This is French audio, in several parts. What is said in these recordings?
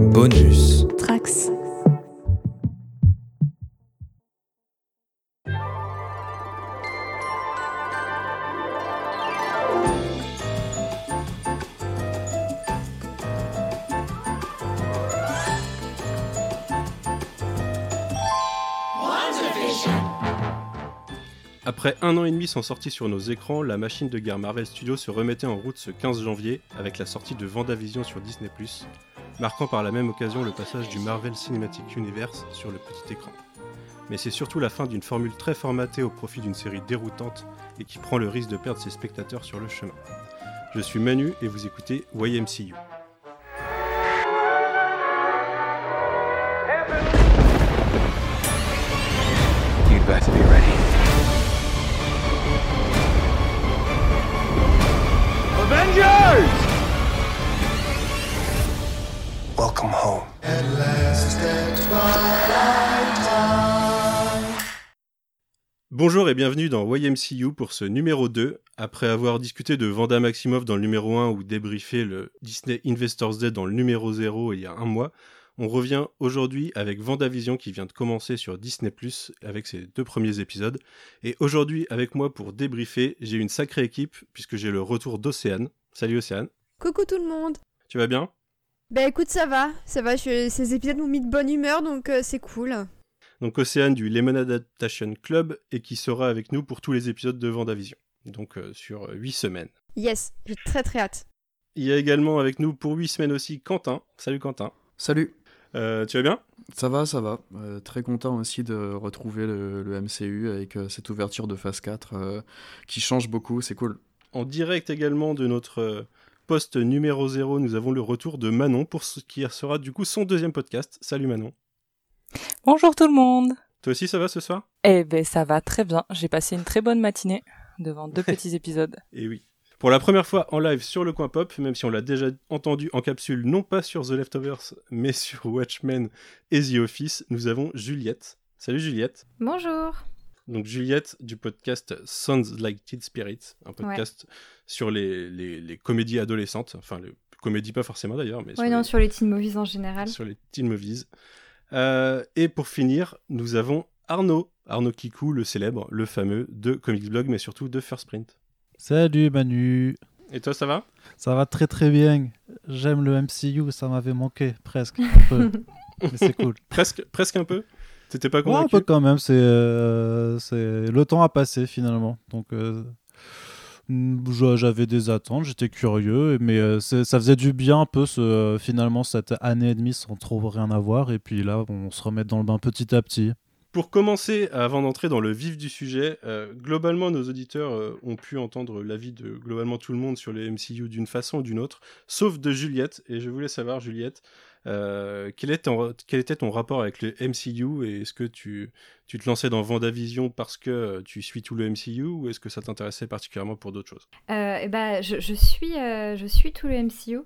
Bonus. Trax. Après un an et demi sans sortie sur nos écrans, la machine de guerre Marvel Studios se remettait en route ce 15 janvier avec la sortie de Vendavision sur Disney+, marquant par la même occasion le passage du Marvel Cinematic Universe sur le petit écran. Mais c'est surtout la fin d'une formule très formatée au profit d'une série déroutante et qui prend le risque de perdre ses spectateurs sur le chemin. Je suis Manu et vous écoutez YMCU. Bonjour et bienvenue dans YMCU pour ce numéro 2. Après avoir discuté de Vanda Maximov dans le numéro 1 ou débriefé le Disney Investors Day dans le numéro 0 il y a un mois, on revient aujourd'hui avec Vendavision qui vient de commencer sur Disney Plus avec ses deux premiers épisodes. Et aujourd'hui avec moi pour débriefer, j'ai une sacrée équipe puisque j'ai le retour d'Océane. Salut Océane, Coucou tout le monde tu vas bien? Bah écoute, ça va, ça va, je- ces épisodes m'ont mis de bonne humeur, donc euh, c'est cool. Donc Océane du Lemon Adaptation Club et qui sera avec nous pour tous les épisodes de Vendavision. Donc euh, sur 8 semaines. Yes, j'ai très très hâte. Il y a également avec nous pour 8 semaines aussi Quentin. Salut Quentin. Salut, Euh, tu vas bien? Ça va, ça va. Euh, très content aussi de retrouver le, le MCU avec euh, cette ouverture de phase 4 euh, qui change beaucoup, c'est cool. En direct également de notre euh, poste numéro 0, nous avons le retour de Manon pour ce qui sera du coup son deuxième podcast. Salut Manon. Bonjour tout le monde. Toi aussi ça va ce soir? Eh ben ça va très bien. J'ai passé une très bonne matinée devant deux petits épisodes. Et oui. Pour la première fois en live sur le coin pop, même si on l'a déjà entendu en capsule, non pas sur The Leftovers, mais sur Watchmen et The Office, nous avons Juliette. Salut Juliette. Bonjour. Donc Juliette du podcast Sounds Like Teen Spirit, un podcast sur les, les, les comédies adolescentes, enfin les comédies pas forcément d'ailleurs, mais Oui, sur, non, les, sur les teen movies en général. sur les teen movies. Euh, et pour finir, nous avons Arnaud, Arnaud Kikou, le célèbre, le fameux de Comics Blog, mais surtout de First Print. Salut Manu, Et toi ça va? Ça va très très bien. J'aime le MCU, ça m'avait manqué presque un peu. Mais c'est cool. Presque, presque un peu? T'étais pas Ouais, un convaincu? peu quand même, c'est euh, c'est- le temps a passé finalement. Donc euh, j'avais des attentes, j'étais curieux, mais euh, ça faisait du bien un peu ce, finalement cette année et demie sans trop rien avoir. Et puis là, on se remet dans le bain petit à petit. Pour commencer, avant d'entrer dans le vif du sujet, euh, globalement, nos auditeurs euh, ont pu entendre l'avis de globalement tout le monde sur les MCU d'une façon ou d'une autre, sauf de Juliette. Et je voulais savoir, Juliette, euh, quel, était ton rapport avec le MCU et est-ce que tu, te lançais dans Vendavision parce que euh, tu suis tout le MCU ou est-ce que ça t'intéressait particulièrement pour d'autres choses? Ben, je, suis, tout le MCU.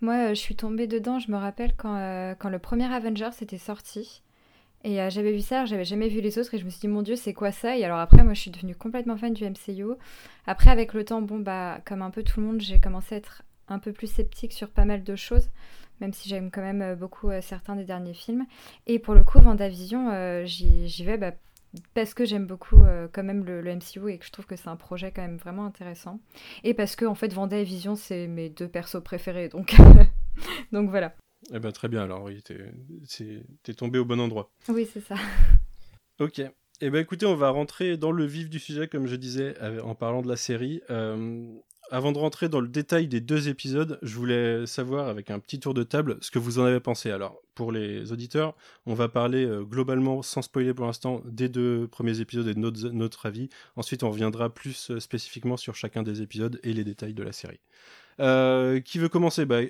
Moi, je suis tombée dedans, je me rappelle quand, le premier Avengers était sorti. Et j'avais vu ça, j'avais jamais vu les autres et je me suis dit, mon Dieu, c'est quoi ça? Et alors après, moi, je suis devenue complètement fan du MCU. Après, avec le temps, bah, comme un peu tout le monde, j'ai commencé à être un peu plus sceptique sur pas mal de choses, même si j'aime quand même euh, beaucoup euh, certains des derniers films. Et pour le coup, Vendavision, euh, j'y vais bah, parce que j'aime beaucoup euh, quand même le, le MCU et que je trouve que c'est un projet quand même vraiment intéressant. Et parce que en fait Vanda et Vision c'est mes deux persos préférés donc donc voilà. Eh ben très bien, alors oui, t'es tombé au bon endroit. Oui c'est ça. Ok. Eh ben écoutez, on va rentrer dans le vif du sujet, comme je disais, avec- en parlant de la série. Euh, avant de rentrer dans le détail des deux épisodes, je voulais savoir, avec un petit tour de table, ce que vous en avez pensé. Alors, pour les auditeurs, on va parler euh, globalement, sans spoiler pour l'instant, des deux premiers épisodes et de notre, avis. Ensuite, on reviendra plus euh, spécifiquement sur chacun des épisodes et les détails de la série. Euh, qui veut commencer? Bah,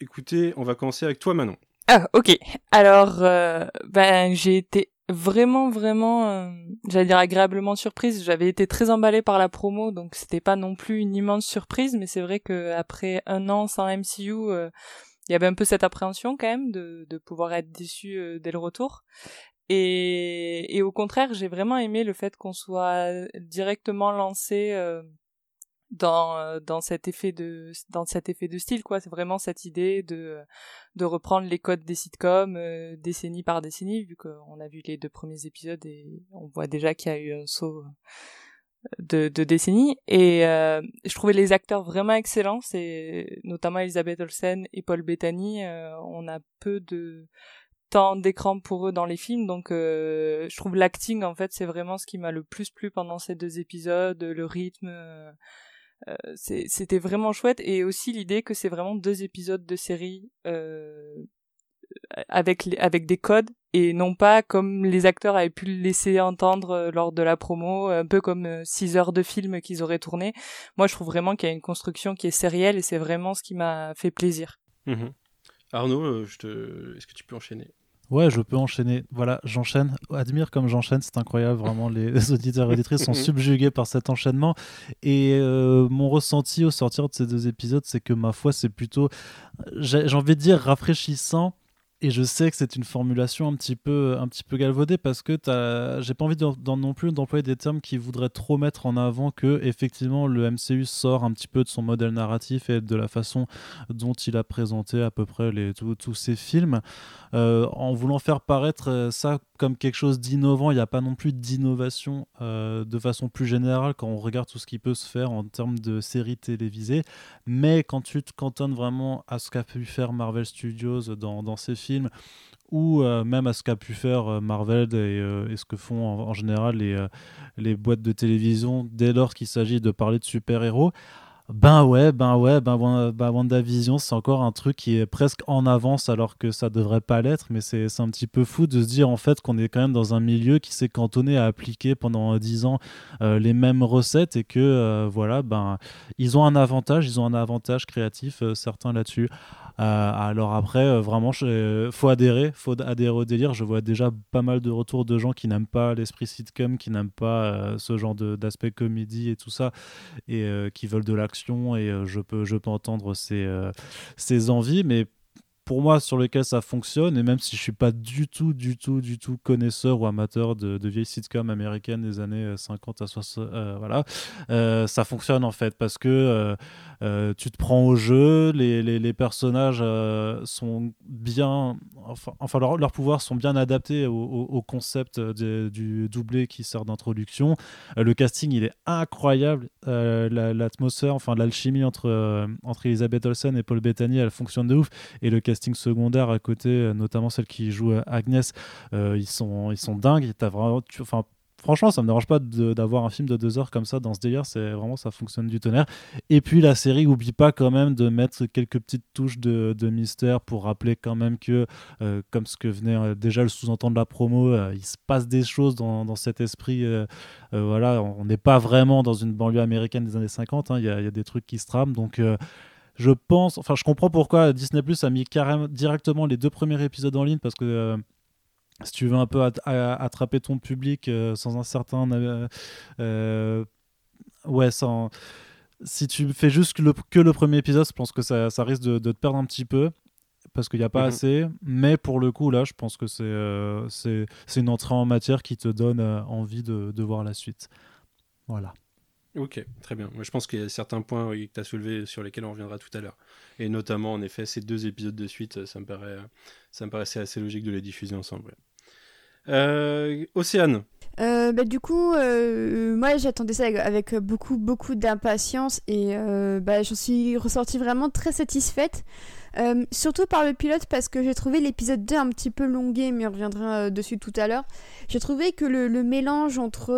écoutez, on va commencer avec toi, Manon. Ah ok. Alors euh, ben j'ai été vraiment vraiment euh, j'allais dire agréablement surprise. J'avais été très emballée par la promo donc c'était pas non plus une immense surprise mais c'est vrai que après un an sans MCU euh, il y avait un peu cette appréhension quand même de, de pouvoir être déçu euh, dès le retour. Et, et au contraire, j'ai vraiment aimé le fait qu'on soit directement lancé euh, dans euh, dans cet effet de dans cet effet de style quoi. C'est vraiment cette idée de de reprendre les codes des sitcoms euh, décennie par décennie vu qu'on a vu les deux premiers épisodes et on voit déjà qu'il y a eu un saut de, de décennies et euh, je trouvais les acteurs vraiment excellents. C'est notamment Elisabeth Olsen et Paul Bettany on a peu de temps d'écran pour eux dans les films. Donc euh, je trouve l'acting en fait c'est vraiment ce qui m'a le plus plu pendant ces deux épisodes le rythme euh, euh, c'était vraiment chouette et aussi l'idée que c'est vraiment deux épisodes de série avec avec des codes et non pas comme les acteurs avaient pu le laisser entendre lors de la promo un peu comme six heures de film qu'ils auraient tourné. Moi je trouve vraiment qu'il y a une construction qui est sérielle et c'est vraiment ce qui m'a fait plaisir. Mmh Arnaud, est-ce que tu peux enchaîner? Ouais, je peux enchaîner. Voilà, j'enchaîne. Admire comme j'enchaîne, c'est incroyable. Vraiment, les auditeurs et auditrices sont subjugués par cet enchaînement. Et euh, mon ressenti au sortir de ces deux épisodes, c'est que ma foi, c'est plutôt, j'ai envie de dire, rafraîchissant et je sais que c'est une formulation un petit peu, galvaudée parce que j'ai pas envie non plus d'employer des termes qui voudraient trop mettre en avant que effectivement le MCU sort un petit peu de son modèle narratif et de la façon dont il a présenté à peu près tous ses films. Euh, en voulant faire paraître euh, ça comme quelque chose d'innovant, il n'y a pas non plus d'innovation euh, de façon plus générale quand on regarde tout ce qui peut se faire en termes de séries télévisées. Mais quand tu te cantonnes vraiment à ce qu'a pu faire Marvel Studios dans, dans ses films, ou même à ce qu'a pu faire Marvel et, ce que font en, général les boîtes de télévision dès lors qu'il s'agit de parler de super-héros, ben ouais, ben ouais, ben, ben WandaVision, c'est encore un truc qui est presque en avance alors que ça devrait pas l'être, mais c'est un petit peu fou de se dire en fait qu'on est quand même dans un milieu qui s'est cantonné à appliquer pendant 10 ans euh, les mêmes recettes et que euh, voilà, ben ils ont un avantage, ils ont un avantage créatif euh, certain là-dessus. Euh, alors après, euh, vraiment, il faut adhérer, faut adhérer au délire. Je vois déjà pas mal de retours de gens qui n'aiment pas l'esprit sitcom, qui n'aiment pas euh, ce genre d'aspect comédie et tout ça, et qui veulent de l'action. Et je peux, je peux entendre ces, ces envies, mais pour moi sur lequel ça fonctionne et même si je suis pas du tout du tout du tout connaisseur ou amateur de, de vieilles sitcoms américaines des années 50 à 60 voilà ça fonctionne en fait parce que euh, tu te prends au jeu, les, les, personnages euh, sont bien, enfin, enfin leurs pouvoirs sont bien adaptés au, concept du doublé qui sert d'introduction. Euh, le casting, il est incroyable. L'atmosphère, enfin l'alchimie entre, entre Elisabeth Olsen et Paul Bettany, elle fonctionne de ouf. Et le casting secondaire à côté, notamment celle qui joue Agnès, ils, sont, ils sont dingues. As vraiment, enfin, franchement, ça me dérange pas d'avoir un film de deux heures comme ça dans ce délire. C'est vraiment, ça fonctionne du tonnerre. Et puis la série oublie pas quand même de mettre quelques petites touches de, mystère pour rappeler quand même que, euh, comme ce que venait euh, déjà le sous-entendre la promo, euh, il se passe des choses dans, cet esprit. voilà, on n'est pas vraiment dans une banlieue américaine des années 50. Hein. Il y, a des trucs qui se trament. Donc je pense, enfin, je comprends pourquoi Disney Plus a mis carrément directement les deux premiers épisodes en ligne parce que si tu veux un peu attraper ton public euh, sans un certain euh, euh, ouais sans si tu fais juste que le, que le, premier épisode je pense que ça, ça risque de, te perdre un petit peu parce qu'il n'y a pas mhm. assez. Mais pour le coup là je pense que c'est c'est une entrée en matière qui te donne envie de, de voir la suite. Voilà Ok, très bien. Je pense qu'il y a certains points que tu as soulevés sur lesquels on reviendra tout à l'heure. Et notamment, en effet, ces deux épisodes de suite, ça me, paraissait assez logique de les diffuser ensemble. Euh, Océane euh, bah, du coup, euh, moi j'attendais ça avec, beaucoup, beaucoup d'impatience et bah, j'en suis ressortie vraiment très satisfaite. surtout par le pilote parce que j'ai trouvé l'épisode 2 un petit peu longué, mais on reviendra dessus tout à l'heure. J'ai trouvé que le mélange entre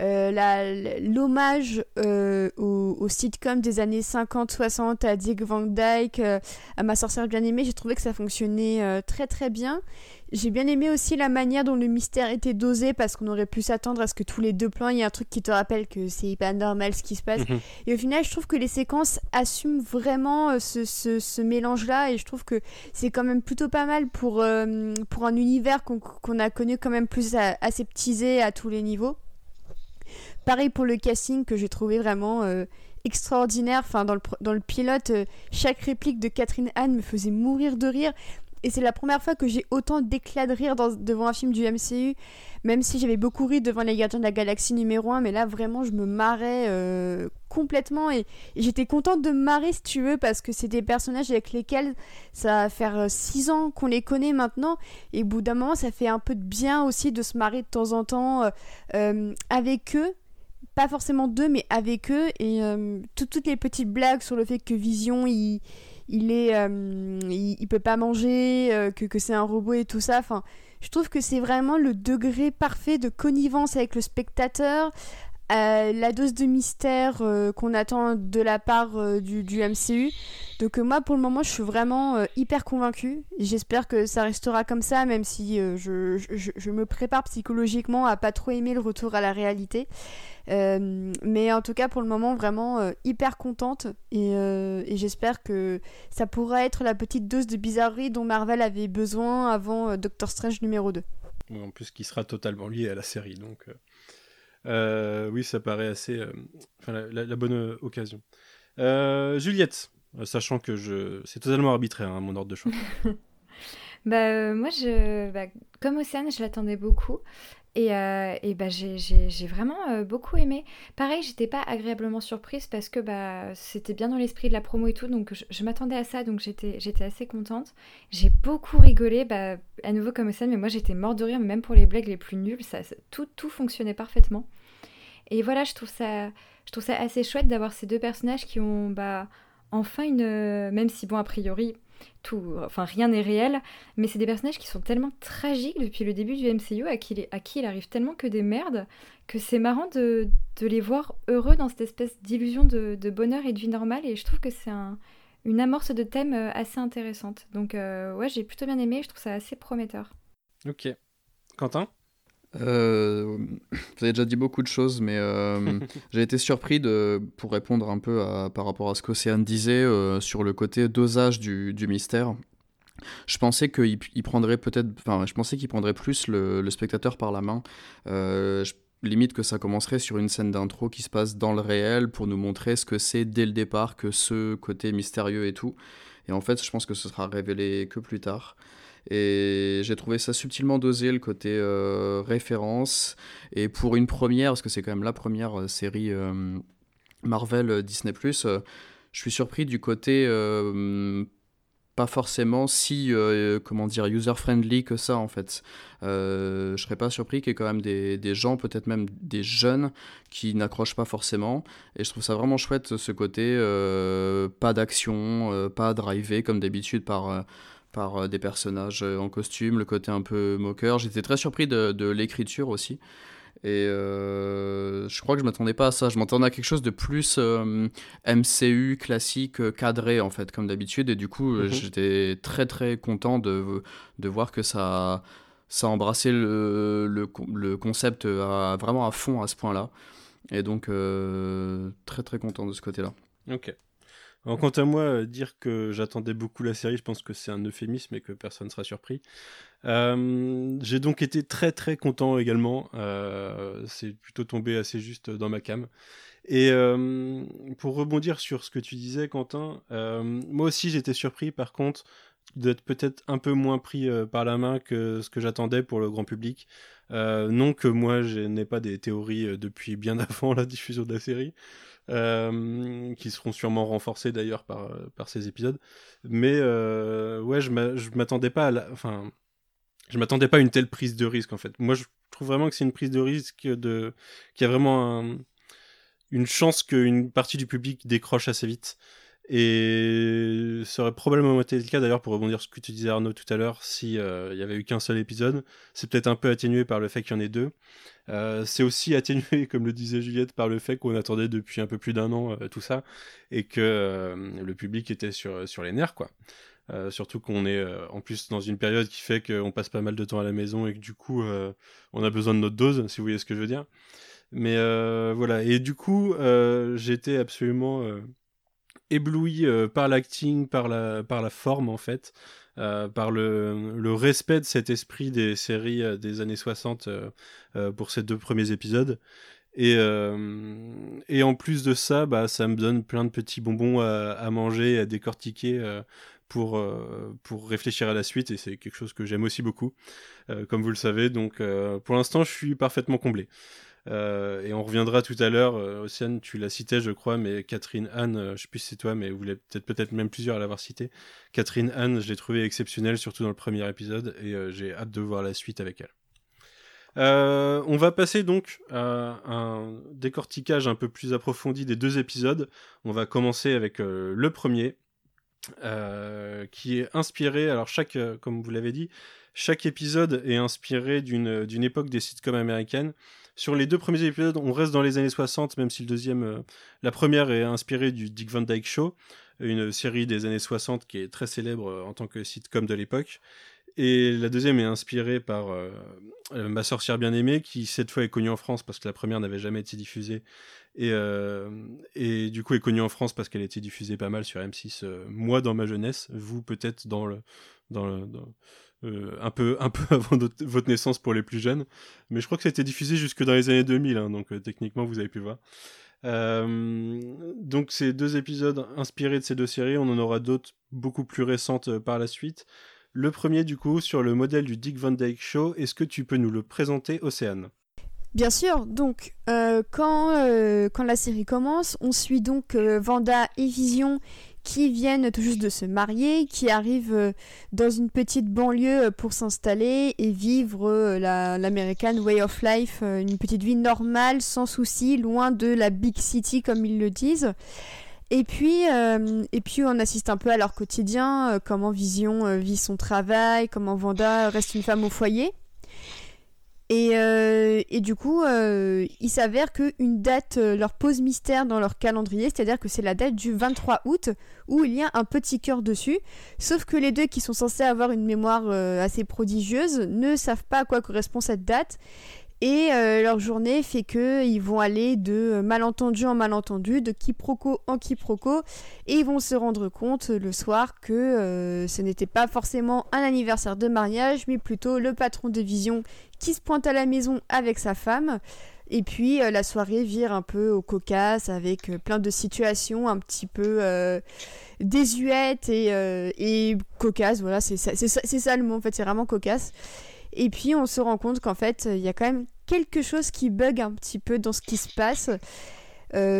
euh, l'hommage euh, au, sitcom des années 50-60 à Dick Van Dyke, euh, à Ma sorcière bien aimée, j'ai trouvé que ça fonctionnait très très bien. J'ai bien aimé aussi la manière dont le mystère était dosé parce qu'on aurait pu s'attendre à ce que tous les deux plans, il y ait un truc qui te rappelle que c'est pas normal ce qui se passe. Mhm. Et au final, je trouve que les séquences assument vraiment ce, ce, mélange-là et je trouve que c'est quand même plutôt pas mal pour, pour un univers qu'on a connu quand même plus aseptisé à tous les niveaux. Pareil pour le casting que j'ai trouvé vraiment euh, extraordinaire. Enfin, dans le, dans le pilote, euh, chaque réplique de Catherine Anne me faisait mourir de rire. et c'est la première fois que j'ai autant d'éclat de rire devant un film du MCU, même si j'avais beaucoup ri devant Les Gardiens de la Galaxie numéro 1, mais là vraiment je me marrais euh, complètement et, j'étais contente de me marrer si tu veux, parce que c'est des personnages avec lesquels ça va faire 6 ans qu'on les connaît maintenant, et au bout d'un moment ça fait un peu de bien aussi de se marrer de temps en temps avec eux pas forcément d'eux, mais avec eux. Et euh, toutes les petites blagues sur le fait que Vision, il, il est, euh, il, peut pas manger, euh, que, que c'est un robot et tout ça. Enfin, je trouve que c'est vraiment le degré parfait de connivence avec le spectateur, la dose de mystère qu'on attend de la part du, du, MCU. Donc moi, pour le moment, je suis vraiment hyper convaincue. J'espère que ça restera comme ça, même si je, me prépare psychologiquement à pas trop aimer le retour à la réalité. Euh, mais en tout cas, pour le moment, vraiment euh, hyper contente. Euh, et, j'espère que ça pourra être la petite dose de bizarrerie dont Marvel avait besoin avant Doctor Strange numéro 2. En plus, qui sera totalement lié à la série. Donc, oui, ça paraît assez. la, bonne occasion. Juliette, sachant que je... c'est totalement arbitraire, hein, mon ordre de choix. bah, moi, je... Bah, comme Océane, je l'attendais beaucoup. Et, euh, et bah, j'ai vraiment euh, beaucoup aimé. Pareil, j'étais pas agréablement surprise parce que bah, c'était bien dans l'esprit de la promo et tout, donc je, m'attendais à ça, donc j'étais assez contente. J'ai beaucoup rigolé, bah, à nouveau comme ça, mais moi j'étais morte de rire, même pour les blagues les plus nulles, ça, tout, tout fonctionnait parfaitement. Et voilà, je trouve ça, je trouve ça assez chouette d'avoir ces deux personnages qui ont bah, enfin une... Même si, bon, a priori, tout, enfin rien n'est réel, mais c'est des personnages qui sont tellement tragiques depuis le début du MCU, à qui, à qui il arrive tellement que des merdes, que c'est marrant de, les voir heureux dans cette espèce d'illusion de, bonheur et de vie normale, et je trouve que c'est un, une amorce de thème euh, assez intéressante. Donc euh, ouais, j'ai plutôt bien aimé, je trouve ça assez prometteur. Ok. Quentin? Euh, vous avez déjà dit beaucoup de choses, mais euh, j'ai été surpris de, pour répondre un peu à, par rapport à ce qu'Océane disait euh, sur le côté dosage du, du mystère. Je pensais qu'il prendrait peut-être, enfin, je pensais qu'il prendrait plus le, le, spectateur par la main. Je, limite que ça commencerait sur une scène d'intro qui se passe dans le réel pour nous montrer ce que c'est dès le départ, que ce côté mystérieux et tout. Et en fait, je pense que ce sera révélé que plus tard. Et j'ai trouvé ça subtilement dosé, le côté euh, référence. Et pour une première, parce que c'est quand même la première euh, série euh, Marvel Disney ⁇ je suis surpris du côté pas forcément si comment dire user friendly que ça en fait euh, je serais pas surpris qu'il y ait quand même des, des gens peut-être même des jeunes qui n'accrochent pas forcément et je trouve ça vraiment chouette ce côté pas d'action pas drivé comme d'habitude par par euh, des personnages euh, en costume, le côté un peu moqueur. J'étais très surpris de, l'écriture aussi. Et euh, je crois que je m'attendais pas à ça. Je m'attendais à quelque chose de plus MCU classique, cadré en fait, comme d'habitude. Et du coup, mhm. j'étais très très content de, de voir que ça, ça embrassait le, le, le concept vraiment à fond à ce point-là. Et donc, très très content de ce côté-là. Ok. Alors, quant à moi, euh, dire que j'attendais beaucoup la série, je pense que c'est un euphémisme et que personne ne sera surpris. Euh, j'ai donc été très très content également. Euh, c'est plutôt tombé assez juste dans ma cam. Et pour rebondir sur ce que tu disais, Quentin, moi aussi j'étais surpris par contre d'être peut-être un peu moins pris par la main que ce que j'attendais pour le grand public. non que moi je n'ai pas des théories depuis bien avant la diffusion de la série. Euh, qui seront sûrement renforcés d'ailleurs par, par ces épisodes. Mais euh, ouais, je m'attendais pas à la... Enfin, je m'attendais pas à une telle prise de risque en fait. Moi, je trouve vraiment que c'est une prise de risque de... qui a vraiment une chance qu'une partie du public décroche assez vite. Et ça aurait probablement été le cas d'ailleurs pour rebondir sur ce que tu disais Arnaud tout à l'heure, s'il euh, n'y avait eu qu'un seul épisode. C'est peut-être un peu atténué par le fait qu'il y en ait deux. Euh, c'est aussi atténué, comme le disait Juliette, par le fait qu'on attendait depuis un peu plus d'un an euh, tout ça et que le public était sur, sur les nerfs, quoi. surtout qu'on est en plus dans une période qui fait qu'on passe pas mal de temps à la maison et que du coup on a besoin de notre dose, si vous voyez ce que je veux dire. Mais voilà, et du coup j'étais absolument ébloui euh, par l'acting, par la, par la forme en fait, euh, par le, le, respect de cet esprit des séries euh, des années 60 pour ces deux premiers épisodes. Et, et en plus de ça, bah, ça me donne plein de petits bonbons à, manger, à décortiquer pour, pour réfléchir à la suite et c'est quelque chose que j'aime aussi beaucoup, comme vous le savez. Donc pour l'instant, je suis parfaitement comblé. Euh, et on reviendra tout à l'heure. Euh, Océane, tu l'as cité, je crois, mais Catherine Anne, euh, je sais plus si c'est toi, mais vous l'avez peut-être peut-être même plusieurs à l'avoir cité. Catherine Anne, je l'ai trouvée exceptionnelle, surtout dans le premier épisode, et j'ai hâte de voir la suite avec elle. on va passer donc à un décortiquage un peu plus approfondi des deux épisodes. On va commencer avec le premier, qui est inspiré, alors chaque, comme vous l'avez dit, chaque épisode est inspiré d'une époque des sitcoms américaines. Sur les deux premiers épisodes, on reste dans les années 60, même si euh, la première est inspirée du Dick Van Dyke Show, une série des années 60 qui est très célèbre euh, en tant que sitcom de l'époque. Et la deuxième est inspirée par euh, Ma sorcière bien-aimée, qui cette fois est connue en France parce que la première n'avait jamais été diffusée. Et, du coup est connue en France parce qu'elle a été diffusée pas mal sur M6, moi dans ma jeunesse, vous peut-être dans le, euh, un, peu, un peu avant votre naissance pour les plus jeunes. Mais je crois que ça a été diffusé jusque dans les années 2000, hein, donc euh, techniquement vous avez pu voir. Euh, donc ces deux épisodes inspirés de ces deux séries, on en aura d'autres beaucoup plus récentes par la suite. Le premier du coup sur le modèle du Dick Van Dyke Show, est-ce que tu peux nous le présenter Océane? Bien sûr, donc quand, quand la série commence, on suit donc Vanda et Vision qui viennent tout juste de se marier, qui arrivent euh, dans une petite banlieue euh, pour s'installer et vivre euh, l'American Way of Life, une petite vie normale, sans souci, loin de la big city comme ils le disent. Et puis, et puis on assiste un peu à leur quotidien, comment Vision vit son travail, comment Vanda reste une femme au foyer. Euh, et, du coup, euh, il s'avère qu'une date euh, leur pose mystère dans leur calendrier, c'est-à-dire que c'est la date du 23 août où il y a un petit cœur dessus. Sauf que les deux qui sont censés avoir une mémoire assez prodigieuse ne savent pas à quoi correspond cette date. Et leur journée fait qu'ils vont aller de malentendu en malentendu, de quiproquo en quiproquo, et ils vont se rendre compte le soir que ce n'était pas forcément un anniversaire de mariage, mais plutôt le patron de Vision qui se pointe à la maison avec sa femme. Et puis euh, la soirée vire un peu au cocasse avec euh, plein de situations un petit peu euh, désuètes et, et cocasses. Voilà, c'est ça, ça, le mot en fait, c'est vraiment cocasse. Et puis on se rend compte qu'en fait il y a quand même quelque chose qui bug un petit peu dans ce qui se passe.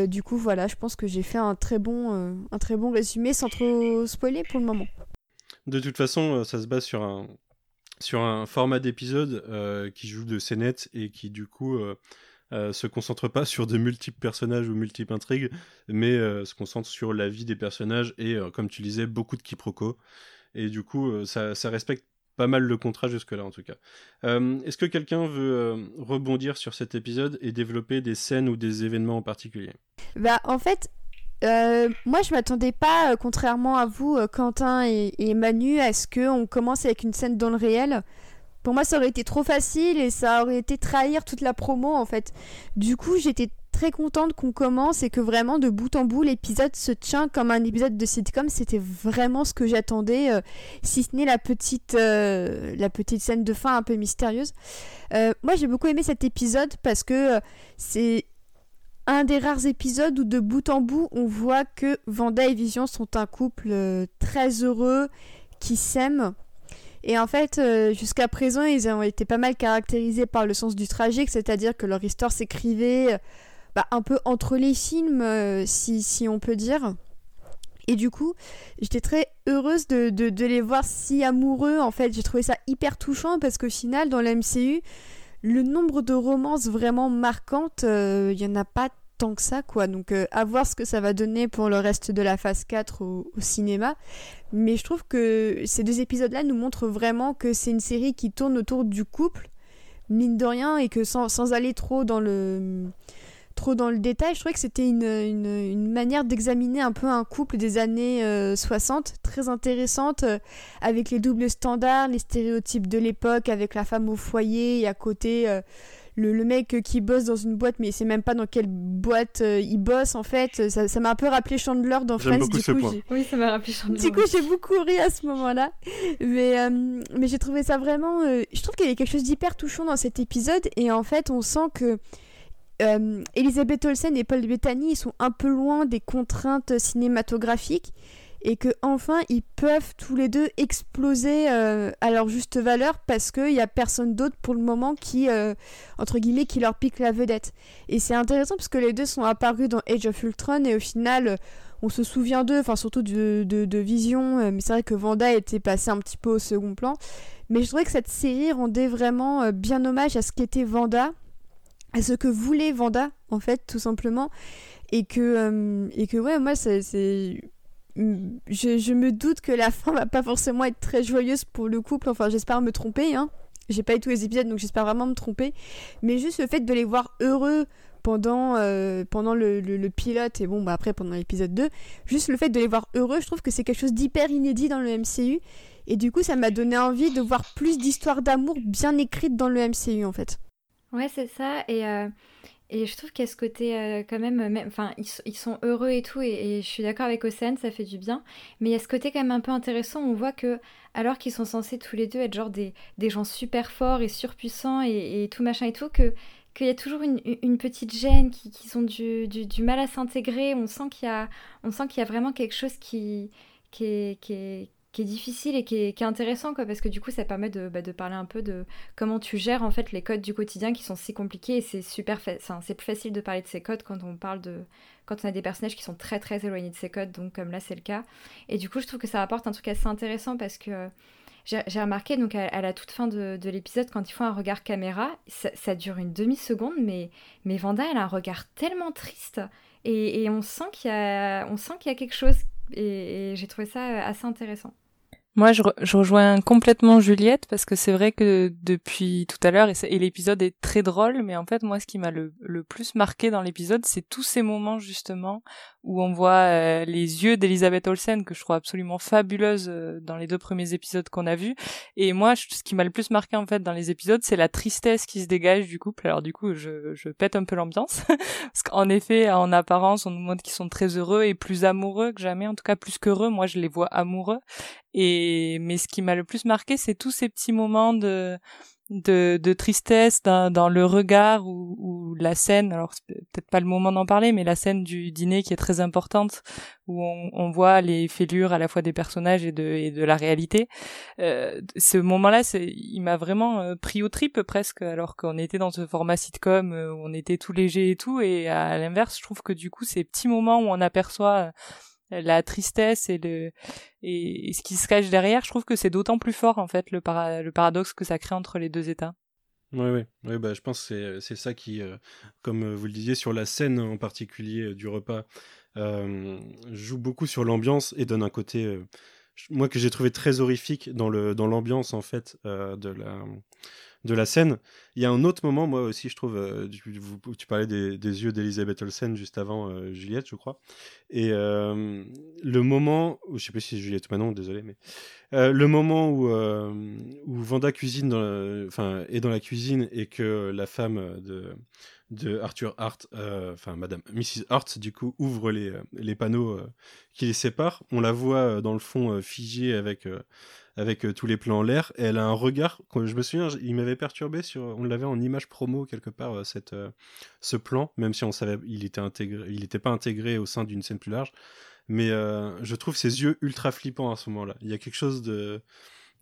du coup voilà, je pense que j'ai fait un très bon, un très bon résumé sans trop spoiler pour le moment. De toute façon, ça se base sur un, sur un format d'épisode euh, qui joue de scénettes et qui du coup euh, euh, se concentre pas sur de multiples personnages ou multiples intrigues, mais se concentre sur la vie des personnages et, comme tu disais, beaucoup de quiproquos. Et du coup, ça, respecte pas mal le contrat jusque-là en tout cas. Est-ce que quelqu'un veut rebondir sur cet épisode et développer des scènes ou des événements en particulier? Bah en fait, euh, moi, je m'attendais pas, euh, contrairement à vous, euh, Quentin et, Manu, à ce qu'on commence avec une scène dans le réel. Pour moi, ça aurait été trop facile et ça aurait été trahir toute la promo, en fait. Du coup, j'étais très contente qu'on commence et que vraiment, de bout en bout, l'épisode se tient comme un épisode de sitcom. C'était vraiment ce que j'attendais, si ce n'est la la petite scène de fin un peu mystérieuse. moi, j'ai beaucoup aimé cet épisode parce que c'est un des rares épisodes où de bout en bout on voit que Vanda et Vision sont un couple euh, très heureux qui s'aiment. Et en fait, euh, jusqu'à présent, ils ont été pas mal caractérisés par le sens du tragique, c'est-à-dire que leur histoire s'écrivait euh, bah, un peu entre les films, si, si, on peut dire. Et du coup, j'étais très heureuse de, de, de, les voir si amoureux. En fait, j'ai trouvé ça hyper touchant parce qu'au final, dans la MCU, le nombre de romances vraiment marquantes, il euh, n'y en a pas tant que ça, quoi. Donc, euh, à voir ce que ça va donner pour le reste de la phase 4 au, cinéma. Mais je trouve que ces deux épisodes-là nous montrent vraiment que c'est une série qui tourne autour du couple, mine de rien, et que sans, sans aller trop dans le trop dans le détail, je trouvais que c'était une, une, manière d'examiner un peu un couple des années 60, euh, très intéressante, euh, avec les doubles standards, les stéréotypes de l'époque, avec la femme au foyer et à côté euh, le, le, mec qui bosse dans une boîte, mais c'est même pas dans quelle boîte il bosse en fait. Ça m'a un peu rappelé Chandler dans Friends. Du coup, oui, ça m'a rappelé Chandler. Du coup, j'ai beaucoup ri à ce moment-là. Mais, mais j'ai trouvé ça vraiment. je trouve qu'il y avait quelque chose d'hyper touchant dans cet épisode. Et en fait, on sent que euh, Elisabeth Olsen et Paul Bettany sont un peu loin des contraintes cinématographiques et que enfin ils peuvent tous les deux exploser euh, à leur juste valeur parce qu'il n'y a personne d'autre pour le moment qui, euh, entre guillemets, qui leur pique la vedette. Et c'est intéressant parce que les deux sont apparus dans Age of Ultron et au final, on se souvient d'eux, enfin surtout de, de, Vision, mais c'est vrai que Vanda était passée un petit peu au second plan. Mais je trouvais que cette série rendait vraiment bien hommage à ce qu'était Vanda, à ce que voulait Vanda, en fait, tout simplement. Et que, et que ouais, moi, c'est je, me doute que la fin va pas forcément être très joyeuse pour le couple. Enfin, j'espère me tromper. Hein. J'ai pas eu tous les épisodes, donc j'espère vraiment me tromper. Mais juste le fait de les voir heureux pendant, euh, pendant le, le, pilote et bon, bah après pendant l'épisode 2, juste le fait de les voir heureux, je trouve que c'est quelque chose d'hyper inédit dans le MCU. Et du coup, ça m'a donné envie de voir plus d'histoires d'amour bien écrites dans le MCU en fait. Ouais, c'est ça. Et. Euh, et je trouve qu'il y a ce côté euh, quand même, enfin ils, sont heureux et tout, et, je suis d'accord avec Océane, ça fait du bien. Mais il y a ce côté quand même un peu intéressant, on voit que alors qu'ils sont censés tous les deux être genre des, gens super forts et surpuissants et, tout machin et tout, que qu'il y a toujours une, petite gêne, qui, qui ont du, du, mal à s'intégrer. On sent qu'il y a, on sent qu'il y a vraiment quelque chose qui, qui est, qui est difficile et qui est, intéressant parce que du coup ça permet de, bah, de, parler un peu de comment tu gères en fait les codes du quotidien qui sont si compliqués et c'est super c'est plus facile de parler de ces codes quand on parle de quand on a des personnages qui sont très très éloignés de ces codes donc comme là c'est le cas et du coup je trouve que ça apporte un truc assez intéressant parce que j'ai remarqué donc à, la toute fin de, l'épisode quand ils font un regard caméra ça, dure une demi seconde mais mais Vanda elle a un regard tellement triste et, on sent qu'il y a on sent qu'il y a quelque chose et j'ai trouvé ça assez intéressant. Moi, je, je, rejoins complètement Juliette parce que c'est vrai que depuis tout à l'heure, et, l'épisode est très drôle, mais en fait, moi, ce qui m'a le, le, plus marqué dans l'épisode, c'est tous ces moments justement où on voit euh, les yeux d'Elisabeth Olsen que je trouve absolument fabuleuse euh, dans les deux premiers épisodes qu'on a vus. Et moi, ce qui m'a le plus marqué en fait dans les épisodes, c'est la tristesse qui se dégage du couple. Alors du coup, je, je pète un peu l'ambiance parce qu'en effet, en apparence, on nous montre qu'ils sont très heureux et plus amoureux que jamais, en tout cas plus qu'heureux. Moi, je les vois amoureux. Et mais ce qui m'a le plus marqué, c'est tous ces petits moments de de, de tristesse dans, dans le regard ou, ou la scène. Alors c'est peut-être pas le moment d'en parler, mais la scène du dîner qui est très importante, où on, on voit les fêlures à la fois des personnages et de, et de la réalité. Euh, ce moment-là, c'est, il m'a vraiment euh, pris au trip presque, alors qu'on était dans ce format sitcom euh, où on était tout léger et tout. Et à l'inverse, je trouve que du coup, ces petits moments où on aperçoit la tristesse et le et, ce qui se cache derrière, je trouve que c'est d'autant plus fort en fait le, le paradoxe que ça crée entre les deux états. Oui, oui, oui bah, je pense que c'est ça qui, euh, comme vous le disiez, sur la scène en particulier euh, du repas, euh, joue beaucoup sur l'ambiance et donne un côté, moi, que j'ai trouvé très horrifique dans l'ambiance, dans en fait, de la de la scène. Il y a un autre moment, moi aussi, je trouve, euh, tu, parlais des, yeux d'Elisabeth Olsen juste avant euh, Juliette, je crois. Et euh, le moment, je sais pas si c'est Juliette ou non, désolé, mais le moment où, où Vanda cuisine, enfin, est dans la cuisine et que la femme de, de Arthur Hart, enfin Madame Mrs. Hart, du coup, ouvre les, les panneaux qui les séparent. On la voit dans le fond figée avec avec euh, tous les plans en l'air. elle a un regard, je me souviens, il m'avait perturbé sur, on l'avait en image promo quelque part, euh, cette, euh, ce plan, même si on savait, il était intégré, il n'était pas intégré au sein d'une scène plus large. Mais je trouve ses yeux ultra flippants à ce moment-là. Il y a quelque chose de,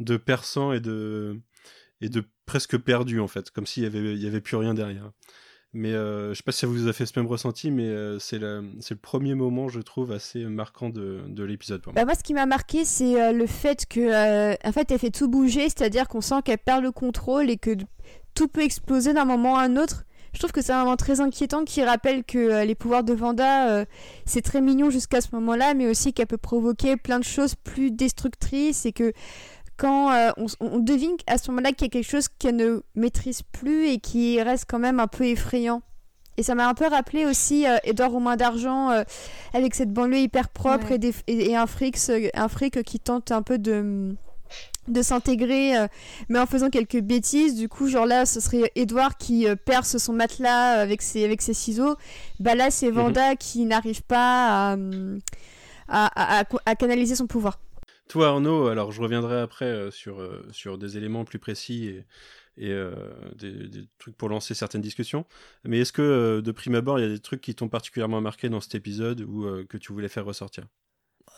de perçant et de, et de presque perdu en fait, comme s'il y avait, il y avait plus rien derrière. Mais euh, je sais pas si ça vous a fait ce même ressenti, mais euh, c'est le, premier moment, je trouve, assez marquant de, de l'épisode. Bah moi, ce qui m'a marqué, c'est euh, le fait que, euh, fait, elle fait tout bouger, c'est-à-dire qu'on sent qu'elle perd le contrôle et que tout peut exploser d'un moment à un autre. Je trouve que c'est un moment très inquiétant qui rappelle que les pouvoirs de Vanda, c'est très mignon jusqu'à ce moment-là, mais aussi qu'elle peut provoquer plein de choses plus destructrices et que quand euh, on, devine à ce moment-là qu'il y a quelque chose qu'elle ne maîtrise plus et qui reste quand même un peu effrayant. Et ça m'a un peu rappelé aussi euh, Edouard Romain d'Argent euh, avec cette banlieue hyper propre et, un, fric, un fric qui tente un peu de, de s'intégrer, mais en faisant quelques bêtises. Du coup, genre là, ce serait Edouard qui perce son matelas avec ses, avec ses ciseaux. Bah là, c'est mhm. Vanda qui n'arrive pas à, à canaliser son pouvoir. Toi, Arnaud, alors je reviendrai après euh, sur, euh, sur des éléments plus précis et, et euh, des, trucs pour lancer certaines discussions. Mais est-ce que, de prime abord, il y a des trucs qui t'ont particulièrement marqué dans cet épisode ou que tu voulais faire ressortir?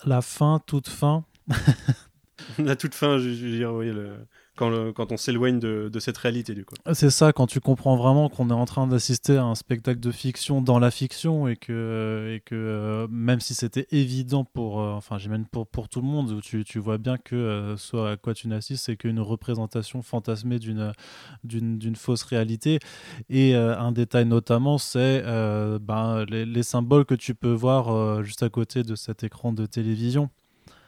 La fin, toute fin. la toute fin, je, veux dire, oui, le, quand, quand on s'éloigne de, de, cette réalité du coup. C'est ça, quand tu comprends vraiment qu'on est en train d'assister à un spectacle de fiction dans la fiction et que, et que euh, même si c'était évident pour, euh, enfin j'imagine pour, pour tout le monde, où tu, tu vois bien que euh, soit à quoi tu n'assistes, c'est qu'une représentation fantasmée d'une, d'une, fausse réalité. Et un détail notamment, c'est ben, les, les, symboles que tu peux voir juste à côté de cet écran de télévision.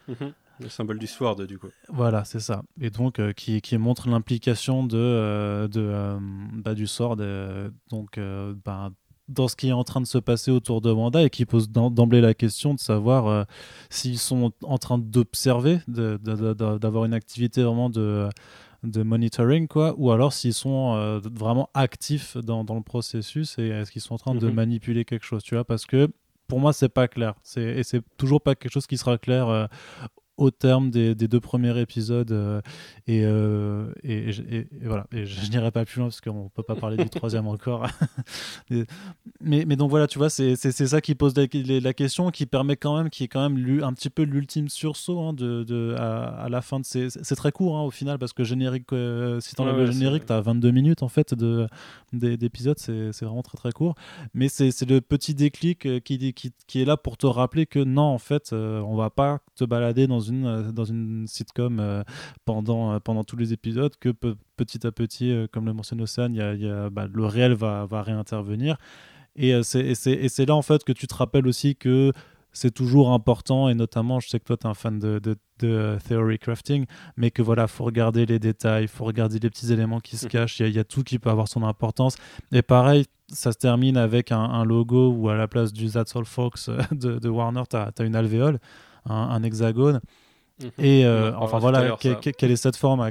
Mm-hmm. Le symbole du sword, du coup. Voilà, c'est ça. Et donc, euh, qui, qui, montre l'implication de, euh, de euh, bah, du sword donc, bah, dans ce qui est en train de se passer autour de Wanda et qui pose d'emblée la question de savoir s'ils sont en train d'observer, d'avoir une activité vraiment de de monitoring quoi ou alors s'ils sont vraiment actifs dans, dans, le processus et est-ce qu'ils sont en train de mhm. manipuler quelque chose tu vois parce que pour moi c'est pas clair c'est et c'est toujours pas quelque chose qui sera clair au terme des, deux premiers épisodes euh, euh, et, et, voilà. Et je, n'irai pas plus loin parce qu'on peut pas parler du troisième encore. Mais, mais donc voilà tu vois c'est ça qui pose la, question qui permet quand même qui est quand même un petit peu l'ultime sursaut hein, de, de à, la fin de ces c'est très court hein, au final parce que générique euh, si tu enlèves le générique tu as 22 minutes en fait de d'épisodes c'est vraiment très très court. Mais c'est le petit déclic qui, qui, qui, est là pour te rappeler que non en fait on va pas te balader dans une, euh, dans une sitcom euh, pendant, euh, pendant tous les épisodes, que petit à petit, comme le mentionne Océane, y a, y a, bah, le réel va, va réintervenir. Et c'est là en fait que tu te rappelles aussi que c'est toujours important, et notamment, je sais que toi, tu es un fan de, de, de, theory crafting, mais que voilà, faut regarder les détails, faut regarder les petits éléments qui se mmh. cachent, il y, y, a tout qui peut avoir son importance. Et pareil, ça se termine avec un, un logo où à la place du That's All Fox de, de Warner, tu as, as, une alvéole un, hexagone. Mhm. Et euh, enfin voilà, quelle est cette forme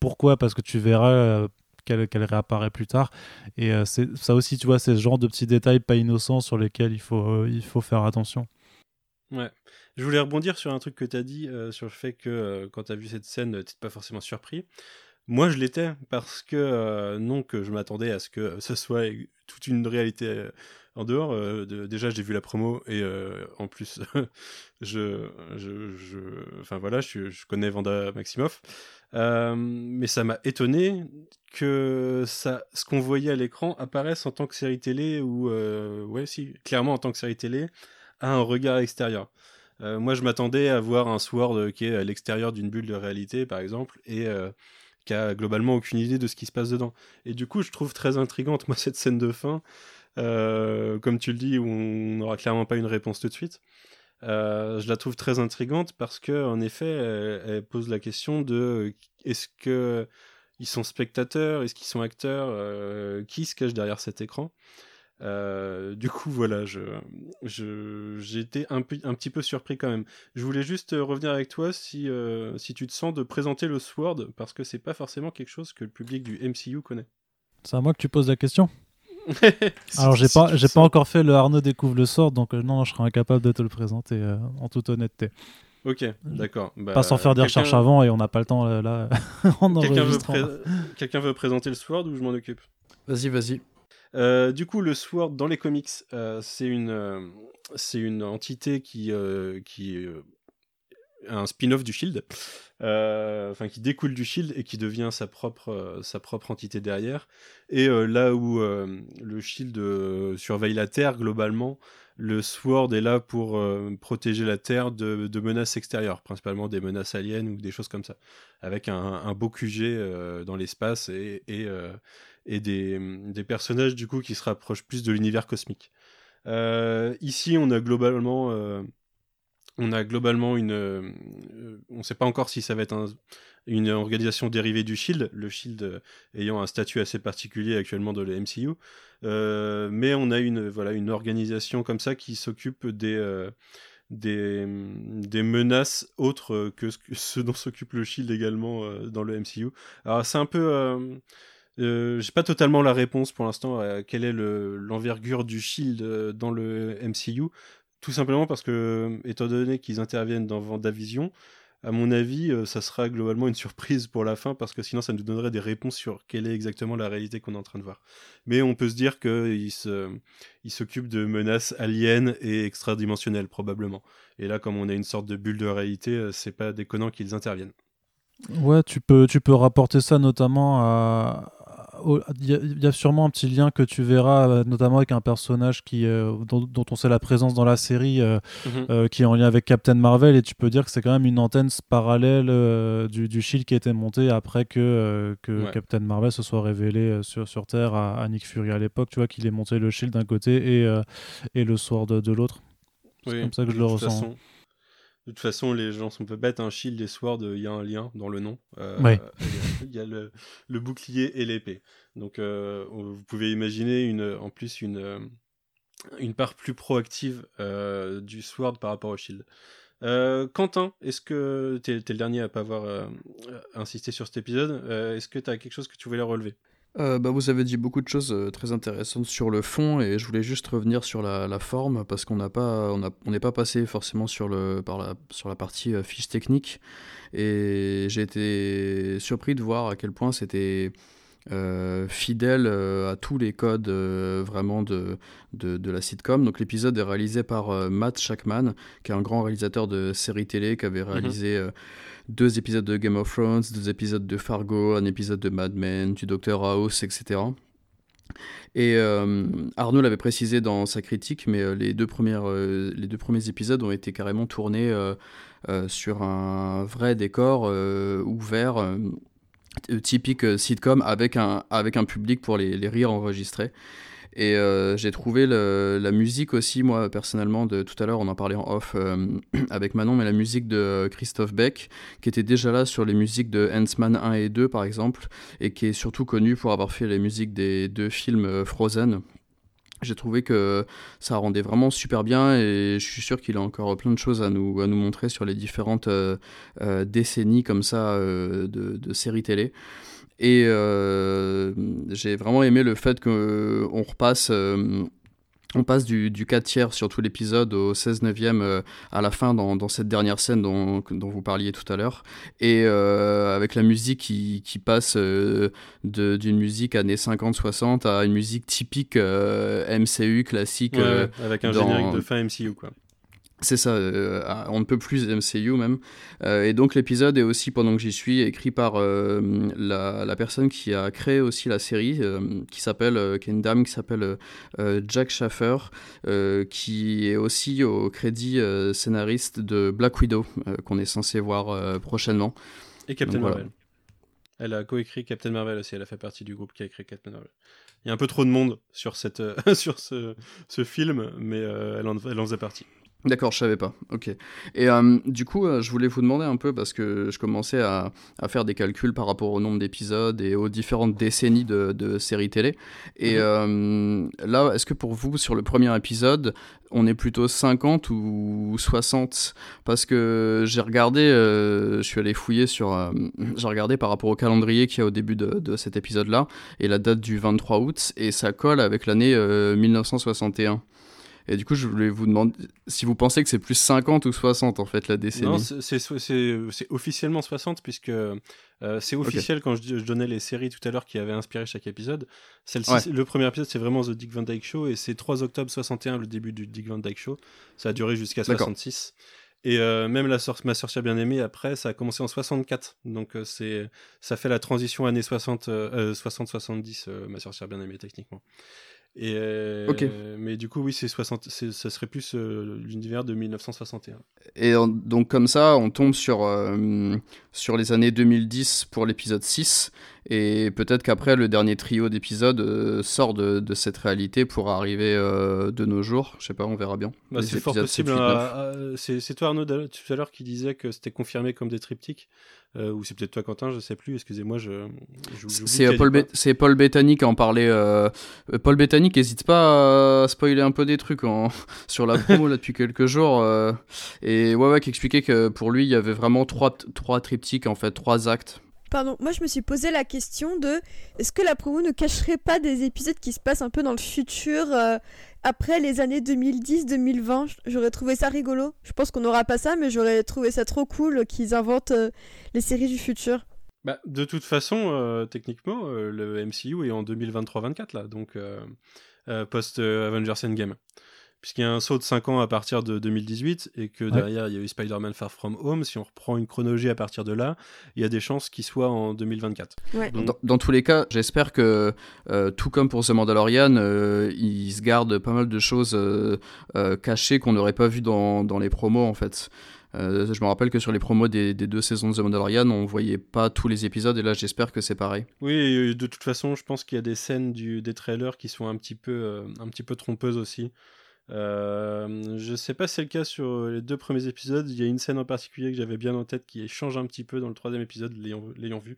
Pourquoi Parce que tu verras euh, qu'elle réapparaît plus tard. Et euh, c'est ça aussi, tu vois, c'est ce genre de petits détails pas innocents sur lesquels il faut, il faut faire attention. Ouais. Je voulais rebondir sur un truc que tu as dit, sur le fait que quand tu as vu cette scène, tu pas forcément surpris. Moi, je l'étais, parce que non que je m'attendais à ce que ce soit toute une réalité en dehors, euh, déjà j'ai vu la promo et euh, en plus je, je, voilà, je, connais Vanda Maximoff, euh, mais ça m'a étonné que ça, ce qu'on voyait à l'écran apparaisse en tant que série télé ou ouais si, clairement en tant que série télé, à un regard extérieur. moi, je m'attendais à voir un Sword qui est à l'extérieur d'une bulle de réalité, par exemple, et qui a globalement aucune idée de ce qui se passe dedans. Et du coup, je trouve très intrigante, moi, cette scène de fin, euh, comme tu le dis, où on n'aura clairement pas une réponse tout de suite. Euh, je la trouve très intrigante parce que, en effet, elle, pose la question de est-ce que ils sont spectateurs, est-ce qu'ils sont acteurs, euh, qui se cache derrière cet écran? Du coup, voilà, je, j'ai été un, un, petit peu surpris quand même. Je voulais juste revenir avec toi si, si tu te sens de présenter le Sword, parce que c'est pas forcément quelque chose que le public du MCU connaît. C'est à moi que tu poses la question Alors j'ai pas, j'ai pas encore fait le Arnaud découvre le sort, donc euh, non, je serais incapable de te le présenter euh, en toute honnêteté. Ok, d'accord. Bah, pas sans faire des recherches avant et on n'a pas le temps euh, là. Quelqu'un veut, Quelqu'un veut, présenter le Sword ou je m'en occupe? Vas-y, vas-y. Du coup, le Sword dans les comics, c'est une, c'est une entité qui, qui un spin-off du Shield, euh, enfin qui découle du Shield et qui devient sa propre, euh, sa propre entité derrière. Et euh, là où le Shield surveille la Terre globalement, le Sword est là pour protéger la Terre de, menaces extérieures, principalement des menaces aliens ou des choses comme ça, avec un, beau QG dans l'espace et, et des, des, personnages du coup qui se rapprochent plus de l'univers cosmique. ici, on a globalement on a globalement une. Euh, on ne sait pas encore si ça va être une organisation dérivée du Shield, le Shield euh, ayant un statut assez particulier actuellement de la MCU. Euh, mais on a une, voilà, une organisation comme ça qui s'occupe des, des, des, menaces autres que ce, dont s'occupe le Shield également dans le MCU. Alors c'est un peu. Euh, j'ai pas totalement la réponse pour l'instant à quelle est l'envergure du Shield dans le MCU. Tout simplement parce que, étant donné qu'ils interviennent dans Vendavision, à mon avis, euh, ça sera globalement une surprise pour la fin parce que sinon ça nous donnerait des réponses sur quelle est exactement la réalité qu'on est en train de voir. Mais on peut se dire qu'il s'occupe de menaces aliens et extradimensionnelles probablement. Et là, comme on a une sorte de bulle de réalité, euh, c'est pas déconnant qu'ils interviennent. Ouais, tu peux, tu peux rapporter ça notamment à. Il y, a sûrement un petit lien que tu verras, euh, notamment avec un personnage qui, euh, dont, on sait la présence dans la série, euh, mhm. qui est en lien avec Captain Marvel, et tu peux dire que c'est quand même une antenne parallèle du, du, Shield qui a été monté après que, que Captain Marvel se soit révélé sur, sur Terre à, Nick Fury à l'époque, tu vois, qu'il ait monté le Shield d'un côté et, et le Sword de, de l'autre. C'est comme ça que je le ressens. De toute façon, les gens sont un peu bêtes. Un shield et sword, il y a un lien dans le nom. Euh, il y a le, bouclier et l'épée. Donc, euh, vous pouvez imaginer une, en plus une, euh, une part plus proactive du sword par rapport au shield. Quentin, est-ce que tu es, le dernier à pas avoir insisté sur cet épisode? Est-ce que tu as quelque chose que tu voulais relever? Euh, bah, vous avez dit beaucoup de choses euh, très intéressantes sur le fond et je voulais juste revenir sur la, forme parce qu'on n'a pas, on on n'est pas passé forcément sur le, par la, sur la partie euh, fiche technique et j'ai été surpris de voir à quel point c'était fidèle à tous les codes vraiment de, de, de, la sitcom. Donc l'épisode est réalisé par Matt Shackman, qui est un grand réalisateur de séries télé, qui avait mhm. réalisé deux épisodes de Game of Thrones, deux épisodes de Fargo, un épisode de Mad Men, du Doctor House, etc. Et euh, Arnaud l'avait précisé dans sa critique, mais euh, les, deux premières, euh, les deux premiers épisodes ont été carrément tournés sur un vrai décor ouvert, typique sitcom, avec un, avec un public pour les, les rires enregistrés. Et euh, j'ai trouvé la musique aussi, moi personnellement, de tout à l'heure, on en parlait en off euh, avec Manon, mais la musique de Christophe Beck, qui était déjà là sur les musiques de Ant-Man 1 et 2 par exemple, et qui est surtout connu pour avoir fait les musiques des deux films euh, Frozen. J'ai trouvé que ça rendait vraiment super bien et je suis sûr qu'il a encore plein de choses à nous, à nous montrer sur les différentes décennies comme ça de séries télé. Et euh, j'ai vraiment aimé le fait qu'on repasse. Euh, on passe du, du 4 tiers sur tout l'épisode au 16 neuvième euh, à la fin dans, dans, cette dernière scène dont, dont, vous parliez tout à l'heure. Et avec la musique qui, qui passe d'une musique années 50-60 à une musique typique MCU classique. avec un générique de fin MCU quoi. C'est ça, euh, on ne peut plus MCU même. Euh, et donc l'épisode est aussi, pendant que j'y suis, écrit par euh, la, personne qui a créé aussi la série, qui s'appelle, qui est une dame qui s'appelle Jack Schaffer, qui est aussi au crédit scénariste de Black Widow, qu'on est censé voir prochainement. Et Captain Marvel. Elle a coécrit Captain Marvel aussi, elle a fait partie du groupe qui a écrit Captain Marvel. Il y a un peu trop de monde sur, cette, sur ce, ce film, mais elle en, elle en faisait partie. D'accord, je savais pas. Ok. Et euh, du coup, euh, je voulais vous demander un peu parce que je commençais à, à faire des calculs par rapport au nombre d'épisodes et aux différentes décennies de, de séries télé. Et mhm. euh, là, est-ce que pour vous, sur le premier épisode, on est plutôt 50 ou 60 Parce que j'ai regardé, je suis allé fouiller sur, j'ai regardé par rapport au calendrier qu'il y a au début de, de cet épisode-là et la date du 23 août et ça colle avec l'année 1961. Et du coup, je voulais vous demander si vous pensez que c'est plus 50 ou 60 en fait la décennie. Non, c'est officiellement 60 puisque euh, c'est officiel quand je, donnais les séries tout à l'heure qui avaient inspiré chaque épisode. Le premier épisode, c'est vraiment The Dick Van Dyke Show et c'est 3 octobre 61 le début du Dick Van Dyke Show. Ça a duré jusqu'à 66. Et euh, même la ma sorcière bien aimée, après, ça a commencé en 64. Donc euh, c'est ça fait la transition années 60-70, ma sorcière bien aimée, techniquement. Et euh, Mais du coup, oui, c'est 60, ça serait plus euh, l'univers de 1961. Et donc, comme ça, on tombe sur, euh, sur les années 2010 pour l'épisode 6. Et peut-être qu'après, le dernier trio d'épisodes sort de, de, cette réalité pour arriver de nos jours. Je sais pas, on verra bien. Bah, c'est fort possible. Hein. c'est toi, Arnaud, tout à l'heure, qui disait que c'était confirmé comme des triptyques. Euh, ou c'est peut-être toi Quentin, je sais plus, excusez-moi. Je, c'est, Paul Paul Bettany qui en parlait. Euh, Paul Bettany n'hésite pas à spoiler un peu des trucs sur la promo là, depuis quelques jours. Euh, et ouais, ouais, qui expliquait que pour lui, il y avait vraiment trois, trois triptyques, en fait, trois actes Pardon, moi je me suis posé la question de est-ce que la promo ne cacherait pas des épisodes qui se passent un peu dans le futur euh, après les années 2010-2020 J'aurais trouvé ça rigolo. Je pense qu'on n'aura pas ça, mais j'aurais trouvé ça trop cool qu'ils inventent euh, les séries du futur. Bah, de toute façon, euh, techniquement, le MCU est en 2023-24 là, donc post Avengers Endgame puisqu'il y a un saut de 5 ans à partir de 2018 et que derrière il y a eu Spider-Man Far From Home. Si on reprend une chronologie à partir de là, il y a des chances qu'il soit en 2024. Dans, tous les cas, j'espère que euh, tout comme pour The Mandalorian, euh, ils se gardent pas mal de choses euh, cachées qu'on n'aurait pas vues dans, dans, les promos en fait. je me rappelle que sur les promos des, deux saisons de The Mandalorian, on voyait pas tous les épisodes et là j'espère que c'est pareil. Oui, de toute façon, je pense qu'il y a des scènes du, des trailers qui sont un petit peu, un petit peu trompeuses aussi. Euh, je sais pas si c'est le cas sur les deux premiers épisodes. Il y a une scène en particulier que j'avais bien en tête qui change un petit peu dans le troisième épisode, l'ayant vu.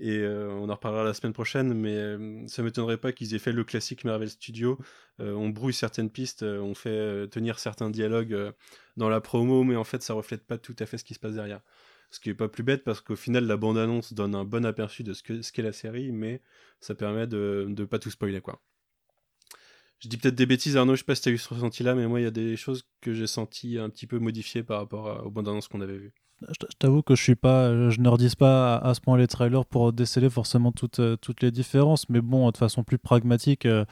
Et euh, on en reparlera la semaine prochaine, mais euh, ça m'étonnerait pas qu'ils aient fait le classique Marvel Studio. on brouille certaines pistes, on fait tenir certains dialogues dans la promo, mais en fait ça reflète pas tout à fait ce qui se passe derrière. Ce qui est pas plus bête parce qu'au final la bande-annonce donne un bon aperçu de ce qu'est la série, mais ça permet de ne pas tout spoiler quoi je dis peut-être des bêtises, Arnaud, je sais pas si tu as eu ce ressenti-là, mais moi, il y a des choses que j'ai senti un petit peu modifiées par rapport aux bandes annonces qu'on avait vues. Je t'avoue que je suis pas, je ne redis pas à, ce point les trailers pour déceler forcément toutes, euh, toutes les différences, mais bon, de façon plus pragmatique, euh,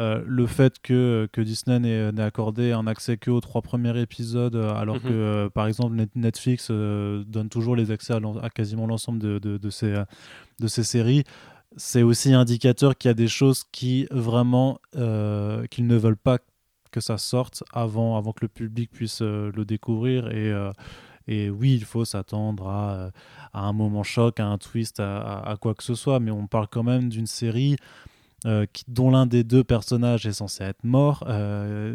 euh, le fait que, que Disney n'ait accordé un accès que aux trois premiers épisodes, alors mhm. que par exemple Netflix donne toujours les accès à, quasiment l'ensemble de, de, de, ces, de ces séries, c'est aussi indicateur qu'il y a des choses qui vraiment euh, qu'ils ne veulent pas que ça sorte avant, que le public puisse euh, le découvrir. Et, euh, et oui il faut s'attendre à, un moment choc à un twist à, quoi que ce soit. Mais on parle quand même d'une série dont l'un des deux personnages est censé être mort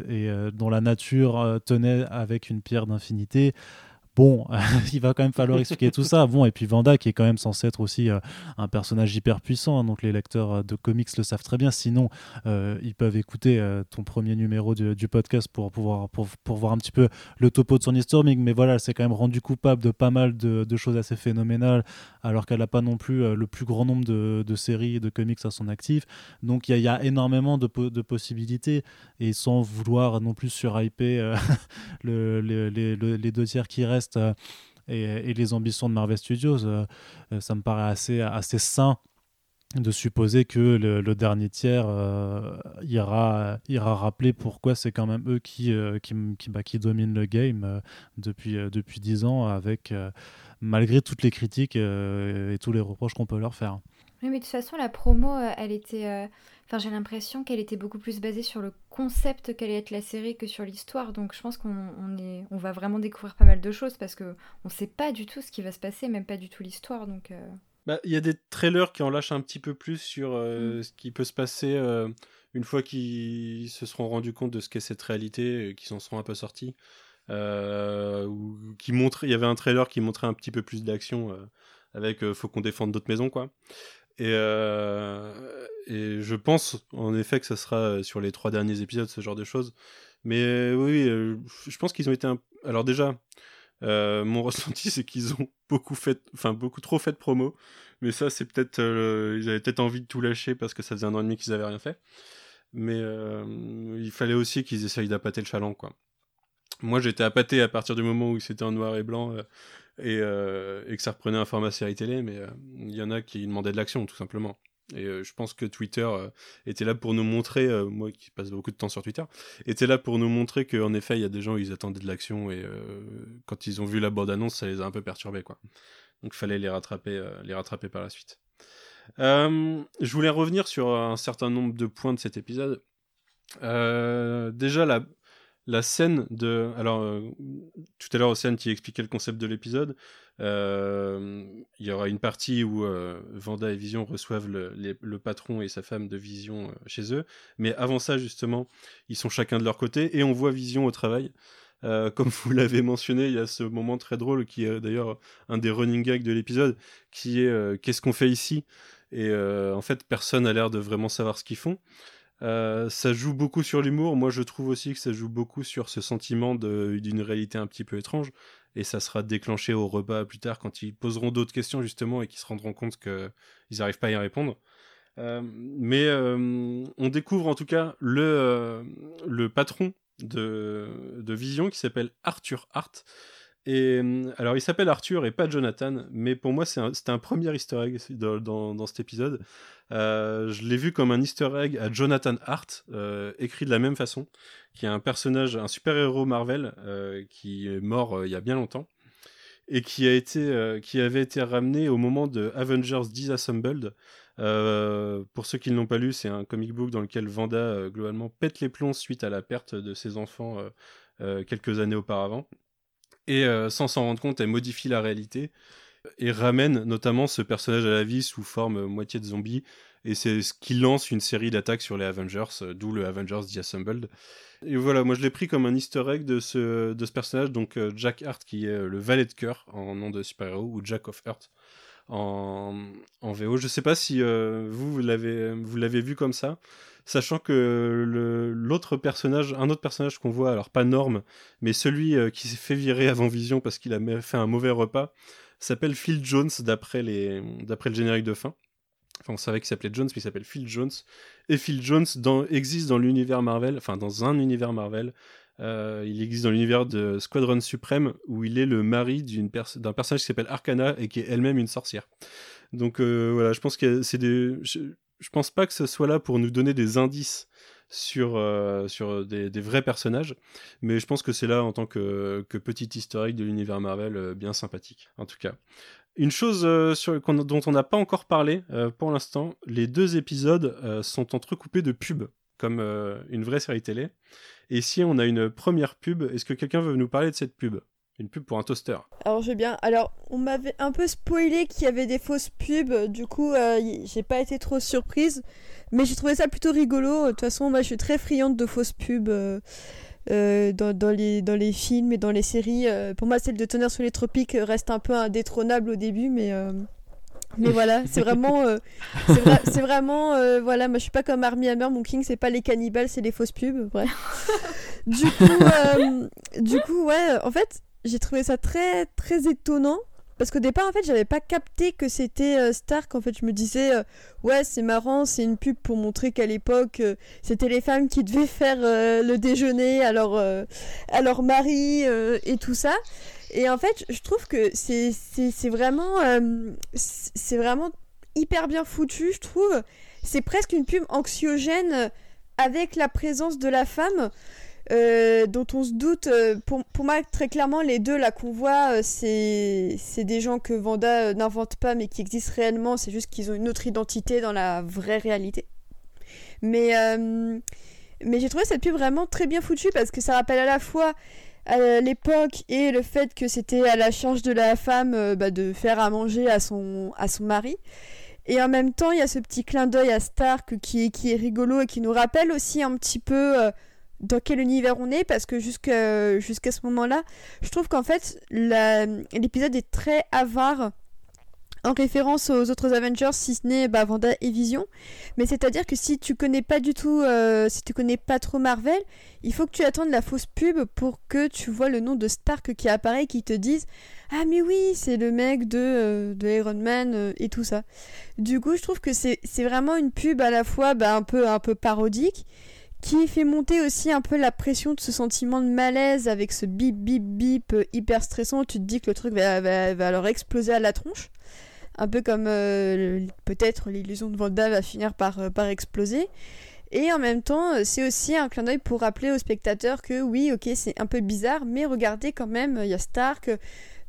et dont la nature tenait avec une pierre d'infinité bon, il va quand même falloir expliquer tout ça. Bon, et puis Vanda, qui est quand même censé être aussi euh, un personnage hyper puissant, hein, donc les lecteurs euh, de comics le savent très bien. Sinon, euh, ils peuvent écouter ton premier numéro du, podcast pour pouvoir voir un petit peu le topo de son histoire. Mais voilà, c'est quand même rendu coupable de pas mal de, choses assez phénoménales, alors qu'elle n'a pas non plus le plus grand nombre de, séries de comics à son actif. Donc il y, a énormément de, possibilités, et sans vouloir non plus surhyper le, les deux tiers qui restent euh, et, les ambitions de Marvel Studios, euh, euh, ça me paraît assez, assez sain de supposer que le, dernier tiers ira, ira rappeler pourquoi c'est quand même eux qui, qui, qui, bah, qui, dominent le game depuis, depuis 10 ans, avec, malgré toutes les critiques et tous les reproches qu'on peut leur faire. Oui, mais de toute façon, la promo, elle était Enfin, j'ai l'impression qu'elle était beaucoup plus basée sur le concept qu'allait être la série que sur l'histoire. Donc je pense qu'on est, on va vraiment découvrir pas mal de choses parce que on sait pas du tout ce qui va se passer, même pas du tout l'histoire. Donc euh. bah, il y a des trailers qui en lâchent un petit peu plus sur euh, mm. ce qui peut se passer euh, une fois qu'ils se seront rendus compte de ce qu'est cette réalité, et qu'ils s'en seront un peu sortis. ou qui montre, il y avait un trailer qui montrait un petit peu plus d'action avec faut qu'on défende d'autres maisons quoi. Et, euh, et je pense en effet que ça sera euh, sur les trois derniers épisodes, ce genre de choses. Mais euh, oui, je pense qu'ils ont été. Alors déjà, mon ressenti, c'est qu'ils ont beaucoup fait, enfin beaucoup trop fait de promo. Mais ça, c'est peut-être, ils avaient peut-être envie de tout lâcher parce que ça faisait un an et demi qu'ils avaient rien fait. Mais il fallait aussi qu'ils essayent d'appâter le chaland, quoi. Moi, j'étais appâté à partir du moment où c'était en noir et blanc euh, et, que ça reprenait un format série télé, mais euh, il y en a qui demandaient de l'action, tout simplement. Et euh, je pense que Twitter était là pour nous montrer, moi qui passe beaucoup de temps sur Twitter, était là pour nous montrer qu'en effet, il y a des gens, ils attendaient de l'action, et quand ils ont vu la bande-annonce, ça les a un peu perturbés, quoi. Donc il fallait les rattraper, les rattraper par la suite. je voulais revenir sur un certain nombre de points de cet épisode. déjà, la, la scène de. Alors, euh, tout à l'heure, Océane qui expliquait le concept de l'épisode, euh, il y aura une partie où euh, Vanda et Vision reçoivent le, patron et sa femme de Vision chez eux. Mais avant ça, justement, ils sont chacun de leur côté et on voit Vision au travail. comme vous l'avez mentionné, il y a ce moment très drôle qui est d'ailleurs un des running gags de l'épisode, qui est qu'est-ce qu'on fait ici? Et en fait, personne n'a l'air de vraiment savoir ce qu'ils font. Euh, ça joue beaucoup sur l'humour. Moi, je trouve aussi que ça joue beaucoup sur ce sentiment d'une réalité un petit peu étrange. et ça sera déclenché au repas plus tard quand ils poseront d'autres questions justement et qu'ils se rendront compte qu'ils n'arrivent pas à y répondre. Euh, mais euh, on découvre en tout cas le, patron de, de Vision qui s'appelle Arthur Hart. Et alors, il s'appelle Arthur et pas Jonathan, mais pour moi, c'était un, premier easter egg dans, cet épisode. je l'ai vu comme un easter egg à Jonathan Hart, écrit de la même façon, qui est un personnage, un super-héros Marvel, qui est mort il y a bien longtemps, et qui, qui avait été ramené au moment de Avengers Disassembled, euh, pour ceux qui ne l'ont pas lu, c'est un comic book dans lequel Vanda euh, globalement pète les plombs suite à la perte de ses enfants euh, quelques années auparavant. Et sans s'en rendre compte, elle modifie la réalité et ramène notamment ce personnage à la vie sous forme moitié de zombie. Et c'est ce qui lance une série d'attaques sur les Avengers, d'où le Avengers Disassembled. Et voilà, moi je l'ai pris comme un easter egg de ce, de ce personnage, donc Jack Hart qui est le valet de cœur en nom de super-héros, ou Jack of Heart en, VO. Je sais pas si euh, vous, l'avez, vu comme ça, sachant que l'autre personnage, un autre personnage qu'on voit, alors pas Norm, mais celui euh, qui s'est fait virer avant Vision parce qu'il a fait un mauvais repas, s'appelle Phil Jones d'après, le générique de fin. Enfin, on savait qu'il s'appelait Jones, mais il s'appelle Phil Jones. Et Phil Jones existe dans l'univers Marvel, enfin dans un univers Marvel, euh, il existe dans l'univers de Squadron Suprême où il est le mari d'un personnage qui s'appelle Arcana et qui est elle-même une sorcière. Donc euh, voilà, je pense que c'est des. Je, pense pas que ce soit là pour nous donner des indices sur, euh, sur des, vrais personnages, mais je pense que c'est là en tant que, que petit historique de l'univers Marvel bien sympathique, en tout cas. Une chose sur, dont on n'a pas encore parlé pour l'instant, les deux épisodes sont entrecoupés de pubs, comme une vraie série télé. Et si on a une première pub, est-ce que quelqu'un veut nous parler de cette pub? Une pub pour un toaster. Alors je vais bien. Alors on m'avait un peu spoilé qu'il y avait des fausses pubs, du coup euh, j'ai pas été trop surprise, mais j'ai trouvé ça plutôt rigolo. De toute façon moi je suis très friande de fausses pubs. Euh, euh, dans, les, dans les films et dans les séries. pour moi, celle de Tonnerre sur les tropiques reste un peu indétrônable au début, mais mais voilà, c'est vraiment, euh, c'est vraiment, euh, voilà, moi je suis pas comme Armie Hammer, mon king c'est pas les cannibales, c'est les fausses pubs, bref. du coup, euh, du coup, ouais, en fait, j'ai trouvé ça très, très étonnant. Parce qu'au départ, en fait, j'avais pas capté que c'était Stark. En fait, je me disais, ouais, c'est marrant, c'est une pub pour montrer qu'à l'époque, c'était les femmes qui devaient faire le déjeuner à leur, à leur mari et tout ça. Et en fait, je trouve que c'est vraiment, euh, vraiment hyper bien foutu, je trouve. C'est presque une pub anxiogène avec la présence de la femme. Euh, dont on se doute, euh, pour, pour, moi très clairement les deux là qu'on voit c'est des gens que Vanda n'invente pas mais qui existent réellement, c'est juste qu'ils ont une autre identité dans la vraie réalité. Mais, mais j'ai trouvé cette pub vraiment très bien foutue parce que ça rappelle à la fois à l'époque et le fait que c'était à la charge de la femme euh, bah, de faire à manger à son, à son mari. Et en même temps, il y a ce petit clin d'œil à Stark qui, qui est rigolo et qui nous rappelle aussi un petit peu euh, dans quel univers on est, parce que jusqu'à jusqu'à ce moment-là, je trouve qu'en fait, l'épisode est très avare en référence aux autres Avengers, si ce n'est bah, Vanda et Vision. Mais c'est-à-dire que si tu connais pas du tout, euh, si tu connais pas trop Marvel, il faut que tu attendes la fausse pub pour que tu vois le nom de Stark qui apparaît, qui te dise ah mais oui, c'est le mec de, euh, de Iron Man euh, et tout ça. Du coup, je trouve que c'est vraiment une pub à la fois bah, un peu un peu parodique qui fait monter aussi un peu la pression de ce sentiment de malaise avec ce bip bip bip hyper stressant. Tu te dis que le truc va, va, va leur exploser à la tronche un peu comme euh, peut-être l'illusion de Vanda va finir par, euh, par exploser. Et en même temps, euh, c'est aussi un clin d'œil pour rappeler aux spectateurs que oui, ok, c'est un peu bizarre, mais regardez quand même, il y a Stark,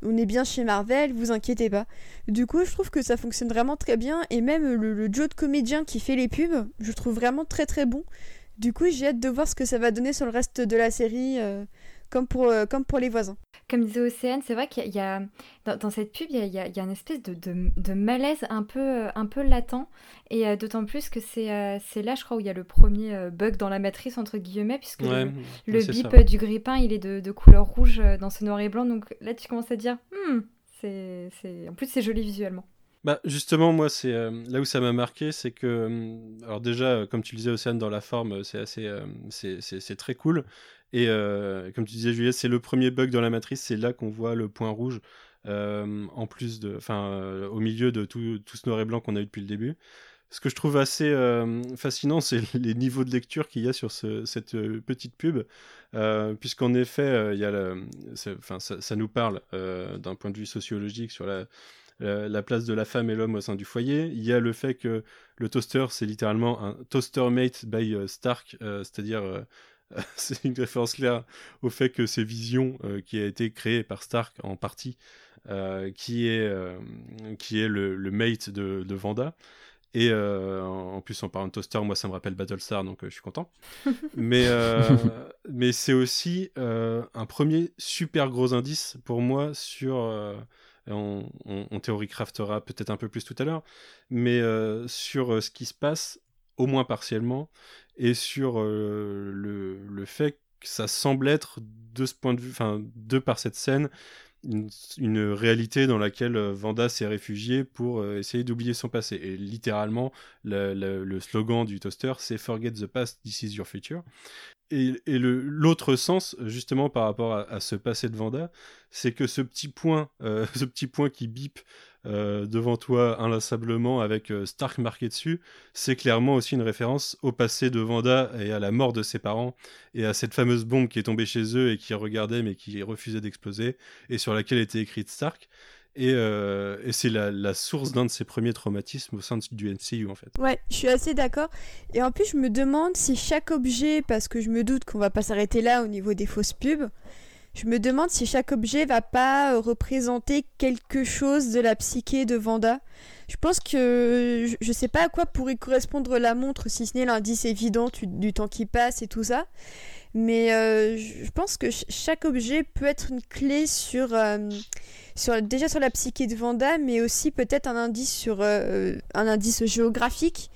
on est bien chez Marvel, vous inquiétez pas. Du coup, je trouve que ça fonctionne vraiment très bien, et même le, le Joe de comédien qui fait les pubs, je trouve vraiment très très bon. Du coup, j'ai hâte de voir ce que ça va donner sur le reste de la série comme pour, euh, comme pour les voisins. Comme disait Océane, c'est vrai qu'il y, a, dans, cette pub, il y a, une espèce de, de, malaise un peu, euh, un peu latent. Et euh, d'autant plus que c'est là, je crois, où il y a le premier bug dans la matrice, entre guillemets, puisque le, bip du grippin, il est de, couleur rouge dans ce noir et blanc. Donc là, tu commences à dire, hmm, c'est, en plus, c'est joli visuellement. Bah justement, moi, c'est là où ça m'a marqué, c'est que, alors déjà, comme tu le disais, Océane, dans la forme, c'est assez, c'est très cool. Et comme tu disais, Juliette, c'est le premier bug dans la matrice, c'est là qu'on voit le point rouge. en plus de, enfin, au milieu de tout, tout ce noir et blanc qu'on a eu depuis le début. Ce que je trouve assez euh, fascinant, c'est les niveaux de lecture qu'il y a sur cette euh, petite pub, euh, puisqu'en effet, il y a enfin, ça, nous parle d'un point de vue sociologique sur la, la place de la femme et l'homme au sein du foyer. Il y a le fait que le toaster, c'est littéralement un toaster made by Stark, c'est-à-dire c'est une référence claire au fait que c'est Vision qui a été créé par Stark en partie, qui est, qui est le, mate de, de Vanda. Et euh, en plus, en parlant de toaster, moi, ça me rappelle Battlestar, donc euh, je suis content. mais euh, mais c'est aussi un premier super gros indice pour moi sur. On, on, théorie craftera peut-être un peu plus tout à l'heure, mais sur ce qui se passe, au moins partiellement, et sur le, le fait que ça semble être, de ce point de vue, enfin, de par cette scène, une, réalité dans laquelle Vanda s'est réfugiée pour essayer d'oublier son passé. Et littéralement, le, slogan du toaster, c'est Forget the past, this is your future. Et, l'autre sens, justement, par rapport à, ce passé de Vanda, c'est que ce petit point, euh, ce petit point qui bip euh, devant toi inlassablement avec euh, Stark marqué dessus, c'est clairement aussi une référence au passé de Vanda et à la mort de ses parents et à cette fameuse bombe qui est tombée chez eux et qui regardait mais qui refusait d'exploser et sur laquelle était écrite Stark. Et, euh, c'est la, source d'un de ses premiers traumatismes au sein du NCU en fait. Ouais, je suis assez d'accord. Et en plus, je me demande si chaque objet, parce que je me doute qu'on va pas s'arrêter là au niveau des fausses pubs, je me demande si chaque objet va pas euh, représenter quelque chose de la psyché de Vanda. Je pense que je, ne sais pas à quoi pourrait correspondre la montre, si ce n'est l'indice évident du, temps qui passe et tout ça. Mais euh, je pense que chaque objet peut être une clé sur, euh, sur déjà sur la psyché de Vanda, mais aussi peut-être un indice sur un indice géographique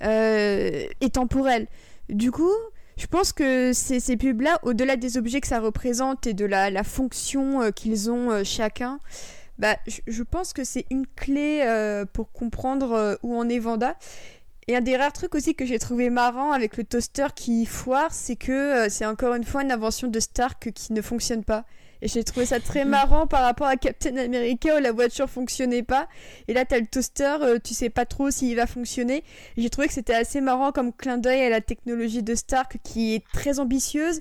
et temporel. Du coup, je pense que ces, ces pubs-là, au-delà des objets que ça représente et de la, fonction euh, qu'ils ont euh, chacun, bah, je, pense que c'est une clé euh, pour comprendre où en est Vanda. Et un des rares trucs aussi que j'ai trouvé marrant avec le toaster qui foire, c'est que c'est encore une fois une invention de Stark qui ne fonctionne pas. Et j'ai trouvé ça très marrant par rapport à Captain America où la voiture fonctionnait pas. Et là, t'as le toaster, euh, tu sais pas trop s'il va fonctionner. J'ai trouvé que c'était assez marrant comme clin d'œil à la technologie de Stark qui est très ambitieuse,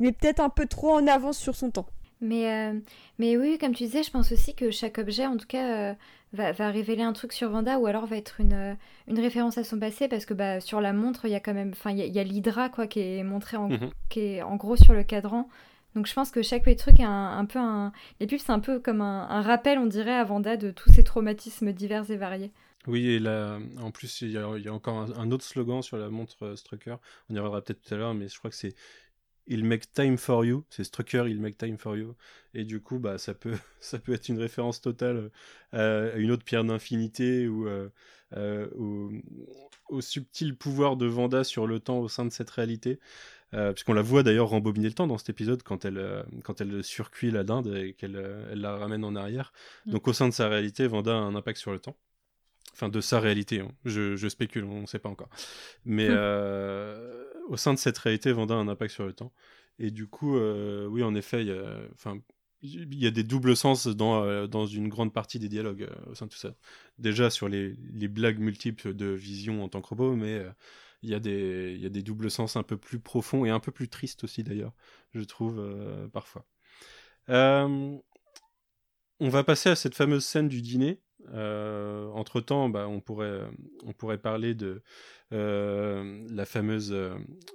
mais peut-être un peu trop en avance sur son temps. Mais, euh, mais oui, comme tu disais, je pense aussi que chaque objet, en tout cas, euh, va, va, révéler un truc sur Vanda ou alors va être une, une référence à son passé parce que bah, sur la montre, il y a quand même, enfin, il y a, l'Hydra quoi, qui est montré en, mhm. qui est en gros sur le cadran. Donc je pense que chaque petit truc est un, peu un... Les pubs, c'est un peu comme un, rappel, on dirait, à Vanda de tous ces traumatismes divers et variés. Oui, et là, en plus, il y, a, encore un, autre slogan sur la montre euh, Strucker. On y reviendra peut-être tout à l'heure, mais je crois que c'est Il make time for you. C'est Strucker, il make time for you. Et du coup, bah, ça, peut, ça peut être une référence totale euh, à une autre pierre d'infinité ou euh, au, au, subtil pouvoir de Vanda sur le temps au sein de cette réalité. Euh, puisqu'on la voit d'ailleurs rembobiner le temps dans cet épisode quand elle, euh, quand elle surcuit la dinde et qu'elle euh, elle la ramène en arrière. Mm. Donc au sein de sa réalité, Vanda a un impact sur le temps. Enfin, de sa réalité, hein. je, spécule, on ne sait pas encore. Mais mm. au sein de cette réalité, Vanda a un impact sur le temps. Et du coup, oui, en effet, il y a, enfin, il y a des doubles sens dans, dans une grande partie des dialogues au sein de tout ça. Déjà sur les, les blagues multiples de Vision en tant que robot, mais il y, a des, il y a des doubles sens un peu plus profonds et un peu plus tristes aussi d'ailleurs, je trouve euh, parfois. Euh, on va passer à cette fameuse scène du dîner. Euh, entre temps, bah, on, pourrait, on pourrait parler de la fameuse,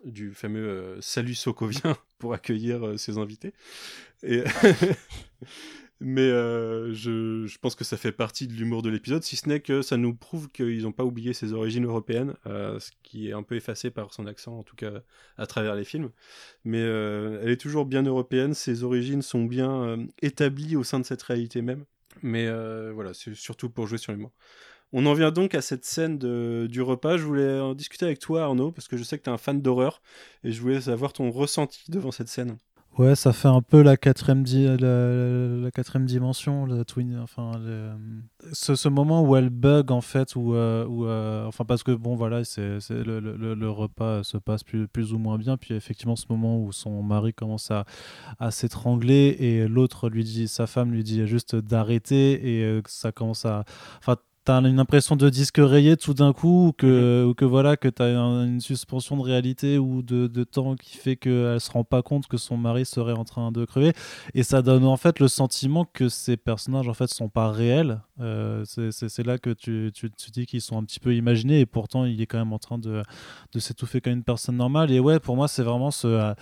du fameux salut sokovien pour accueillir ses invités. Mais euh, je, pense que ça fait partie de l'humour de l'épisode, si ce n'est que ça nous prouve qu'ils n'ont pas oublié ses origines européennes, euh, ce qui est un peu effacé par son accent, en tout cas à travers les films. Mais euh, elle est toujours bien européenne, ses origines sont bien établies au sein de cette réalité même. Mais voilà, c'est surtout pour jouer sur l'humour. On en vient donc à cette scène du repas. Je voulais en discuter avec toi, Arnaud, parce que je sais que tu es un fan d'horreur, et je voulais savoir ton ressenti devant cette scène. Ouais, ça fait un peu la quatrième, di- la, la- la quatrième dimension, la twin, enfin, le- ce, ce moment où elle bug en fait, où, euh, où, euh, enfin parce que bon voilà, c'est le, le- le- repas se passe plus, plus ou moins bien, puis effectivement ce moment où son mari commence à, à s'étrangler et l'autre lui dit, sa femme lui dit juste d'arrêter et euh, ça commence à, enfin T'as une impression de disque rayé tout d'un coup, ou que, ou que voilà, que t'as un- une suspension de réalité ou de, de temps qui fait qu'elle se rend pas compte que son mari serait en train de crever. Et ça donne en fait le sentiment que ces personnages en fait sont pas réels. Euh, c'est- c'est c'est là que tu, tu, tu dis qu'ils sont un petit peu imaginés et pourtant il est quand même en train de, de s'étouffer comme une personne normale. Et ouais, pour moi, c'est vraiment ce, euh,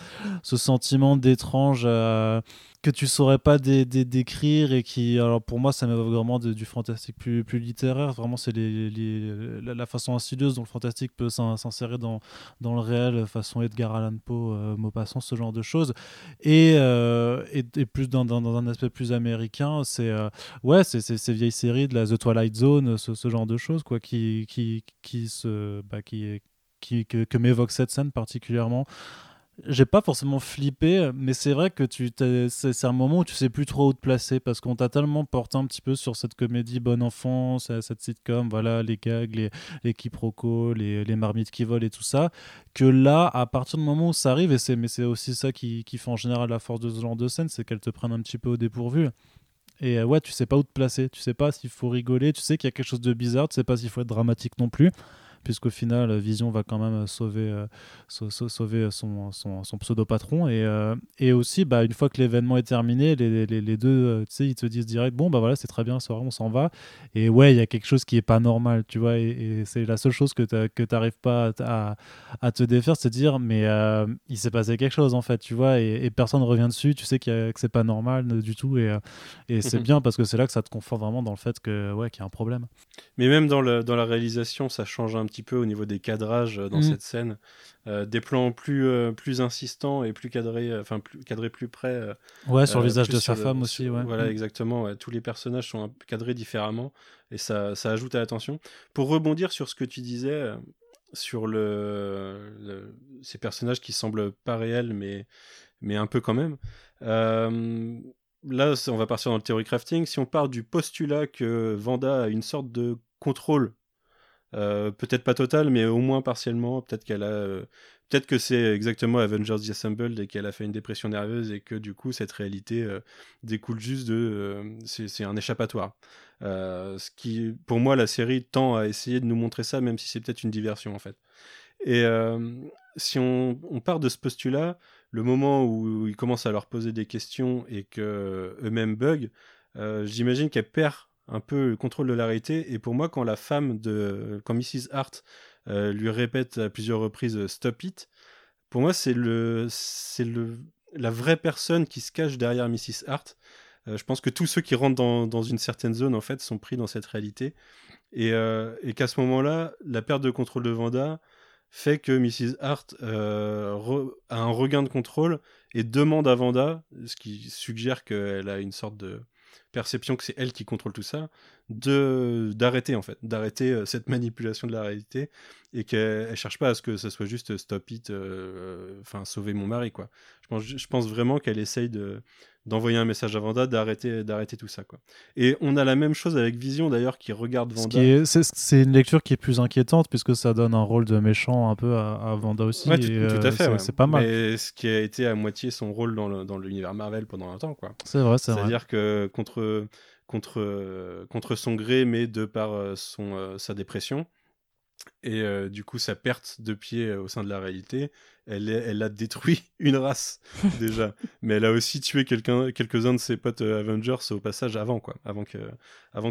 ce sentiment d'étrange. euh, que tu saurais pas dé- dé- décrire et qui alors pour moi ça m'évoque vraiment du fantastique plus, plus littéraire. Vraiment c'est les, les- la, façon insidieuse dont le fantastique peut s'in- s'insérer dans, dans le réel façon Edgar Allan Poe euh, Maupassant ce genre de choses. Et, euh, et, plus dans, dans, dans un aspect plus américain c'est euh, ouais ces vieilles séries de la The Twilight Zone ce, ce genre de choses quoi qui qui qui se bah, qui qui, que m'évoque cette scène particulièrement j'ai pas forcément flippé, mais c'est vrai que tu c'est un moment où tu sais plus trop où te placer parce qu'on t'a tellement porté un petit peu sur cette comédie bon enfant, ce- cette sitcom, voilà, les gags, les, les quiproquos, les, les marmites qui volent et tout ça, que là, à partir du moment où ça arrive, et c'est, mais c'est aussi ça qui, qui fait en général la force de ce genre de scène, c'est qu'elles te prennent un petit peu au dépourvu. Et euh, ouais, tu sais pas où te placer, tu sais pas s'il faut rigoler, tu sais qu'il y a quelque chose de bizarre, tu sais pas s'il faut être dramatique non plus puisqu'au final, euh, Vision va quand même euh, sauver, euh, sau- sau- sauver son, son, son pseudo-patron. Et, euh, et aussi, bah, une fois que l'événement est terminé, les, les, les deux, euh, tu sais, ils te disent direct, bon, bah voilà, c'est très bien, vrai, on s'en va. Et ouais, il y a quelque chose qui est pas normal, tu vois, et, et c'est la seule chose que tu n'arrives pas à, à, à te défaire, c'est de dire, mais euh, il s'est passé quelque chose, en fait, tu vois, et, et personne ne revient dessus, tu sais y a- que c'est pas normal euh, du tout, et, euh, et c'est Mhm. bien parce que c'est là que ça te conforte vraiment dans le fait que, ouais, qu'il y a un problème. Mais même dans, le, dans la réalisation, ça change un petit peu au niveau des cadrages euh, dans Mm. cette scène. Euh, des plans plus, euh, plus insistants et plus cadrés, enfin plus, cadrés plus près. Ouais, sur le visage de sa le- femme aussi, sur- ouais. Voilà, Mm. exactement. ouais. Tous les personnages sont cadrés différemment et ça, ça ajoute à l'attention. Pour rebondir sur ce que tu disais, sur le, le- ces personnages qui semblent pas réels, mais, mais un peu quand même. Euh, là, on va partir dans le theory crafting. Si on part du postulat que Vanda a une sorte de contrôle, euh, peut-être pas total, mais au moins partiellement, peut-être qu'elle a, euh, peut-être que c'est exactement Avengers The Assembled et qu'elle a fait une dépression nerveuse et que du coup cette réalité euh, découle juste de, c'est un échappatoire. Ce qui, pour moi, la série tend à essayer de nous montrer ça, même si c'est peut-être une diversion en fait. Et si on, part de ce postulat, le moment où ils commencent à leur poser des questions et que eux-mêmes bug, j'imagine qu'elle perd un peu le contrôle de la réalité. Et pour moi, quand la femme de, quand Mrs. Hart euh, lui répète à plusieurs reprises euh, Stop it, pour moi, c'est le, c'est le, la vraie personne qui se cache derrière Mrs. Hart. Euh, je pense que tous ceux qui rentrent dans, dans une certaine zone, en fait, sont pris dans cette réalité. Et, et qu'à ce moment-là, la perte de contrôle de Vanda fait que Mrs. Hart a un regain de contrôle et demande à Vanda, ce qui suggère qu'elle a une sorte de perception que c'est elle qui contrôle tout ça, de d'arrêter en fait, d'arrêter euh, cette manipulation de la réalité et qu'elle elle cherche pas à ce que ça soit juste stop it, euh, enfin sauver mon mari quoi. Je pense, je pense vraiment qu'elle essaye de d'envoyer un message à Vanda d'arrêter d'arrêter tout ça quoi. Et on a la même chose avec Vision d'ailleurs qui regarde Vanda. c'est, une lecture qui est plus inquiétante puisque ça donne un rôle de méchant un peu à, à Vanda aussi. Ouais, tout, et, tout euh, à fait. c'est, ouais. pas mal. Mais ce qui a été à moitié son rôle dans, le- dans l'univers Marvel pendant un temps, quoi. C'est vrai, c'est vrai. C'est-à-dire que contre, contre, contre son gré, mais de par euh, son, euh, sa dépression, et euh, du coup sa perte de pied euh, au sein de la réalité, elle, elle a détruit une race déjà. mais elle a aussi tué quelques-uns de ses potes euh, Avengers au passage avant, quoi. Avant,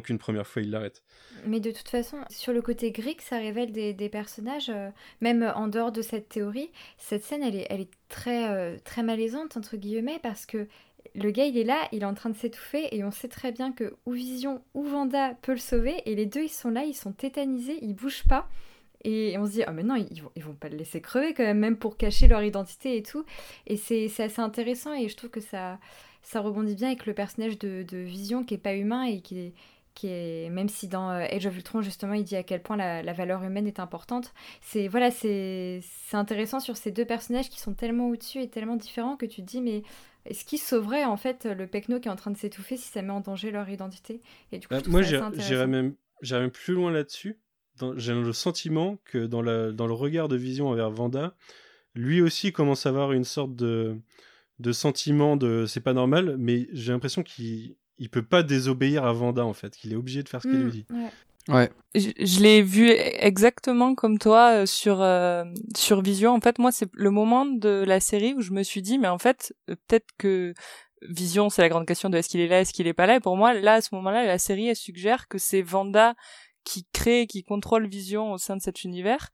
qu'une première fois il l'arrête. Mais de toute façon, sur le côté que ça révèle des, personnages, même en dehors de cette théorie, cette scène, elle est, elle est très, très malaisante, entre guillemets, parce que le gars, il est là, il est en train de s'étouffer, et on sait très bien que ou Vision ou Vanda peut le sauver, et les deux, ils sont là, ils sont tétanisés, ils bougent pas. Et on se dit, ah mais non, ils vont, ils vont pas le laisser crever quand même, même pour cacher leur identité et tout. Et c'est assez intéressant, et je trouve que ça, ça rebondit bien avec le personnage de, de Vision qui est pas humain et qui est qui est même si dans euh, Age of Ultron justement il dit à quel point la, valeur humaine est importante c'est voilà c'est intéressant sur ces deux personnages qui sont tellement au-dessus et tellement différents que tu te dis mais est-ce qui sauverait en fait le Pecno qui est en train de s'étouffer si ça met en danger leur identité? Et du coup, bah, moi j'irais même même plus loin là-dessus. J'ai le sentiment que dans, la, dans le regard de Vision envers Vanda lui aussi commence à avoir une sorte de de sentiment de c'est pas normal mais j'ai l'impression qu'il il peut pas désobéir à Vanda en fait, qu'il est obligé de faire ce qu'elle lui dit. Ouais. Je, l'ai vu exactement comme toi euh, sur euh, sur Vision. En fait, moi, c'est le moment de la série où je me suis dit, mais en fait, euh, peut-être que Vision, c'est la grande question de est-ce qu'il est là, est-ce qu'il est pas là. Et pour moi, là, à ce moment-là, la série, elle suggère que c'est Vanda qui crée, qui contrôle Vision au sein de cet univers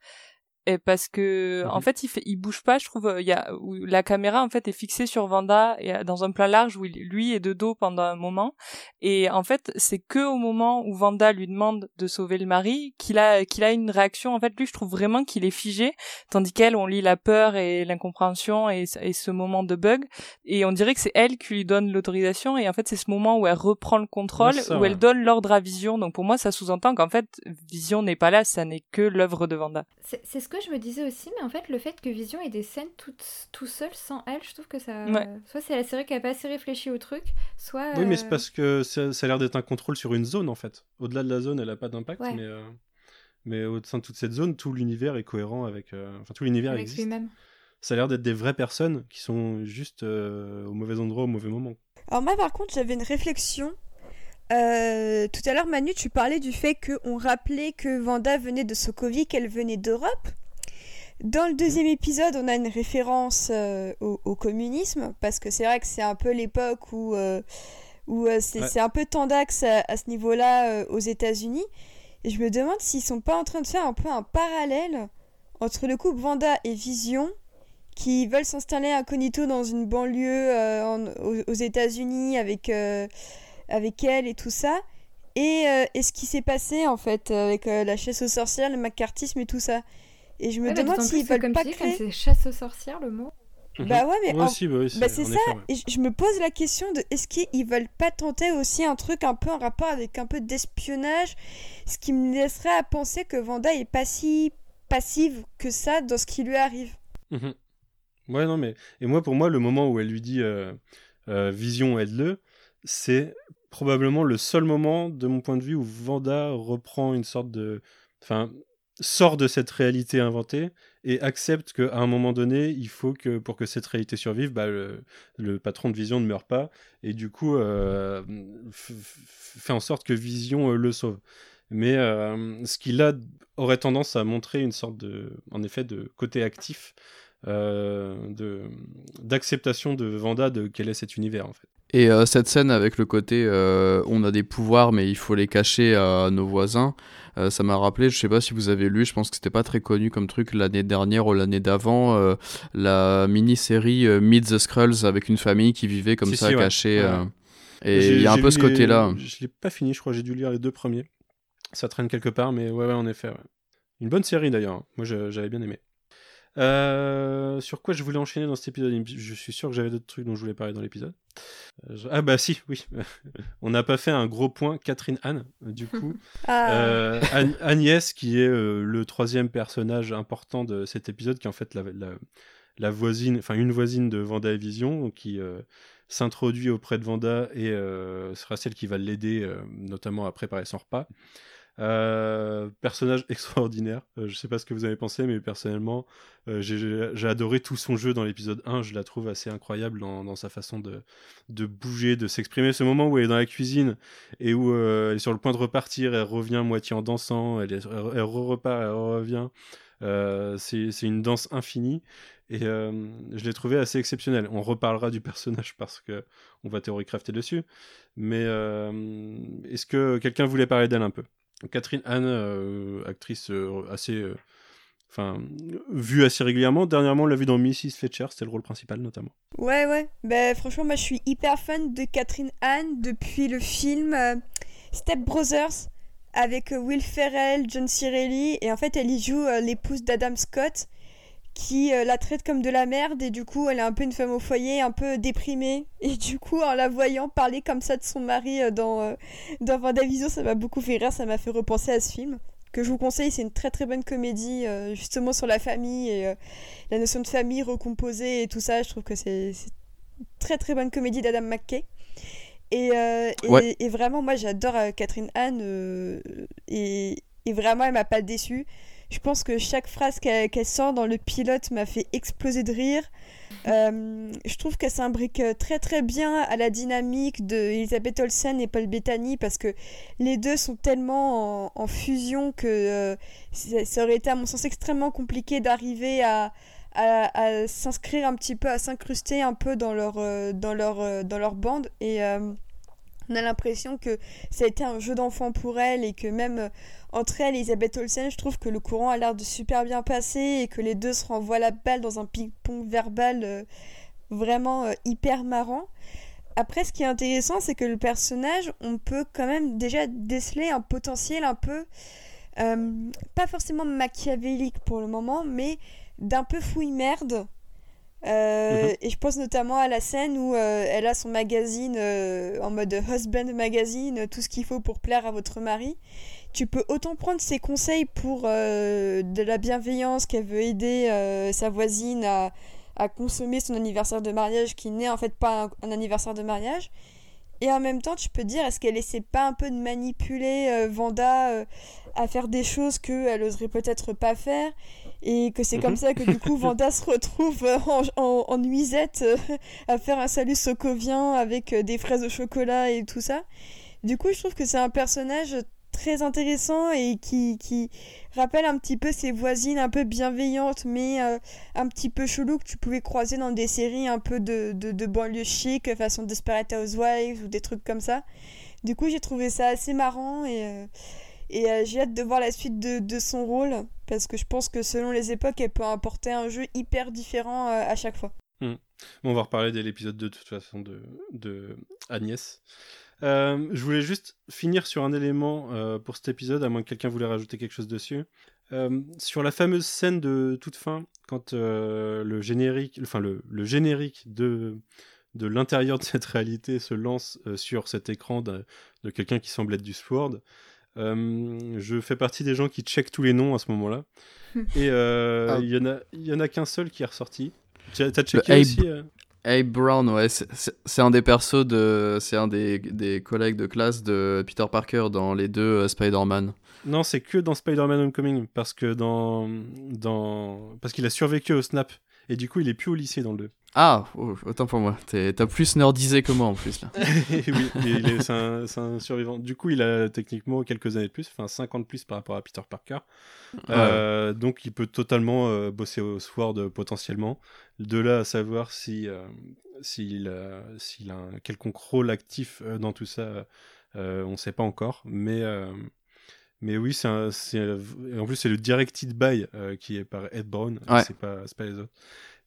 et parce que en mhm. fait il fait il bouge pas je trouve il y a où la caméra en fait est fixée sur Vanda et dans un plan large où il, lui est de dos pendant un moment. Et en fait c'est que au moment où Vanda lui demande de sauver le mari qu'il a qu'il a une réaction. En fait lui je trouve vraiment qu'il est figé tandis qu'elle on lit la peur et l'incompréhension et, et ce moment de bug. Et on dirait que c'est elle qui lui donne l'autorisation et en fait c'est ce moment où elle reprend le contrôle où elle donne l'ordre à Vision. Donc pour moi ça sous-entend qu'en fait Vision n'est pas là ça n'est que l'œuvre de Vanda. C'est ce que je me disais aussi, mais en fait, le fait que Vision ait des scènes toutes, tout seul, sans elle, je trouve que ça. Soit c'est la série qui a pas assez réfléchi au truc, soit. Oui, mais c'est euh, parce que ça, a l'air d'être un contrôle sur une zone, en fait. Au-delà de la zone, elle a pas d'impact, mais. Euh, mais au sein de toute cette zone, tout l'univers est cohérent avec. Euh, enfin, tout l'univers existe. Lui-même. Ça a l'air d'être des vraies personnes qui sont juste au mauvais endroit, au mauvais moment. Alors, moi, par contre, j'avais une réflexion euh, tout à l'heure, Manu, tu parlais du fait qu'on rappelait que Vanda venait de Sokovie, qu'elle venait d'Europe. Dans le deuxième épisode, on a une référence euh, au, communisme, parce que c'est vrai que c'est un peu l'époque où, euh, où c'est un peu tendax à, à ce niveau-là aux États-Unis. Et je me demande s'ils sont pas en train de faire un peu un parallèle entre le couple Vanda et Vision, qui veulent s'installer incognito dans une banlieue aux, aux États-Unis avec avec elle et tout ça. Et, euh, et ce qui s'est passé en fait avec euh, la chasse aux sorcières, le macartisme et tout ça. Et je me demande s'ils veulent pas créer. C'est chasse aux sorcières le mot. Mhm. Bah ouais, mais bah bah c'est ça. Et je me pose la question de est-ce qu'ils veulent pas tenter aussi un truc un peu en rapport avec un peu d'espionnage, ce qui me laisserait à penser que Vanda est pas si passive que ça dans ce qui lui arrive. Mhm. Ouais, non, mais et moi pour moi le moment où elle lui dit euh, Vision aide-le, c'est probablement le seul moment, de mon point de vue, où Vanda reprend une sorte de. Enfin, sort de cette réalité inventée et accepte qu'à un moment donné, il faut que pour que cette réalité survive, bah, le, patron de Vision ne meurt pas et du coup euh, fait en sorte que Vision euh, le sauve. Mais euh, ce qui là aurait tendance à montrer une sorte de, en effet, de côté actif de d'acceptation de Vanda de quel est cet univers en fait. Et euh, cette scène avec le côté euh, on a des pouvoirs mais il faut les cacher à nos voisins, euh, ça m'a rappelé, je sais pas si vous avez lu, je pense que c'était pas très connu comme truc l'année dernière ou l'année d'avant, la mini-série Meet the Skrulls avec une famille qui vivait comme ça cachée. Et il y a un peu ce côté-là. Je l'ai pas fini, je crois, j'ai dû lire les deux premiers. Ça traîne quelque part, mais ouais, ouais en effet. Une bonne série d'ailleurs, moi j'avais bien aimé. Euh, sur quoi je voulais enchaîner dans cet épisode? Je suis sûr que j'avais d'autres trucs dont je voulais parler dans l'épisode. Euh, ah bah si, oui. On n'a pas fait un gros point Catherine Anne, du coup. Ah. Euh, Agnès, qui est le troisième personnage important de cet épisode, qui est en fait la, la, voisine, enfin une voisine de Vanda et Vision, qui s'introduit auprès de Vanda et sera celle qui va l'aider, notamment à préparer son repas. Euh, personnage extraordinaire. Euh, je sais pas ce que vous avez pensé, mais personnellement, euh, j'ai adoré tout son jeu dans l'épisode 1. Je la trouve assez incroyable dans, sa façon de, bouger, de s'exprimer. Ce moment où elle est dans la cuisine et où elle est sur le point de repartir, elle revient moitié en dansant, elle, elle, repart, elle revient. C'est une danse infinie. Et je l'ai trouvé assez exceptionnel. On reparlera du personnage parce que on va théorie crafter dessus. Mais est-ce que quelqu'un voulait parler d'elle un peu? Catherine Anne, euh, actrice euh, assez. Euh, vue assez régulièrement. Dernièrement, on l'a vue dans Mrs. Fletcher, c'était le rôle principal notamment. Ouais, ouais. Ben, franchement, moi je suis hyper fan de Catherine Anne depuis le film Step Brothers avec Will Ferrell, John Cirelli. Et en fait, elle y joue l'épouse d'Adam Scott qui la traite comme de la merde et du coup elle est un peu une femme au foyer, un peu déprimée et du coup en la voyant parler comme ça de son mari dans dans Vendavision, ça m'a beaucoup fait rire, ça m'a fait repenser à ce film que je vous conseille. C'est une très très bonne comédie justement sur la famille et la notion de famille recomposée et tout ça. Je trouve que c'est une très très bonne comédie d'Adam McKay. Et, et, vraiment, moi j'adore Catherine Anne et, et, vraiment elle m'a pas déçue. Je pense que chaque phrase qu'elle sort dans le pilote m'a fait exploser de rire. Euh, je trouve qu'elle s'imbrique très très bien à la dynamique de Elisabeth Olsen et Paul Bettany parce que les deux sont tellement en, fusion que euh, ça, aurait été à mon sens extrêmement compliqué d'arriver à, s'inscrire un petit peu, à s'incruster un peu dans leur, euh, dans leur, dans leur bande. Et on a l'impression que ça a été un jeu d'enfant pour elle et que même euh, entre elle et Elisabeth Olsen, je trouve que le courant a l'air de super bien passer et que les deux se renvoient la balle dans un ping-pong verbal euh, vraiment euh, hyper marrant. Après, ce qui est intéressant, c'est que le personnage, on peut quand même déjà déceler un potentiel un peu, pas forcément machiavélique pour le moment, mais d'un peu fouille merde euh, mhm. Et je pense notamment à la scène où euh, elle a son magazine euh, en mode husband magazine, tout ce qu'il faut pour plaire à votre mari. Tu peux autant prendre ses conseils pour de la bienveillance, qu'elle veut aider sa voisine à, à, consommer son anniversaire de mariage qui n'est en fait pas un, anniversaire de mariage. Et en même temps, tu peux dire, est-ce qu'elle essaie pas un peu de manipuler Vanda à faire des choses qu'elle oserait peut-être pas faire? Et que c'est comme mhm. ça que du coup Vanda se retrouve euh, en, en, nuisette euh, à faire un salut sokovien avec euh, des fraises au chocolat et tout ça. Du coup, je trouve que c'est un personnage très intéressant et qui, qui rappelle un petit peu ses voisines un peu bienveillantes mais un petit peu chelou que tu pouvais croiser dans des séries un peu de, de, de banlieue chic façon Desperate Housewives ou des trucs comme ça. Du coup, j'ai trouvé ça assez marrant et et euh, j'ai hâte de voir la suite de, de, son rôle, parce que je pense que selon les époques, elle peut apporter un jeu hyper différent euh, à chaque fois. Hmm. on va reparler dès l'épisode 2 de toute façon de, de Agnès. Euh, je voulais juste finir sur un élément pour cet épisode, à moins que quelqu'un voulait rajouter quelque chose dessus. sur la fameuse scène de toute fin, quand le générique, enfin le, le générique de, de l'intérieur de cette réalité se lance sur cet écran de, de quelqu'un qui semble être du Sword, euh, je fais partie des gens qui checkent tous les noms à ce moment-là. Et euh, ah. il y en a, il y en a qu'un seul qui est ressorti. T'as checké aussi euh? Abe Brown, ouais, c'est un des persos de, c'est un des, des, collègues de classe de Peter Parker dans les deux Spider-Man. Non, c'est que dans Spider-Man Homecoming parce que dans, dans, parce qu'il a survécu au snap et du coup il est plus au lycée dans le 2. Ah, oh, autant pour moi. T'as plus nerdisé que moi en plus là. oui, c'est un, survivant. Du coup, il a techniquement quelques années de plus, enfin 50 de plus par rapport à Peter Parker. Euh, donc, il peut totalement euh, bosser au Sword euh, potentiellement. De là à savoir si s'il a un quelconque rôle actif dans tout ça, on ne sait pas encore. Mais mais oui, c'est en plus c'est le directed by qui est par Ed Brown. C'est pas pas les autres.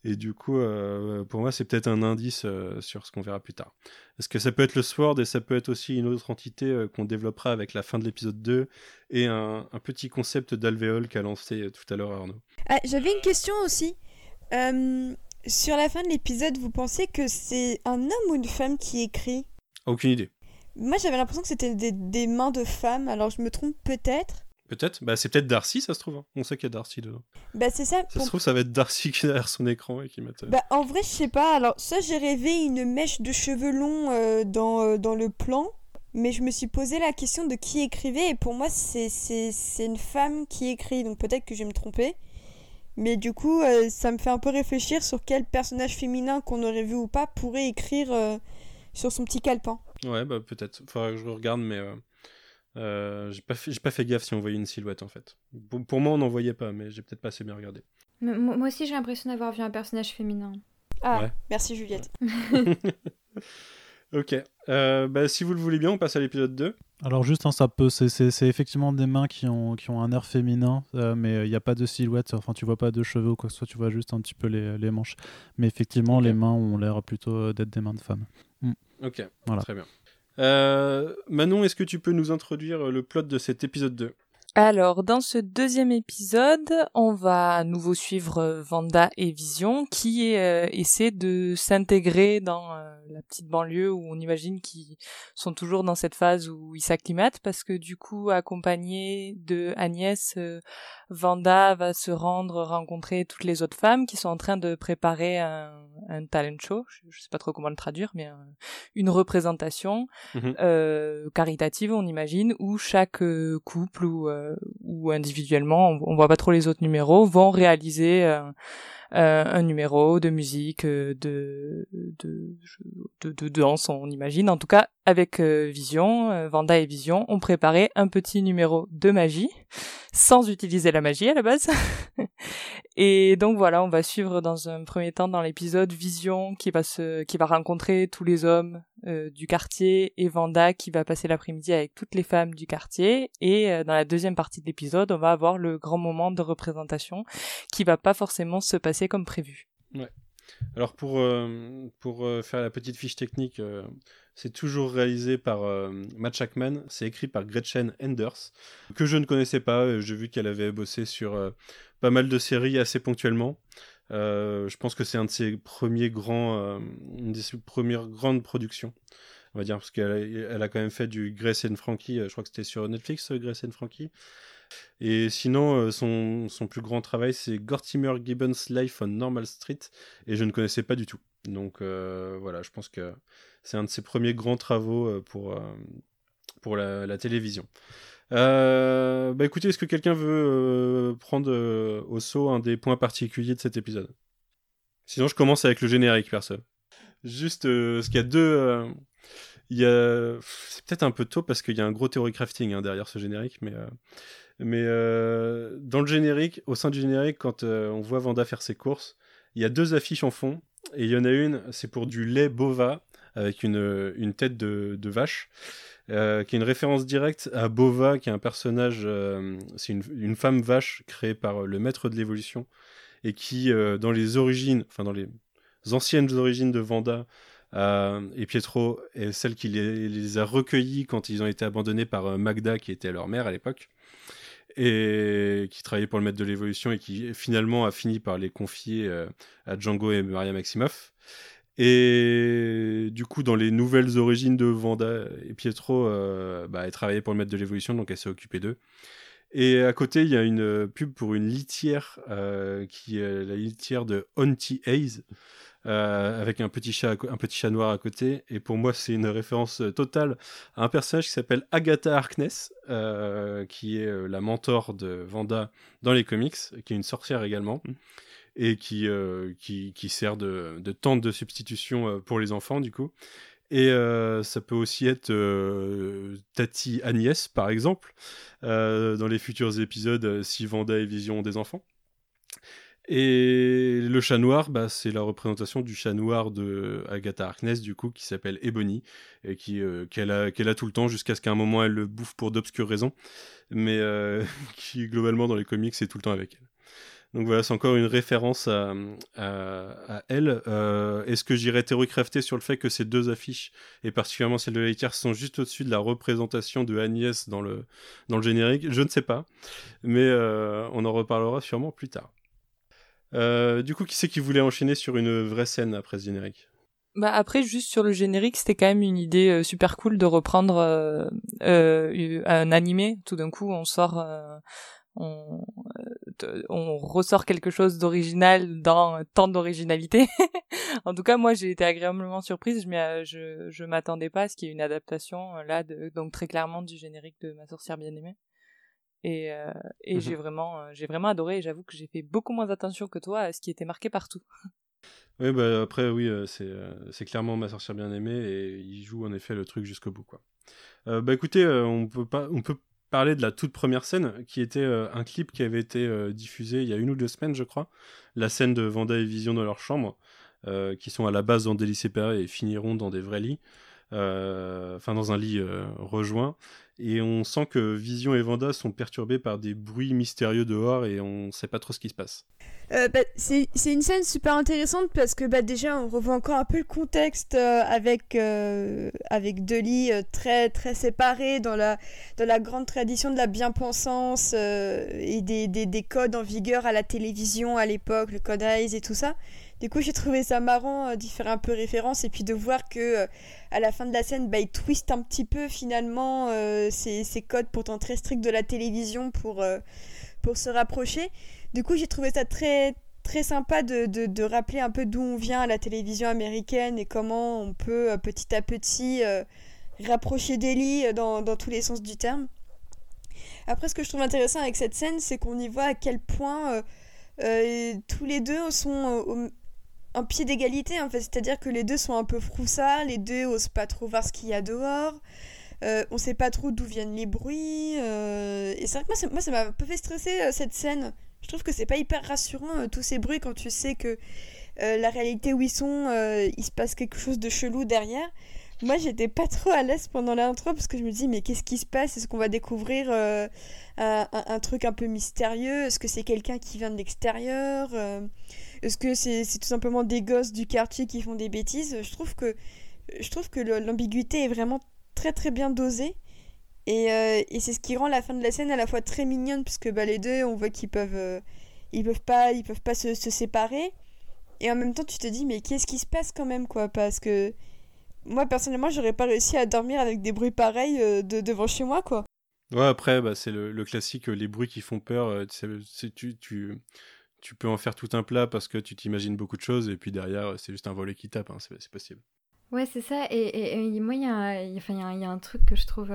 Et du coup, euh, pour moi, c'est peut-être un indice euh, sur ce qu'on verra plus tard. Parce que ça peut être le Sword et ça peut être aussi une autre entité euh, qu'on développera avec la fin de l'épisode 2 et un, petit concept d'alvéole qu'a lancé tout à l'heure Arnaud? Ah, j'avais une question aussi. sur la fin de l'épisode, vous pensez que c'est un homme ou une femme qui écrit? Aucune idée. Moi, j'avais l'impression que c'était des, des mains de femmes, alors je me trompe peut-être. Peut-être. Bah, c'est peut-être Darcy, ça se trouve. Hein. On sait qu'il y a Darcy dedans. Bah, c'est ça. Ça se trouve, ça va être Darcy qui est derrière son écran et qui met. Bah, en vrai, je sais pas. Alors, ça, j'ai rêvé une mèche de cheveux longs euh, dans, euh, dans le plan. Mais je me suis posé la question de qui écrivait. Et pour moi, c'est une femme qui écrit. Donc, peut-être que je vais me tromper. Mais du coup, euh, ça me fait un peu réfléchir sur quel personnage féminin qu'on aurait vu ou pas pourrait écrire sur son petit calepin. Ouais, bah, peut-être. Faudra que je regarde, mais. Euh, j'ai pas, fait, pas fait gaffe si on voyait une silhouette en fait. Pour, moi, on n'en voyait pas, mais j'ai peut-être pas assez bien regardé. moi aussi, j'ai l'impression d'avoir vu un personnage féminin. Ah, merci Juliette. ok. Euh, bah, si vous le voulez bien, on passe à l'épisode 2. Alors juste, hein, ça peut, c'est effectivement des mains qui ont, qui ont un air féminin, euh, mais il n'y a pas de silhouette, enfin tu vois pas de cheveux ou quoi que ce soit, tu vois juste un petit peu les, les manches. Mais effectivement, les mains ont l'air plutôt d'être des mains de femmes. Mm. Ok, voilà. très bien. Euh, Manon, est-ce que tu peux nous introduire le plot de cet épisode 2 Alors, dans ce deuxième épisode, on va à nouveau suivre euh, Vanda et Vision qui euh, essaient de s'intégrer dans euh, la petite banlieue où on imagine qu'ils sont toujours dans cette phase où ils s'acclimatent parce que du coup, accompagné de Agnès, euh, Vanda va se rendre rencontrer toutes les autres femmes qui sont en train de préparer un, un talent show, je, je sais pas trop comment le traduire, mais un- une représentation Mhm. euh, caritative, on imagine, où chaque couple ou, euh, ou individuellement, on, on voit pas trop les autres numéros, vont réaliser euh, euh, un numéro de musique, euh, de, de, de, de danse, on imagine. En tout cas, avec euh, Vision, euh, Vanda et Vision ont préparé un petit numéro de magie, sans utiliser la magie à la base. Et donc voilà, on va suivre dans un premier temps dans l'épisode Vision qui va se, qui va rencontrer tous les hommes euh, du quartier et Vanda qui va passer l'après-midi avec toutes les femmes du quartier. Et euh, dans la deuxième partie de l'épisode, on va avoir le grand moment de représentation qui va pas forcément se passer comme prévu. Alors pour, euh, pour faire la petite fiche technique, c'est toujours réalisé par Matt Shackman, c'est écrit par Gretchen Enders, que je ne connaissais pas, j'ai vu qu'elle avait bossé sur pas mal de séries assez ponctuellement. Euh, je pense que c'est un de ses premiers grands, euh, une de ses premières grandes productions, on va dire, parce qu'elle a, quand même fait du Grace and Frankie, euh, je crois que c'était sur Netflix, Grace and Frankie. Et sinon, son, son plus grand travail, c'est Gortimer Gibbon's Life on Normal Street, et je ne connaissais pas du tout. Donc voilà, je pense que c'est un de ses premiers grands travaux pour, pour la télévision. Euh, bah écoutez, est-ce que quelqu'un veut euh, prendre euh, au saut un des points particuliers de cet épisode? Sinon, je commence avec le générique, perso. Juste, parce qu'il y a deux... il y a... C'est peut-être un peu tôt parce qu'il y a un gros theory crafting hein, derrière ce générique, mais... mais dans le générique, au sein du générique, quand on voit Vanda faire ses courses, il y a deux affiches en fond. Et il y en a une, c'est pour du lait bova avec une, une tête de vache, euh, qui est une référence directe à Bova, qui est un personnage, euh, c'est une, femme vache créée par euh, le maître de l'évolution, et qui, dans les origines, enfin dans les anciennes origines de Vanda, et Pietro est celle qui les, a recueillis quand ils ont été abandonnés par Magda, qui était leur mère à l'époque et qui travaillait pour le maître de l'évolution et qui finalement a fini par les confier à Django et Maria Maximoff. Et du coup, dans les nouvelles origines de Vanda et Pietro, euh, bah, elle travaillait pour le maître de l'évolution, donc elle s'est occupée d'eux. Et à côté, il y a une euh, pub pour une litière euh, qui est la litière de Auntie Hayes. avec un petit chat, un petit chat noir à côté. Et pour moi, c'est une référence totale à un personnage qui s'appelle Agatha Harkness, qui est la mentor de Vanda dans les comics, qui est une sorcière également, et qui, euh, qui, qui sert de, de tente de substitution euh, pour les enfants, du coup. Et euh, ça peut aussi être euh, Tati Agnès, par exemple, dans les futurs épisodes, si Vanda et Vision des enfants. Et le chat noir, bah, c'est la représentation du chat noir de Agatha Harkness, du coup, qui s'appelle Ebony, et qui, qu'elle, a, qu'elle a tout le temps jusqu'à ce qu'à un moment elle le bouffe pour d'obscures raisons, mais qui, globalement, dans les comics, c'est tout le temps avec elle. Donc voilà, c'est encore une référence à, elle. Euh, est-ce que j'irais théorie-crafter sur le fait que ces deux affiches, et particulièrement celle de Lakers, sont juste au-dessus de la représentation de Agnès dans le, générique? Je ne sais pas, mais euh, on en reparlera sûrement plus tard. Euh, du coup, qui c'est qui voulait enchaîner sur une vraie scène après ce générique? Bah après, juste sur le générique, c'était quand même une idée super cool de reprendre un animé. Tout d'un coup, on sort, on, euh, on ressort quelque chose d'original dans tant d'originalité. en tout cas, moi, j'ai été agréablement surprise. Je, a- je, je m'attendais pas à ce qu'il y ait une adaptation euh, là, de, donc très clairement du générique de Ma sorcière bien aimée. Et, euh, et Mhm. j'ai vraiment, euh, j'ai vraiment adoré. Et j'avoue que j'ai fait beaucoup moins attention que toi à ce qui était marqué partout. Oui, bah après, oui, euh, c'est euh, clairement ma sorcière bien aimée et il joue en effet le truc jusqu'au bout, quoi. Euh, bah écoutez, euh, on peut pas, on peut parler de la toute première scène qui était euh, un clip qui avait été euh, diffusé il y a une ou deux semaines, je crois. La scène de Vanda et Vision dans leur chambre, euh, qui sont à la base dans des lycées et finiront dans des vrais lits. Enfin dans un lit rejoint. Et on sent que Vision et Vanda sont perturbés par des bruits mystérieux dehors et on ne sait pas trop ce qui se passe. Euh, bah, c'est une scène super intéressante parce que bah, déjà on revoit encore un peu le contexte euh, avec, euh, deux lits très, séparés dans la, grande tradition de la bien-pensance et des, des, des, codes en vigueur à la télévision à l'époque, le code Eyes et tout ça. Du coup, j'ai trouvé ça marrant d'y faire un peu référence et puis de voir que à la fin de la scène, bah, il twist un petit peu finalement ces, ces, codes pourtant très stricts de la télévision pour, pour se rapprocher. Du coup, j'ai trouvé ça très très sympa de, de, rappeler un peu d'où on vient à la télévision américaine et comment on peut euh, petit à petit euh, rapprocher euh, dans, dans, tous les sens du terme. Après, ce que je trouve intéressant avec cette scène, c'est qu'on y voit à quel point tous les deux sont un pied d'égalité, en fait. C'est-à-dire que les deux sont un peu froussards, les deux osent pas trop voir ce qu'il y a dehors. Euh, on sait pas trop d'où viennent les bruits. et c'est vrai que moi, ça m'a un peu fait stresser cette scène. Je trouve que c'est pas hyper rassurant euh, tous ces bruits quand tu sais que euh, la réalité où ils sont, euh, il se passe quelque chose de chelou derrière. Moi, j'étais pas trop à l'aise pendant l'intro parce que je me dis, mais qu'est-ce qui se passe? Est-ce qu'on va découvrir un, truc un peu mystérieux? Est-ce que c'est quelqu'un qui vient de l'extérieur Est-ce que c'est tout simplement des gosses du quartier qui font des bêtises? Je trouve que, je trouve que l'ambiguïté est vraiment très très bien dosée. Euh, et, c'est ce qui rend la fin de la scène à la fois très mignonne, puisque bah, les deux, on voit qu'ils peuvent, euh, ils peuvent pas, ils peuvent pas se, séparer. Et en même temps, tu te dis, mais qu'est-ce qui se passe quand même, quoi? Parce que moi, personnellement, j'aurais pas réussi à dormir avec des bruits pareils euh, de, devant chez moi, quoi. Ouais, après, bah, c'est le, classique, les bruits qui font peur. tu, tu, tu peux en faire tout un plat parce que tu t'imagines beaucoup de choses, et puis derrière, c'est juste un volet qui tape, hein, c'est possible. Ouais, c'est ça. Et, moi, il y, a, y, y, a un truc que je trouve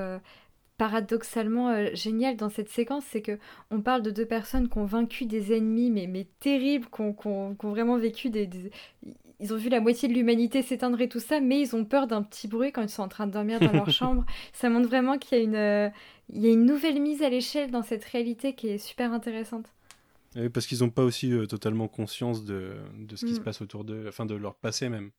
paradoxalement euh, génial dans cette séquence, c'est que on parle de deux personnes qui ont vaincu des ennemis, mais, mais terribles, qui ont, vraiment vécu des, Ils ont vu la moitié de l'humanité s'éteindre et tout ça, mais ils ont peur d'un petit bruit quand ils sont en train de dormir dans leur chambre. Ça montre vraiment qu'il y euh, y a une nouvelle mise à l'échelle dans cette réalité qui est super intéressante. Parce qu'ils n'ont pas aussi euh, totalement conscience de, de ce qui se mm. passe autour d'eux, enfin de leur passé même.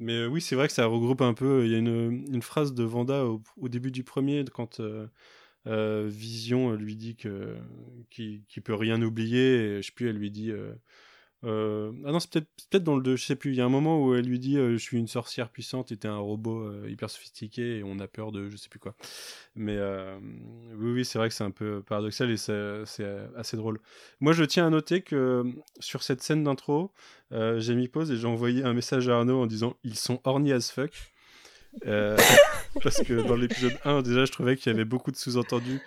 Mais euh, oui, c'est vrai que ça regroupe un peu. Il y a une, une phrase de Vanda au, au, début du premier, quand euh, Vision lui dit qu'il peut rien oublier. Et, je sais plus, elle lui dit euh, ah non, c'est peut-être peut dans le 2, je sais plus. Il y a un moment où elle lui dit euh, Je suis une sorcière puissante et t'es un robot euh, hyper sophistiqué et on a peur de je sais plus quoi. Mais oui, oui, c'est vrai que c'est un peu paradoxal et c'est assez drôle. Moi, je tiens à noter que sur cette scène d'intro, j'ai mis pause et j'ai envoyé un message à Arnaud en disant Ils sont horny as fuck. parce que dans l'épisode 1, déjà, je trouvais qu'il y avait beaucoup de sous-entendus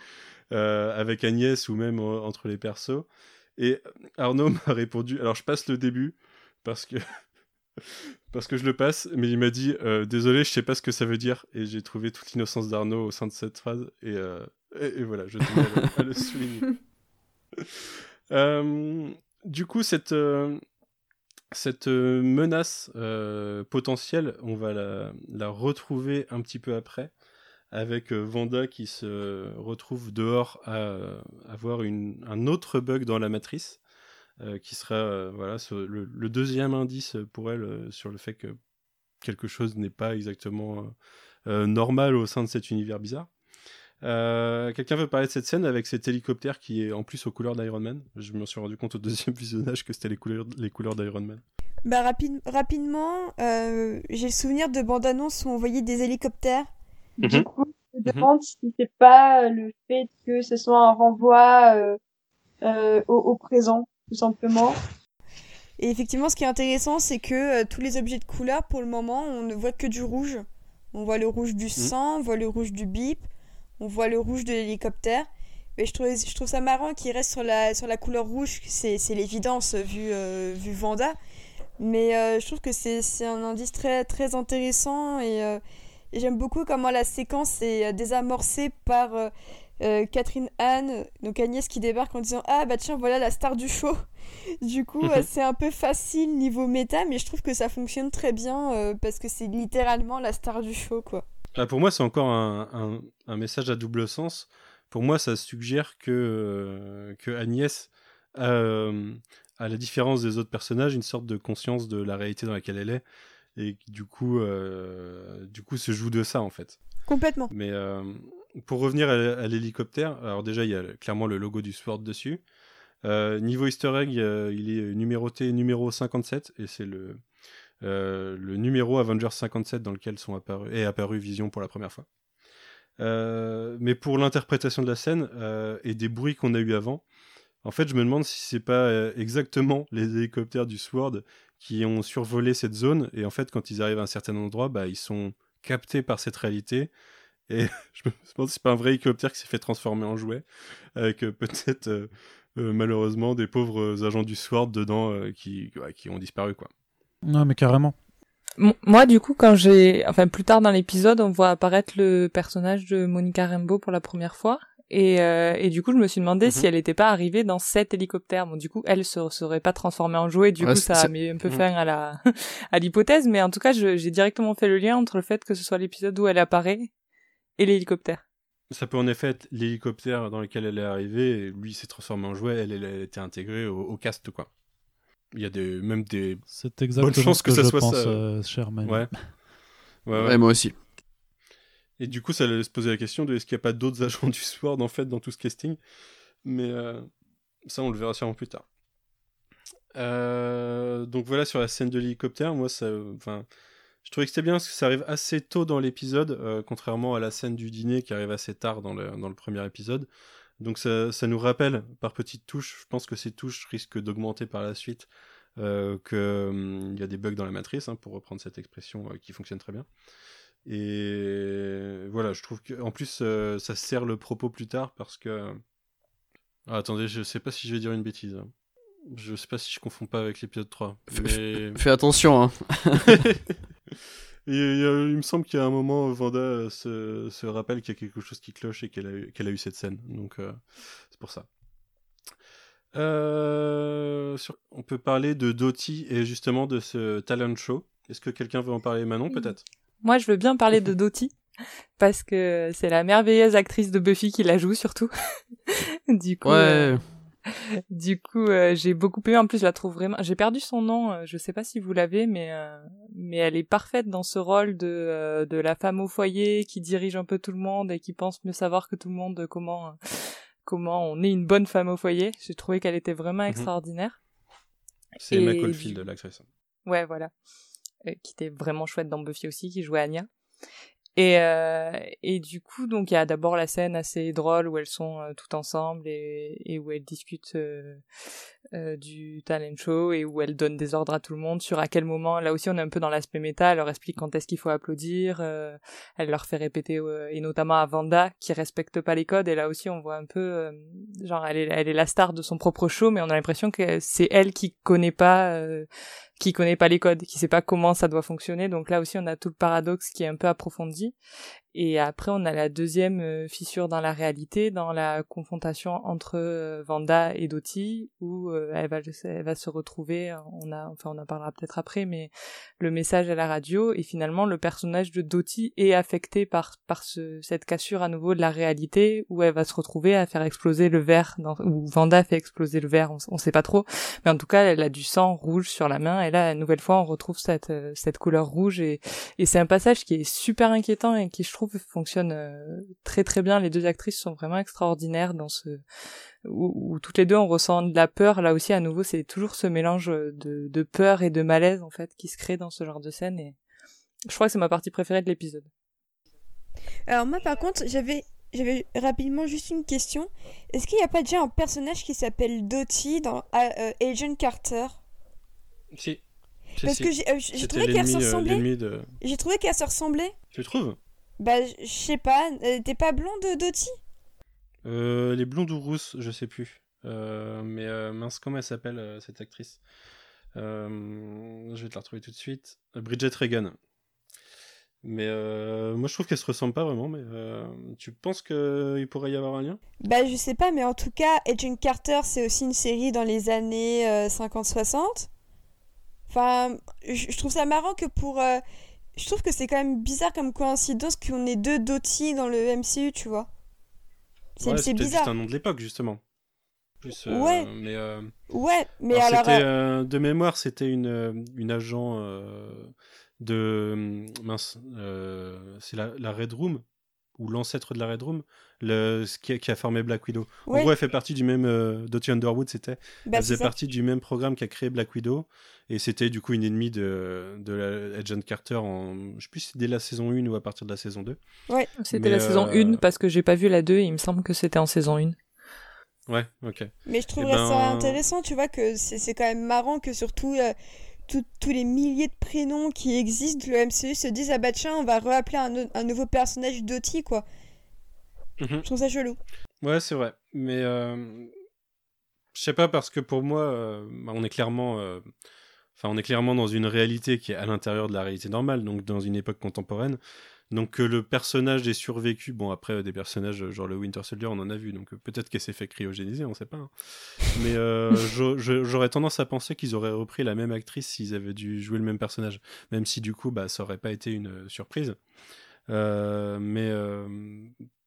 avec Agnès ou même entre les persos. Et Arnaud m'a répondu, alors je passe le début parce que parce que je le passe, mais il m'a dit euh, désolé, je sais pas ce que ça veut dire, et j'ai trouvé toute l'innocence d'Arnaud au sein de cette phrase, et, euh, et, voilà, je tenais à, le souligner. Euh, du coup, cette cette menace potentielle, on va la, la, retrouver un petit peu après avec euh, Vanda qui se retrouve dehors à avoir un autre bug dans la matrice, euh, qui sera euh, voilà le, deuxième indice pour elle sur le fait que quelque chose n'est pas exactement normal au sein de cet univers bizarre. Quelqu'un veut parler de cette scène avec cet hélicoptère qui est en plus aux couleurs d'Iron Man Je me suis rendu compte au deuxième visionnage que c'était les couleurs, les couleurs d'Iron Man. Bah, rapidement, j'ai le souvenir de bande-annonce où on voyait des hélicoptères du mhm. coup, je me mhm. demande si c'est pas le fait que ce soit un renvoi euh, euh, au, présent, tout simplement. Et effectivement, ce qui est intéressant, c'est que euh, tous les objets de couleur, pour le moment, on ne voit que du rouge. On voit le rouge du mhm. sang, on voit le rouge du bip, on voit le rouge de l'hélicoptère. Mais je trouve, je trouve ça marrant qu'il reste sur la, sur la couleur rouge, c'est l'évidence vu, vu Vanda. Mais je trouve que c'est un indice très, très intéressant et et j'aime beaucoup comment la séquence est euh, désamorcée par euh, euh, Catherine Anne, donc Agnès qui débarque en disant Ah bah tiens, voilà la star du show. du coup, c'est un peu facile niveau méta, mais je trouve que ça fonctionne très bien parce que c'est littéralement la star du show, quoi. Ah, pour moi, c'est encore un, un, message à double sens. Pour moi, ça suggère que, que Agnès a, à la différence des autres personnages, une sorte de conscience de la réalité dans laquelle elle est et du coup, du coup se joue de ça en fait. Complètement. Mais pour revenir à, l'hélicoptère, alors déjà il y a clairement le logo du Sword dessus. niveau Easter egg, il est numéroté numéro 57 et c'est le le numéro Avengers 57 dans lequel sont apparus, est apparu Vision pour la première fois. mais pour l'interprétation de la scène et des bruits qu'on a eu avant, en fait, je me demande si c'est pas euh, exactement les hélicoptères du SWORD qui ont survolé cette zone. Et en fait, quand ils arrivent à un certain endroit, bah, ils sont captés par cette réalité. Et je me demande si c'est pas un vrai hélicoptère qui s'est fait transformer en jouet, avec euh, peut-être euh, malheureusement des pauvres agents du SWORD dedans qui, qui ont disparu, quoi. Non, mais carrément. Moi, du coup, quand j'ai, enfin, plus tard dans l'épisode, on voit apparaître le personnage de Monica Rambeau pour la première fois. Et, euh, et du coup, je me suis demandé si mhm. elle n'était pas arrivée dans cet hélicoptère. Bon, du coup, elle se serait pas transformée en jouet. Du coup, ça a mis un peu mhm. fin à la à l'hypothèse. Mais en tout cas, j'ai directement fait le lien entre le fait que ce soit l'épisode où elle apparaît et l'hélicoptère. Ça peut en effet être l'hélicoptère dans lequel elle est arrivée. Lui s'est transformé en jouet. Elle, elle a été intégrée au, cast, quoi. Il y a des, même des C'est exactement bonnes chances que, ça soit pense, ça. Euh, Sherman. Ouais. Ouais, ouais. moi aussi. Et du coup, ça allait se poser la question de est-ce qu'il n'y a pas d'autres agents du SWORD en fait dans tout ce casting? Mais euh, ça, on le verra sûrement plus tard. Euh, donc voilà sur la scène de l'hélicoptère, moi ça, enfin, je trouvais que c'était bien parce que ça arrive assez tôt dans l'épisode, euh, contrairement à la scène du dîner qui arrive assez tard dans le, dans le premier épisode. Donc ça, ça, nous rappelle par petites touches, je pense que ces touches risquent d'augmenter par la suite, qu'il hum, y a des bugs dans la matrice, hein, pour reprendre cette expression qui fonctionne très bien. Et voilà, je trouve qu'en plus, euh, ça sert le propos plus tard parce que. Ah, attendez, je sais pas si je vais dire une bêtise. Hein. Je sais pas si je confonds pas avec l'épisode 3. Mais... Fais attention, hein. il me semble qu'il y a un moment, Vanda se, se rappelle qu'il y a quelque chose qui cloche et qu'elle a, eu, qu'elle a eu cette scène. Donc, euh, c'est pour ça. Euh, on peut parler de Doty et justement de ce talent show. Est-ce que quelqu'un veut en parler Manon, peut-être? Moi, je veux bien parler de Dottie parce que c'est la merveilleuse actrice de Buffy qui la joue surtout. du coup, euh, du coup, euh, j'ai beaucoup aimé. En plus, je la trouve vraiment. J'ai perdu son nom. Euh, je sais pas si vous l'avez, mais mais elle est parfaite dans ce rôle de de la femme au foyer qui dirige un peu tout le monde et qui pense mieux savoir que tout le monde comment comment on est une bonne femme au foyer. J'ai trouvé qu'elle était vraiment mhm. extraordinaire. C'est Emma Caulfield, l'actrice. Ouais, voilà. Euh, qui était vraiment chouette dans Buffy aussi, qui jouait Anya. Et, euh, et du coup, donc il y a d'abord la scène assez drôle où elles sont euh, toutes ensemble et, et, où elles discutent euh, du talent show et où elles donnent des ordres à tout le monde sur à quel moment. Là aussi, on est un peu dans l'aspect méta. Elle leur explique quand est-ce qu'il faut applaudir. elle leur fait répéter et notamment à Vanda qui respecte pas les codes. Et là aussi, on voit un peu genre elle est, elle est la star de son propre show, mais on a l'impression que c'est elle qui connaît pas qui connaît pas les codes, qui sait pas comment ça doit fonctionner. Donc là aussi, on a tout le paradoxe qui est un peu approfondi. Et après, on a la deuxième euh, fissure dans la réalité, dans la confrontation entre euh, Vanda et Dottie, où euh, elle, va, se retrouver, on a, enfin on en parlera peut-être après, mais le message à la radio, et finalement le personnage de Dottie est affecté par, par ce, cette cassure à nouveau de la réalité, où elle va se retrouver à faire exploser le verre, où Vanda fait exploser le verre, on, on sait pas trop, mais en tout cas, elle a du sang rouge sur la main, et là, une nouvelle fois, on retrouve cette, cette couleur rouge, et c'est un passage qui est super inquiétant et qui, je trouve, fonctionne euh, très très bien. Les deux actrices sont vraiment extraordinaires dans ce où, toutes les deux on ressent de la peur. Là aussi, à nouveau, c'est toujours ce mélange de, de peur et de malaise en fait qui se crée dans ce genre de scène. Et je crois que c'est ma partie préférée de l'épisode. Alors moi, par contre, j'avais j'avais rapidement juste une question. Est-ce qu'il n'y a pas déjà un personnage qui s'appelle Dottie dans euh, Agent Carter? Si. Parce que j'ai euh, trouvé qu'elle se ressemblait. J'ai trouvé qu'elle se ressemblait. Tu trouves? Bah, je sais pas. Euh, t'es pas blonde, Dottie euh, Elle est blonde ou rousse, je sais plus. Euh, mais euh, mince, comment elle s'appelle cette actrice? Je vais te la retrouver tout de suite. Bridget Regan. Mais moi je trouve qu'elle se ressemble pas vraiment, mais tu penses qu'il pourrait y avoir un lien? Bah je sais pas, mais en tout cas, Agent Carter c'est aussi une série dans les années 50-60. Enfin, je trouve ça marrant que pour je trouve que c'est quand même bizarre comme coïncidence qu'on ait deux Doty dans le MCU, tu vois. C'est ouais, bizarre. C'est un nom de l'époque, justement. Plus, Ouais. Mais, euh, Ouais, mais alors, euh, euh, de mémoire, c'était une, euh, une agent euh, de. Mince. euh, c'est la, la Red Room, ou l'ancêtre de la Red Room, le, ce qui, a, qui a formé Black Widow. ouais, En gros, elle fait partie du même. Euh, Dottie Underwood, c'était. bah, elle faisait ça. partie du même programme qui a créé Black Widow. Et c'était du coup une ennemie de, de la Agent Carter en. Je sais plus si dès la saison 1 ou à partir de la saison 2. C'était Mais, la saison euh, 1 parce que j'ai pas vu la 2 et il me semble que c'était en saison 1. Ouais, ok. Mais je trouverais ben- ça intéressant, tu vois, que c'est c'est quand même marrant que surtout euh, tout- tous les milliers de prénoms qui existent, le MCU se disent ah bah tiens, on va rappeler un, un nouveau personnage Dottie, quoi. Mhm. Je trouve ça chelou. Ouais, c'est vrai. Mais euh, je sais pas parce que pour moi, euh, bah, on est clairement, euh, enfin, on est clairement dans une réalité qui est à l'intérieur de la réalité normale, donc dans une époque contemporaine. Donc que le personnage ait survécu, bon après euh, des personnages euh, genre le Winter Soldier, on en a vu, donc euh, peut-être qu'elle s'est fait cryogéniser, on sait pas. hein. Mais euh, j'aurais tendance à penser qu'ils auraient repris la même actrice s'ils avaient dû jouer le même personnage, même si du coup, bah, ça aurait pas été une euh, surprise. Euh, mais euh,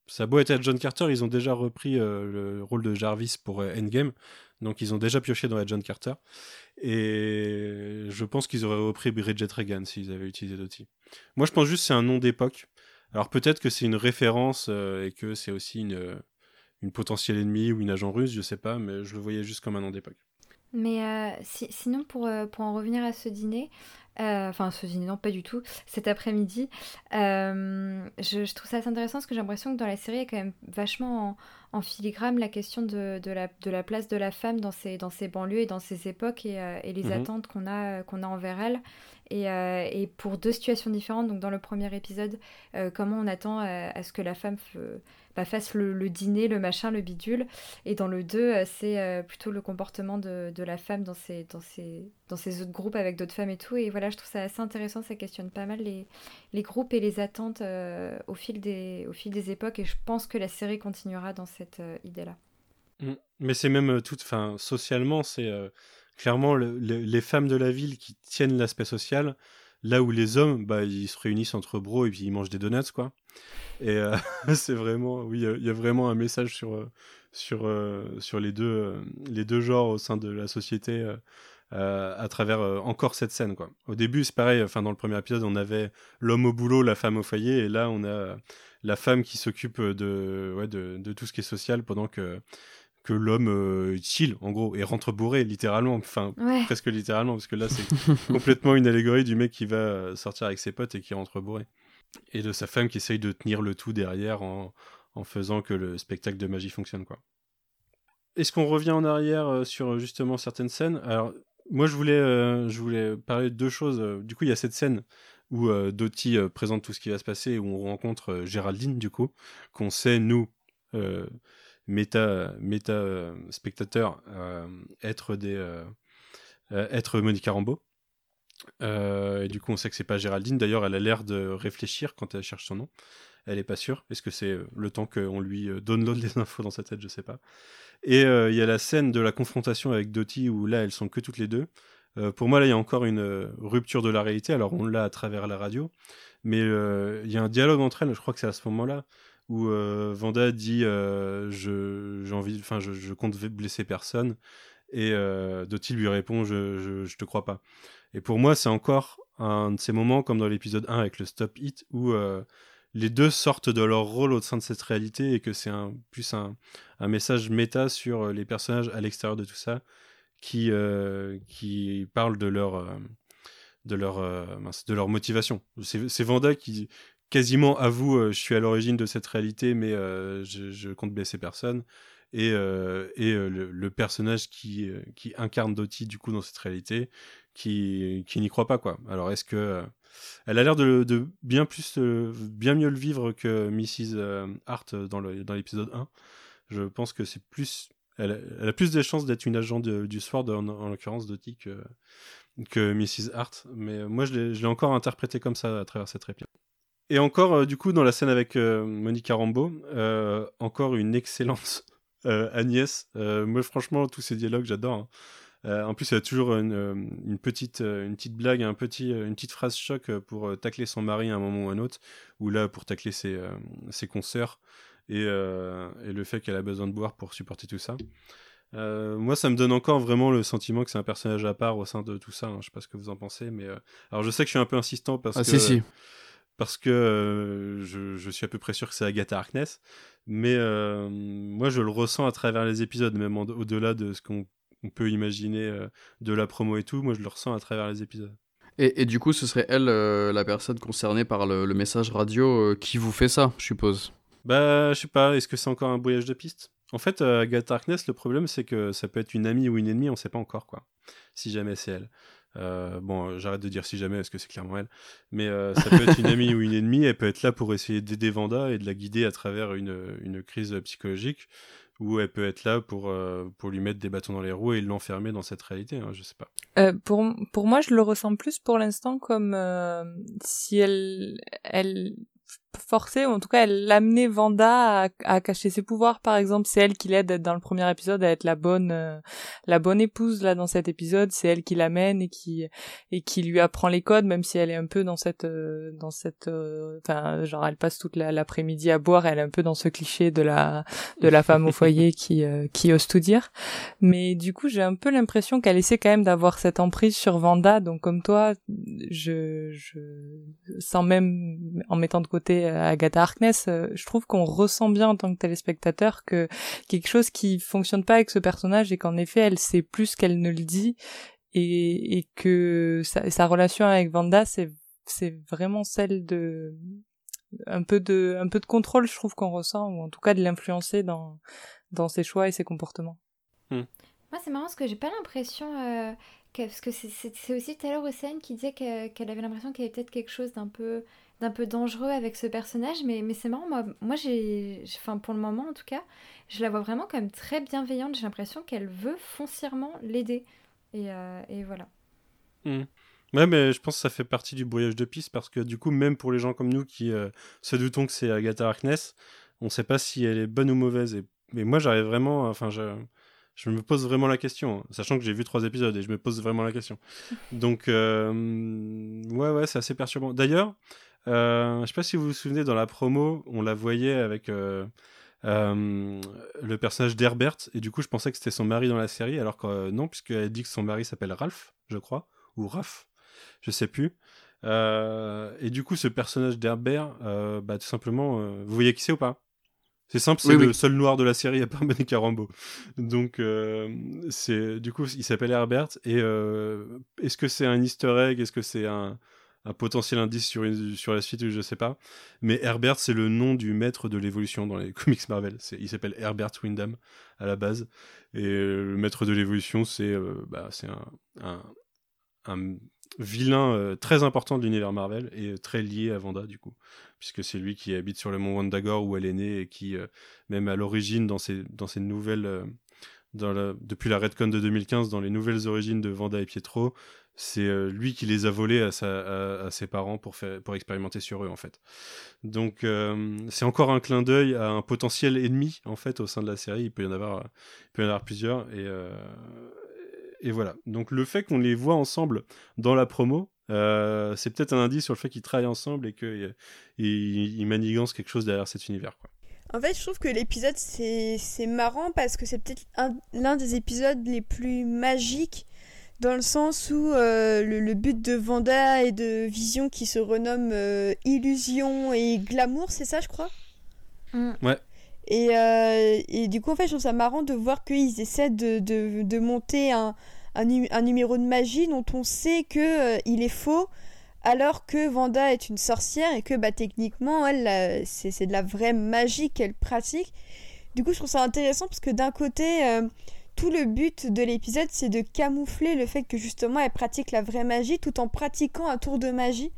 ça a beau être John Carter, ils ont déjà repris euh, le rôle de Jarvis pour euh, Endgame, donc ils ont déjà pioché dans la John Carter. Et je pense qu'ils auraient repris Bridget Regan s'ils avaient utilisé Dottie. Moi, je pense juste que c'est un nom d'époque. Alors peut-être que c'est une référence euh, et que c'est aussi une, euh, une potentielle ennemie ou une agent russe, je sais pas, mais je le voyais juste comme un nom d'époque. Mais euh, si- sinon, pour, pour en revenir à ce dîner, enfin ce dîner, non, pas du tout, cet après-midi, je, trouve ça assez intéressant parce que j'ai l'impression que dans la série, il y a quand même vachement en, en filigrane la question de, de, la, de la place de la femme dans ces, dans ces banlieues et dans ces époques et, euh, et les Mhm. attentes qu'on a, qu'on a envers elle. Et, euh, et pour deux situations différentes, donc dans le premier épisode, euh, comment on attend euh, à ce que la femme bah, fasse le, dîner, le machin, le bidule. Et dans le 2, euh, c'est euh, plutôt le comportement de, de la femme dans ces, dans, dans autres groupes avec d'autres femmes et tout. Et voilà, je trouve ça assez intéressant, ça questionne pas mal les, les groupes et les attentes euh, au, fil des, au fil des époques. Et je pense que la série continuera dans cette idée-là. Mm. Mais c'est même tout, enfin, socialement, c'est clairement le- le- les femmes de la ville qui tiennent l'aspect social, là où les hommes, bah, ils se réunissent entre bros et puis ils mangent des donuts, quoi. Et euh, c'est vraiment, oui, il y a- vraiment un message sur, euh, sur, euh, sur les, deux, les deux genres au sein de la société à travers encore cette scène, quoi. Au début, c'est pareil, enfin, dans le premier épisode, on avait l'homme au boulot, la femme au foyer, et là, on a la femme qui s'occupe de, ouais, de, de tout ce qui est social pendant que que l'homme euh, chill en gros et rentre bourré littéralement enfin Ouais. presque littéralement parce que là c'est complètement une allégorie du mec qui va euh, sortir avec ses potes et qui rentre bourré. Et de sa femme qui essaye de tenir le tout derrière en, en faisant que le spectacle de magie fonctionne quoi. Est-ce qu'on revient en arrière euh, sur justement certaines scènes? Alors moi je voulais euh, je voulais parler de deux choses Euh, du coup il y a cette scène où euh, euh, présente tout ce qui va se passer où on rencontre euh, Géraldine du coup qu'on sait nous euh, méta, méta euh, spectateurs euh, être des euh, Monica Rambeau. Et du coup, on sait que c'est pas Géraldine. D'ailleurs, elle a l'air de réfléchir quand elle cherche son nom. Elle est pas sûre. Est-ce que c'est le temps qu'on lui download les infos dans sa tête? Je sais pas. Et il y a la scène de la confrontation avec Dottie où là, elles sont que toutes les deux. Pour moi, là, il y a encore une rupture de la réalité. Alors, on l'a à travers la radio, mais il y a un dialogue entre elles. Je crois que c'est à ce moment-là où euh, Vanda dit euh, je j'ai envie, enfin, je, je compte blesser personne, et euh, Dottie lui répond je, je, je te crois pas. Et pour moi, c'est encore un de ces moments comme dans l'épisode 1 avec le stop hit où les deux sortent de leur rôle au sein de cette réalité et que c'est un, plus un, un message méta sur les personnages à l'extérieur de tout ça qui, qui parlent de leur, de leur, de leur motivation. C'est Vanda qui quasiment avoue euh, je suis à l'origine de cette réalité mais euh, je, compte blesser personne et, euh, euh, le, personnage qui, incarne Dottie du coup dans cette réalité qui, qui n'y croit pas quoi. Alors est-ce que elle a l'air de, de bien plus bien mieux le vivre que Mrs Hart dans l'épisode 1. Je pense que c'est plus elle a, plus des chances d'être une agent de- du Sword en, en l'occurrence Dottie que Mrs Hart mais moi je l'ai je l'ai encore interprété comme ça à travers cette réplique. Et encore, euh, du coup, dans la scène avec euh, Monica Rambeau, euh, encore une excellente Agnès. Moi, franchement, tous ces dialogues, j'adore. hein. Euh, en plus, il y a toujours une, une petite, une petite blague, un petit, une petite phrase choc pour tacler son mari à un moment ou à un autre, ou là pour tacler ses, euh, ses consoeurs et, euh, et le fait qu'elle a besoin de boire pour supporter tout ça. Moi, ça me donne encore vraiment le sentiment que c'est un personnage à part au sein de tout ça. Hein. Je sais pas ce que vous en pensez, mais alors je sais que je suis un peu insistant parce Ah, que si, si. Parce que euh, je, je suis à peu près sûr que c'est Agatha Harkness, mais euh, moi je le ressens à travers les épisodes, même au-delà de ce qu'on on peut imaginer euh, de la promo et tout. Moi, je le ressens à travers les épisodes. Et, et du coup, ce serait elle, la personne concernée par le, le message radio, qui vous fait ça, je suppose? Bah, je sais pas, est-ce que c'est encore un brouillage de piste? En fait, Agatha Harkness, le problème, c'est que ça peut être une amie ou une ennemie, on sait pas encore, quoi. Si jamais c'est elle. Euh, bon, euh, j'arrête de dire si jamais, parce que c'est clairement elle. Mais euh, ça peut être une amie ou une ennemie, elle peut être là pour essayer d'aider Vanda et de la guider à travers une, une crise psychologique, ou elle peut être là pour, pour lui mettre des bâtons dans les roues et l'enfermer dans cette réalité, hein, je sais pas. Pour, pour moi, je le ressens plus pour l'instant comme si elle, elle forçait, ou en tout cas, elle amenait Vanda à, à cacher ses pouvoirs, par exemple. C'est elle qui l'aide dans le premier épisode à être la bonne, euh, la bonne épouse, là, dans cet épisode. C'est elle qui l'amène et qui, et qui lui apprend les codes, même si elle est un peu dans cette, euh, dans cette, euh, enfin, genre, elle passe toute la- l'après-midi à boire, elle est un peu dans ce cliché de la, de la femme au foyer qui, qui ose tout dire. Mais du coup, j'ai un peu l'impression qu'elle essaie quand même d'avoir cette emprise sur Vanda. Donc, comme toi, je, je, sans même en mettant de côté euh, Agatha Harkness, euh, je trouve qu'on ressent bien en tant que téléspectateur que quelque chose qui fonctionne pas avec ce personnage et qu'en effet, elle sait plus qu'elle ne le dit et, et que sa, sa relation avec Vanda, c'est, c'est vraiment celle de un peu de un peu de contrôle je trouve qu'on ressent ou en tout cas de l'influencer dans dans ses choix et ses comportements Moi, c'est marrant parce que j'ai pas l'impression. euh, que- parce que c'est- aussi tout à l'heure Océane qui disait que- qu'elle avait l'impression qu'il y avait peut-être quelque chose d'un peu, d'un peu dangereux avec ce personnage. Mais, mais c'est marrant, moi, moi j'ai. Enfin, pour le moment en tout cas, je la vois vraiment comme très bienveillante. J'ai l'impression qu'elle veut foncièrement l'aider. Et, euh, et voilà. Hmm. Ouais, mais je pense que ça fait partie du brouillage de piste parce que du coup, même pour les gens comme nous qui euh, se doutons que c'est Agatha Harkness, on sait pas si elle est bonne ou mauvaise. Et... Mais moi, j'arrive vraiment. Enfin, je... je me pose vraiment la question, hein, sachant que j'ai vu trois épisodes et je me pose vraiment la question. Donc, euh, ouais, ouais, c'est assez perturbant. D'ailleurs, je sais pas si vous vous souvenez, dans la promo, on la voyait avec. euh, euh, le personnage d'Herbert et du coup je pensais que c'était son mari dans la série alors que euh, non puisqu'elle dit que son mari s'appelle Ralph je crois ou Raph je sais plus Euh, et du coup ce personnage d'Herbert euh, bah tout simplement euh, vous voyez qui c'est ou pas? C'est simple c'est Oui, le oui. seul noir de la série à part Monica Rambeau donc euh, c'est du coup il s'appelle Herbert et euh, est-ce que c'est un Easter egg? Est-ce que c'est un un potentiel indice sur, sur la suite, je sais pas. Mais Herbert, c'est le nom du maître de l'évolution dans les comics Marvel. Il s'appelle Herbert Wyndham à la base. Et euh, le maître de l'évolution, c'est euh, bah, un, vilain euh, très important de l'univers Marvel et très lié à Vanda, du coup. Puisque c'est lui qui habite sur le mont Wandagore où elle est née et qui, euh, même à l'origine, dans ses, dans ses nouvelles. dans la- depuis la Redcon de 2015, dans les nouvelles origines de Vanda et Pietro, c'est euh, lui qui les a volés à, sa- à- ses parents pour, faire, pour expérimenter sur eux, en fait. Donc, euh, c'est encore un clin d'œil à un potentiel ennemi, en fait, au sein de la série. Il peut y en avoir, il peut y en avoir plusieurs. Et, euh, et voilà. Donc, le fait qu'on les voit ensemble dans la promo, c'est peut-être un indice sur le fait qu'ils travaillent ensemble et qu'ils ils manigancent quelque chose derrière cet univers, quoi. En fait, je trouve que l'épisode, c'est marrant parce que c'est peut-être un- l'un des épisodes les plus magiques dans le sens où euh, le, le but de Vanda et de Vision qui se renomme euh, Illusion et Glamour, c'est ça, je crois Mm. Ouais. Et, euh, et du coup, en fait, je trouve ça marrant de voir qu'ils essaient de, de, de monter un, un, un numéro de magie dont on sait que euh, il est faux, alors que Vanda est une sorcière et que bah, techniquement, elle, c'est c'est de la vraie magie qu'elle pratique. Du coup, je trouve ça intéressant parce que d'un côté, euh, tout le but de l'épisode, c'est de camoufler le fait que justement, elle pratique la vraie magie tout en pratiquant un tour de magie.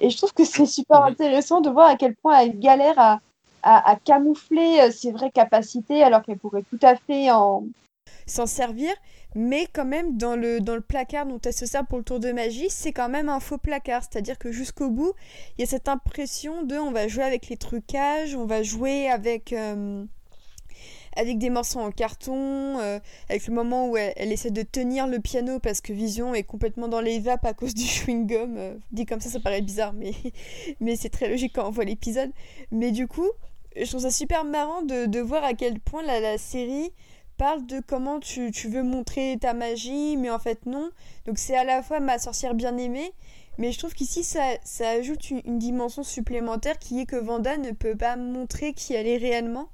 Et je trouve que c'est super intéressant de voir à quel point elle galère à, à, à camoufler euh, ses vraies capacités alors qu'elle pourrait tout à fait en s'en servir. Mais quand même, dans le, dans le placard dont elle se sert pour le tour de magie, c'est quand même un faux placard. C'est-à-dire que jusqu'au bout, il y a cette impression de on va jouer avec les trucages, on va jouer avec, euh, avec des morceaux en carton, euh, avec le moment où elle, essaie de tenir le piano parce que Vision est complètement dans les vapes à cause du chewing-gum. Euh, dit comme ça, ça paraît bizarre, mais, mais c'est très logique quand on voit l'épisode. Mais du coup, je trouve ça super marrant de, de voir à quel point la, série parle de comment tu, tu, veux montrer ta magie, mais en fait non. Donc c'est à la fois ma sorcière bien aimée, mais je trouve qu'ici ça, ça ajoute une, dimension supplémentaire qui est que Vanda ne peut pas montrer qui elle est réellement.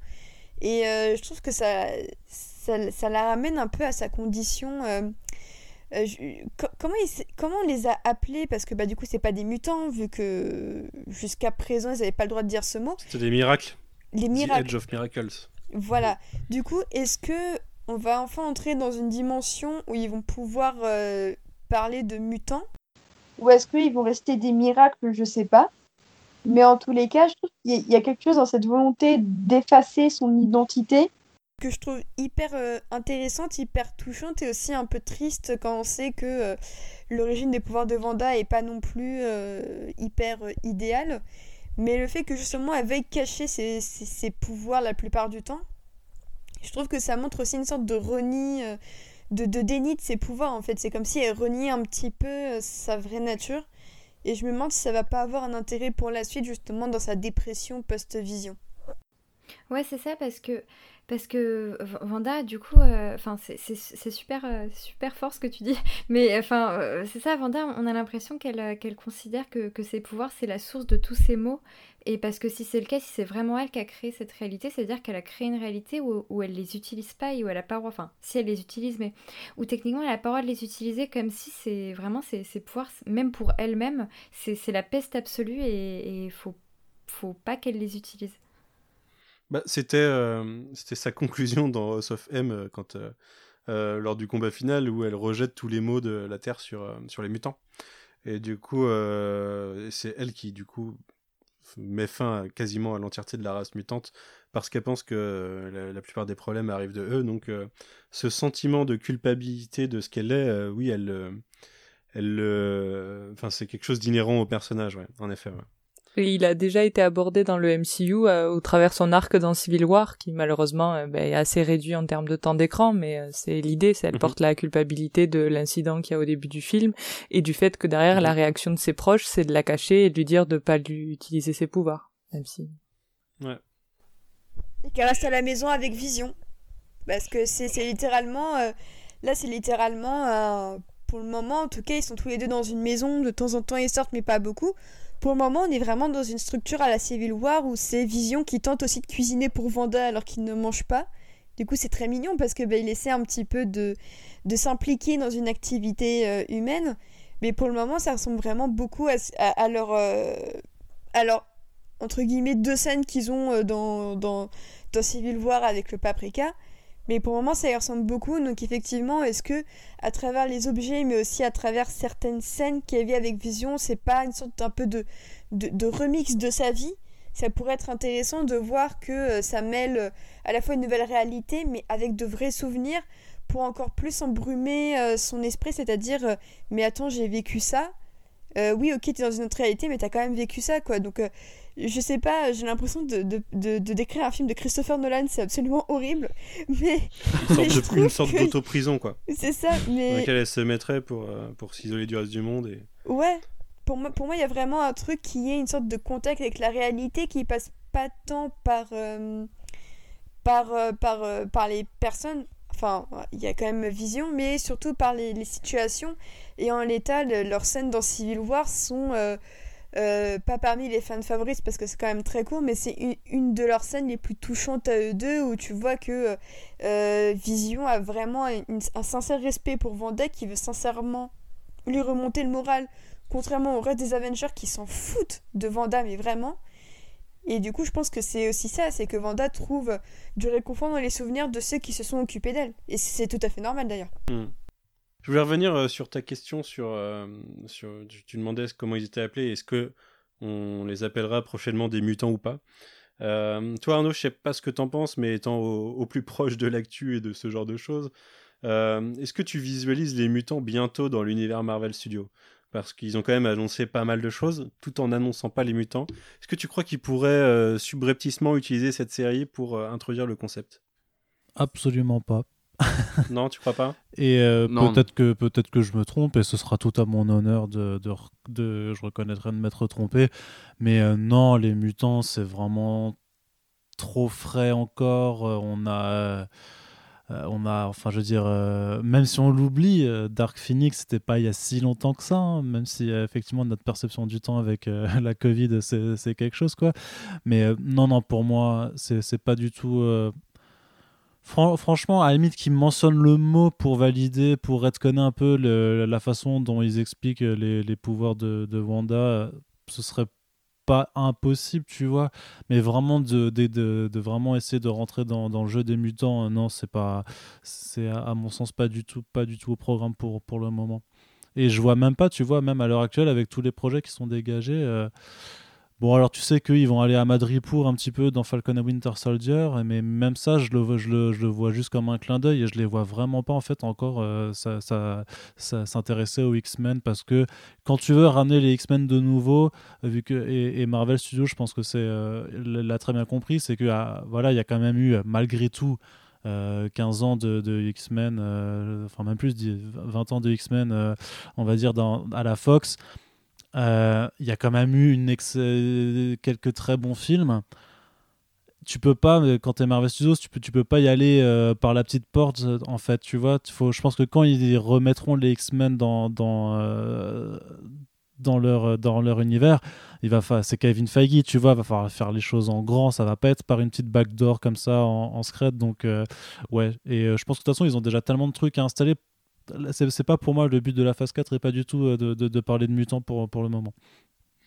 Et euh, je trouve que ça, ça, ça, la ramène un peu à sa condition. Euh, euh, comment, comment on les a appelés? Parce que bah, du coup, c'est pas des mutants, vu que jusqu'à présent, ils n'avaient pas le droit de dire ce mot. C'était des miracles. Les miracles. The Edge of Miracles. Voilà. Du coup, est-ce que on va enfin entrer dans une dimension où ils vont pouvoir euh, parler de mutants? Ou est-ce qu'ils vont rester des miracles? Je sais pas. Mais en tous les cas, je trouve qu'il y a quelque chose dans cette volonté d'effacer son identité que je trouve hyper euh, intéressante, hyper touchante et aussi un peu triste quand on sait que euh, l'origine des pouvoirs de Vanda est pas non plus euh, hyper idéale. Mais le fait que justement elle veuille cacher ses, pouvoirs la plupart du temps, je trouve que ça montre aussi une sorte de renie, de, de, déni de ses pouvoirs en fait. C'est comme si elle reniait un petit peu sa vraie nature. Et je me demande si ça va pas avoir un intérêt pour la suite justement dans sa dépression post-vision. Ouais, c'est ça parce que parce que Vanda, du coup, euh, enfin, c'est super, euh, super fort ce que tu dis. Mais enfin, euh, c'est ça, Vanda, on a l'impression qu'elle considère que, ses pouvoirs, c'est la source de tous ses maux. Et parce que si c'est le cas, si c'est vraiment elle qui a créé cette réalité, c'est-à-dire qu'elle a créé une réalité où, où elle les utilise pas et où elle a pas enfin, si elle les utilise, mais où techniquement elle a pas le droit de les utiliser comme si c'est vraiment ses, ses, pouvoirs, même pour elle-même, c'est la peste absolue et il faut, faut pas qu'elle les utilise. Bah, c'était euh, c'était sa conclusion dans House of M euh, quand euh, lors du combat final où elle rejette tous les maux de la Terre sur sur les mutants. Et du coup, c'est elle qui du coup met fin quasiment à l'entièreté de la race mutante parce qu'elle pense que la, plupart des problèmes arrivent de eux. Donc, ce sentiment de culpabilité de ce qu'elle est, oui, elle, elle, enfin, c'est quelque chose d'inhérent au personnage, ouais, en effet. Il a déjà été abordé dans le MCU euh, au travers son arc dans Civil War, qui malheureusement euh, ben, est assez réduit en termes de temps d'écran, mais euh, c'est l'idée, c'est elle mhm. porte la culpabilité de l'incident qu'il y a au début du film et du fait que derrière la mhm. réaction de ses proches, c'est de la cacher et de lui dire de pas lui utiliser ses pouvoirs, même si. Ouais. Et qu'elle reste à la maison avec Vision, parce que c'est littéralement, là c'est littéralement, pour le moment en tout cas, ils sont tous les deux dans une maison, de temps en temps ils sortent mais pas beaucoup. Pour le moment, on est vraiment dans une structure à la Civil War où c'est Vision qui tente aussi de cuisiner pour Vanda alors qu'il ne mange pas. Du coup, c'est très mignon parce que bah, il essaie un petit peu de, de s'impliquer dans une activité euh, humaine. Mais pour le moment, ça ressemble vraiment beaucoup à, à, leur, euh, à leur, entre guillemets, deux scènes qu'ils ont euh, dans, dans, dans Civil War avec le paprika. Mais pour le moment, ça y ressemble beaucoup. Donc effectivement, est-ce que à travers les objets, mais aussi à travers certaines scènes qu'il y avait avec Vision, c'est pas une sorte d'un peu de, de, remix de sa vie? Ça pourrait être intéressant de voir que euh, ça mêle euh, à la fois une nouvelle réalité, mais avec de vrais souvenirs pour encore plus embrumer euh, son esprit, c'est-à-dire mais attends, j'ai vécu ça. oui, ok, t'es dans une autre réalité, mais t'as quand même vécu ça, quoi. Donc je sais pas, j'ai l'impression de, de, de, décrire un film de Christopher Nolan, c'est absolument horrible. Mais. Une sorte, d'auto-prison, quoi. C'est ça, mais. Dans laquelle elle se mettrait pour, euh, pour s'isoler du reste du monde. Et... Ouais, pour moi, pour moi, il y a vraiment un truc qui est une sorte de contact avec la réalité qui passe pas tant par. Euh, par, euh, par, par les personnes. Enfin, il y a quand même vision, mais surtout par les, les situations. Et en l'état, leurs scènes dans Civil War sont euh, pas parmi les fans favorites parce que c'est quand même très court, mais c'est une, de leurs scènes les plus touchantes à eux deux où tu vois que euh, Vision a vraiment un sincère respect pour Vanda qui veut sincèrement lui remonter le moral, contrairement au reste des Avengers qui s'en foutent de Vanda, mais vraiment. Et du coup, je pense que c'est aussi ça, c'est que Vanda trouve du réconfort dans les souvenirs de ceux qui se sont occupés d'elle. Et c'est tout à fait normal d'ailleurs. Hmm. Je voulais revenir euh, sur ta question sur, euh, tu, demandais comment ils étaient appelés, est-ce que on les appellera prochainement des mutants ou pas euh, Toi Arnaud, je sais pas ce que t'en penses, mais étant au, plus proche de l'actu et de ce genre de choses, est-ce que tu visualises les mutants bientôt dans l'univers Marvel Studios? Parce qu'ils ont quand même annoncé pas mal de choses, tout en n'annonçant pas les mutants. Est-ce que tu crois qu'ils pourraient subrepticement utiliser cette série pour introduire le concept? Absolument pas. non, tu crois pas? Et euh, peut-être que peut-être que je me trompe et ce sera tout à mon honneur de, de, de je reconnaîtrai de m'être trompé. Mais euh, non, les mutants c'est vraiment trop frais encore. Euh, on a euh, on a, enfin, je veux dire, euh, même si on l'oublie, euh, Dark Phoenix, c'était pas il y a si longtemps que ça, hein, même si effectivement notre perception du temps avec la Covid, c'est quelque chose, quoi. Mais non, non, pour moi, c'est pas du tout. Franchement, à la limite, qu'ils mentionnent le mot pour valider, pour retconner un peu la façon dont ils expliquent les, pouvoirs de, Wanda, ce serait pas impossible, tu vois, mais vraiment de, vraiment essayer de rentrer dans, dans, le jeu des mutants, euh, non, c'est pas, c'est à, mon sens pas du tout, pas du tout au programme pour, pour le moment. Et je vois même pas, tu vois, même à l'heure actuelle, avec tous les projets qui sont dégagés, euh, Bon, alors tu sais qu'ils vont aller à Madrid pour un petit peu dans Falcon and Winter Soldier, mais même ça, je le, vois juste comme un clin d'œil et je les vois vraiment pas en fait encore euh, s'intéresser aux X-Men parce que quand tu veux ramener les X-Men de nouveau, vu que et, Marvel Studios, je pense que c'est euh, l'a très bien compris, c'est que ah, voilà, il y a quand même eu malgré tout 15 euh, ans de, X-Men, enfin même plus 20 ans de X-Men, on va dire à la Fox. Il euh, y a quand même eu une quelques très bons films. Tu peux pas, quand tu es Marvel Studios, tu peux, tu peux pas y aller euh, par la petite porte, en fait, tu vois. Faut, je pense que quand ils remettront les X-Men dans, dans, euh, leur, dans leur univers, c'est Kevin Feige, tu vois, va falloir faire les choses en grand, ça va pas être par une petite backdoor comme ça en, en secret. Donc, ouais. Et je pense que de toute façon, ils ont déjà tellement de trucs à installer c'est pas pour moi le but de la phase 4 et pas du tout euh, de, parler de mutants pour, pour le moment.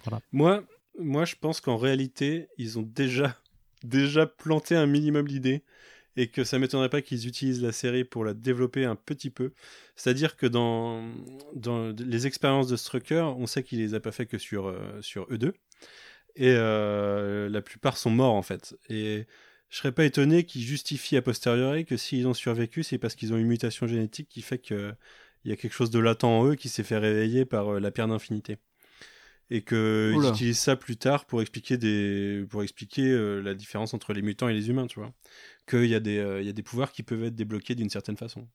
Voilà. Moi, moi, je pense qu'en réalité, ils ont déjà, déjà planté un minimum l'idée et que ça m'étonnerait pas qu'ils utilisent la série pour la développer un petit peu. C'est-à-dire que dans, dans les expériences de Strucker, on sait qu'il les a pas fait que sur, euh, sur E2. Et euh, la plupart sont morts en fait. Et je serais pas étonné qu'ils justifient a posteriori que s'ils ont survécu, c'est parce qu'ils ont une mutation génétique qui fait qu'il y a quelque chose de latent en eux qui s'est fait réveiller par euh, la pierre d'infinité. Et qu'ils utilisent ça plus tard pour expliquer, des... pour expliquer euh, la différence entre les mutants et les humains, tu vois. Qu'il y, a des, euh, y a des pouvoirs qui peuvent être débloqués d'une certaine façon.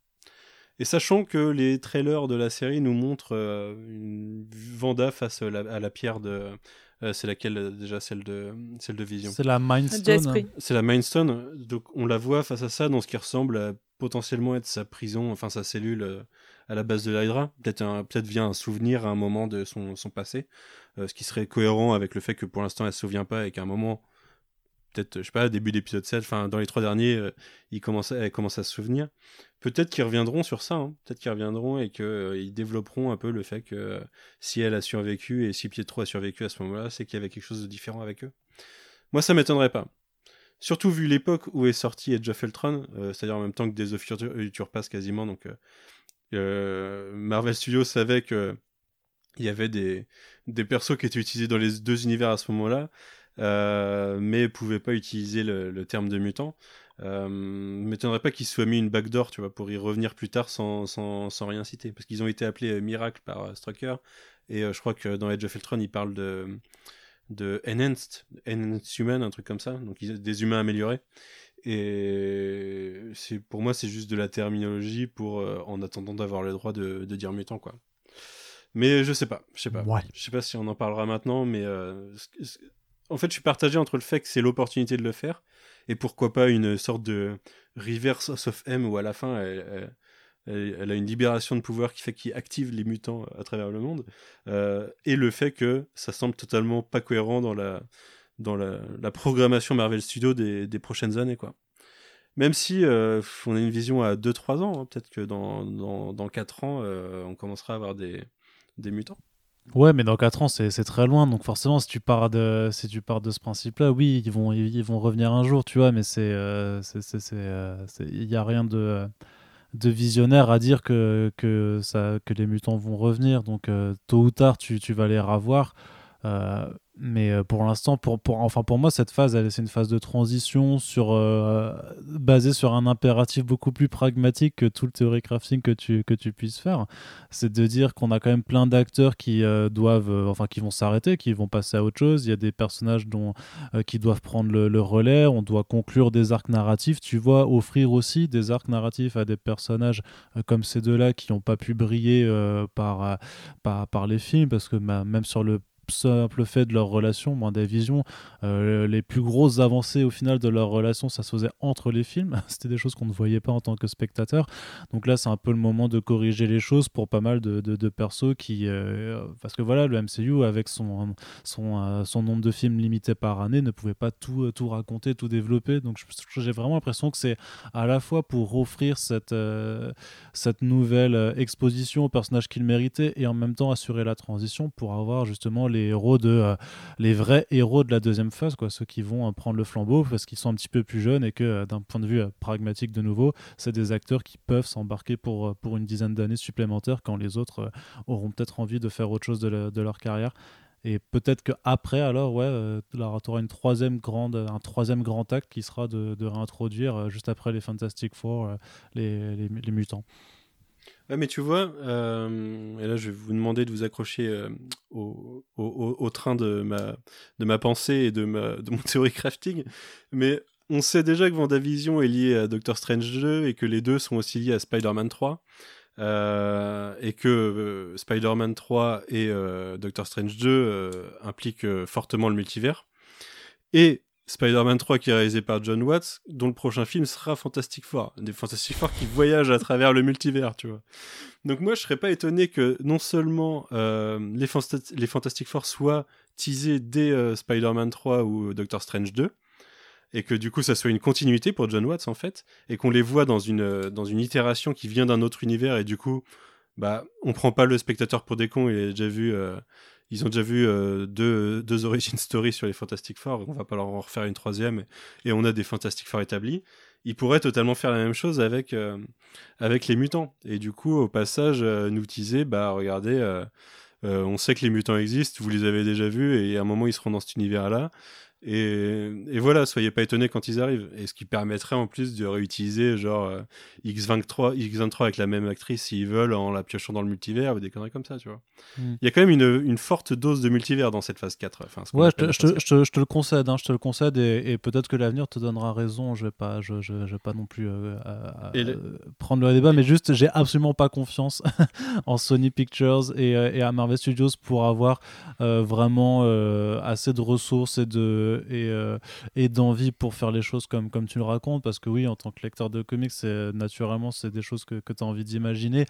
Et sachant que les trailers de la série nous montrent une Vanda face à la pierre de, euh, c'est laquelle euh, déjà celle de celle de Vision C'est la Mindstone. C'est la Mindstone. Donc on la voit face à ça dans ce qui ressemble à potentiellement être sa prison, enfin sa cellule euh, à la base de l'Hydra. Peut-être peut-être via un souvenir à un moment de son, son passé, ce qui serait cohérent avec le fait que pour l'instant elle se souvient pas et qu'à un moment peut-être, je sais pas, début d'épisode 7, enfin, dans les trois derniers, euh, il commence, elle commence à se souvenir. Peut-être qu'ils reviendront sur ça, hein. peut-être qu'ils reviendront et qu'ils euh, développeront un peu le fait que euh, si elle a survécu et si Pietro a survécu à ce moment-là, c'est qu'il y avait quelque chose de différent avec eux. Moi, ça m'étonnerait pas. Surtout vu l'époque où est sorti Edge of Ultron, c'est-à-dire en même temps que Days of Future Pass quasiment, donc Marvel Studios savait que il y avait des, des persos qui étaient utilisés dans les deux univers à ce moment-là. Euh, mais pouvait pas utiliser le, terme de mutant. Euh, m'étonnerait pas qu'ils se soient mis une backdoor, tu vois, pour y revenir plus tard sans, sans, sans rien citer. Parce qu'ils ont été appelés euh, Miracle par euh, Strucker, et je crois que dans Edge of Ultron, ils parlent de, de Enhanced, Enhanced Human, un truc comme ça, donc des humains améliorés. Et c'est pour moi, c'est juste de la terminologie pour, en attendant d'avoir le droit de, de, dire mutant, quoi. Mais je sais pas, je sais pas. Je sais pas si on en parlera maintenant, mais en fait, je suis partagé entre le fait que c'est l'opportunité de le faire, et pourquoi pas une sorte de reverse of M où à la fin, elle, a une libération de pouvoir qui fait qu'il active les mutants à travers le monde, euh, et le fait que ça semble totalement pas cohérent dans la, programmation Marvel Studios des, prochaines années, quoi. Même si euh, on a une vision à 2-3 ans, hein, peut-être que dans, dans, 4 ans, euh, on commencera à avoir des mutants. Ouais, mais dans 4 ans, c'est très loin. Donc forcément, si tu pars de, si tu pars de ce principe-là, oui, ils vont, ils, vont revenir un jour, tu vois, mais c'est, euh, euh, il n'y a rien de, de visionnaire à dire que, que, ça, que les mutants vont revenir. Donc euh, tôt ou tard, tu, tu vas les revoir. Euh, mais euh, pour l'instant, pour, pour, enfin pour moi, cette phase, c'est une phase de transition sur, euh, basée sur un impératif beaucoup plus pragmatique que tout le théorie crafting que tu, que tu puisses faire. C'est de dire qu'on a quand même plein d'acteurs qui doivent, enfin qui vont s'arrêter, qui vont passer à autre chose. Il y a des personnages dont, qui doivent prendre le, relais. On doit conclure des arcs narratifs. Tu vois, offrir aussi des arcs narratifs à des personnages comme ces deux-là qui n'ont pas pu briller par, par, par les films, parce que bah, même sur le simple fait de leur relation, moins des visions. Euh, les plus grosses avancées au final de leur relation, ça se faisait entre les films. C'était des choses qu'on ne voyait pas en tant que spectateur. Donc là, c'est un peu le moment de corriger les choses pour pas mal de, de, persos qui. Euh, parce que voilà, le MCU, avec son, son, euh, son nombre de films limité par année, ne pouvait pas tout, tout raconter, tout développer. Donc j'ai vraiment l'impression que c'est à la fois pour offrir cette, cette nouvelle exposition aux personnages qu'il méritait et en même temps assurer la transition pour avoir justement les héros de. les vrais héros de la deuxième phase, quoi, ceux qui vont prendre le flambeau parce qu'ils sont un petit peu plus jeunes et que d'un point de vue pragmatique de nouveau, c'est des acteurs qui peuvent s'embarquer pour, pour une dizaine d'années supplémentaires quand les autres euh, auront peut-être envie de faire autre chose de, leur carrière. Et peut-être qu'après, alors, ouais, euh, tu auras une troisième grande, un troisième grand acte qui sera de, de réintroduire, euh, juste après les Fantastic Four, les, les, les, mutants. Ouais, mais tu vois, et là je vais vous demander de vous accrocher au, au, au, train de ma, de ma pensée et de, ma, de mon théorie crafting, mais on sait déjà que Vendavision est lié à Doctor Strange 2 et que les deux sont aussi liés à Spider-Man 3. Euh, et que euh, Spider-Man 3 et euh, Doctor Strange 2 impliquent fortement le multivers. Et Spider-Man 3 qui est réalisé par John Watts, dont le prochain film sera Fantastic Four. Des Fantastic Four qui voyagent à travers le multivers, tu vois. Donc moi, je serais pas étonné que non seulement les, les, Fantastic Four soient teasés dès Spider-Man 3 ou Doctor Strange 2, et que du coup ça soit une continuité pour John Watts en fait, et qu'on les voit dans une, euh, dans une itération qui vient d'un autre univers, et du coup, bah, on prend pas le spectateur pour des cons, il a déjà vu, euh, ils ont déjà vu euh, deux, deux origin stories sur les Fantastic Four, on va pas leur en refaire une troisième, et, on a des Fantastic Four établis. Ils pourraient totalement faire la même chose avec, avec les mutants, et du coup, au passage, nous teaser, bah regardez, on sait que les mutants existent, vous les avez déjà vus, et à un moment ils seront dans cet univers-là. Et, voilà, soyez pas étonnés quand ils arrivent. Et ce qui permettrait en plus de réutiliser genre euh, X23, X23 avec la même actrice s'ils veulent en la piochant dans le multivers ou des conneries comme ça, tu vois. Hmm. Il y a quand même une, une, forte dose de multivers dans cette phase 4. Enfin, ouais, je te, je, te, je te, le concède, hein, je te le concède et, peut-être que l'avenir te donnera raison. Je vais pas, je, vais pas non plus euh, prendre le débat, mais juste, j'ai absolument pas confiance en Sony Pictures et, euh, et, à Marvel Studios pour avoir vraiment assez de ressources et de et, euh, et d'envie pour faire les choses comme, comme tu le racontes. Parce que oui, en tant que lecteur de comics, naturellement, c'est des choses que, que tu as envie d'imaginer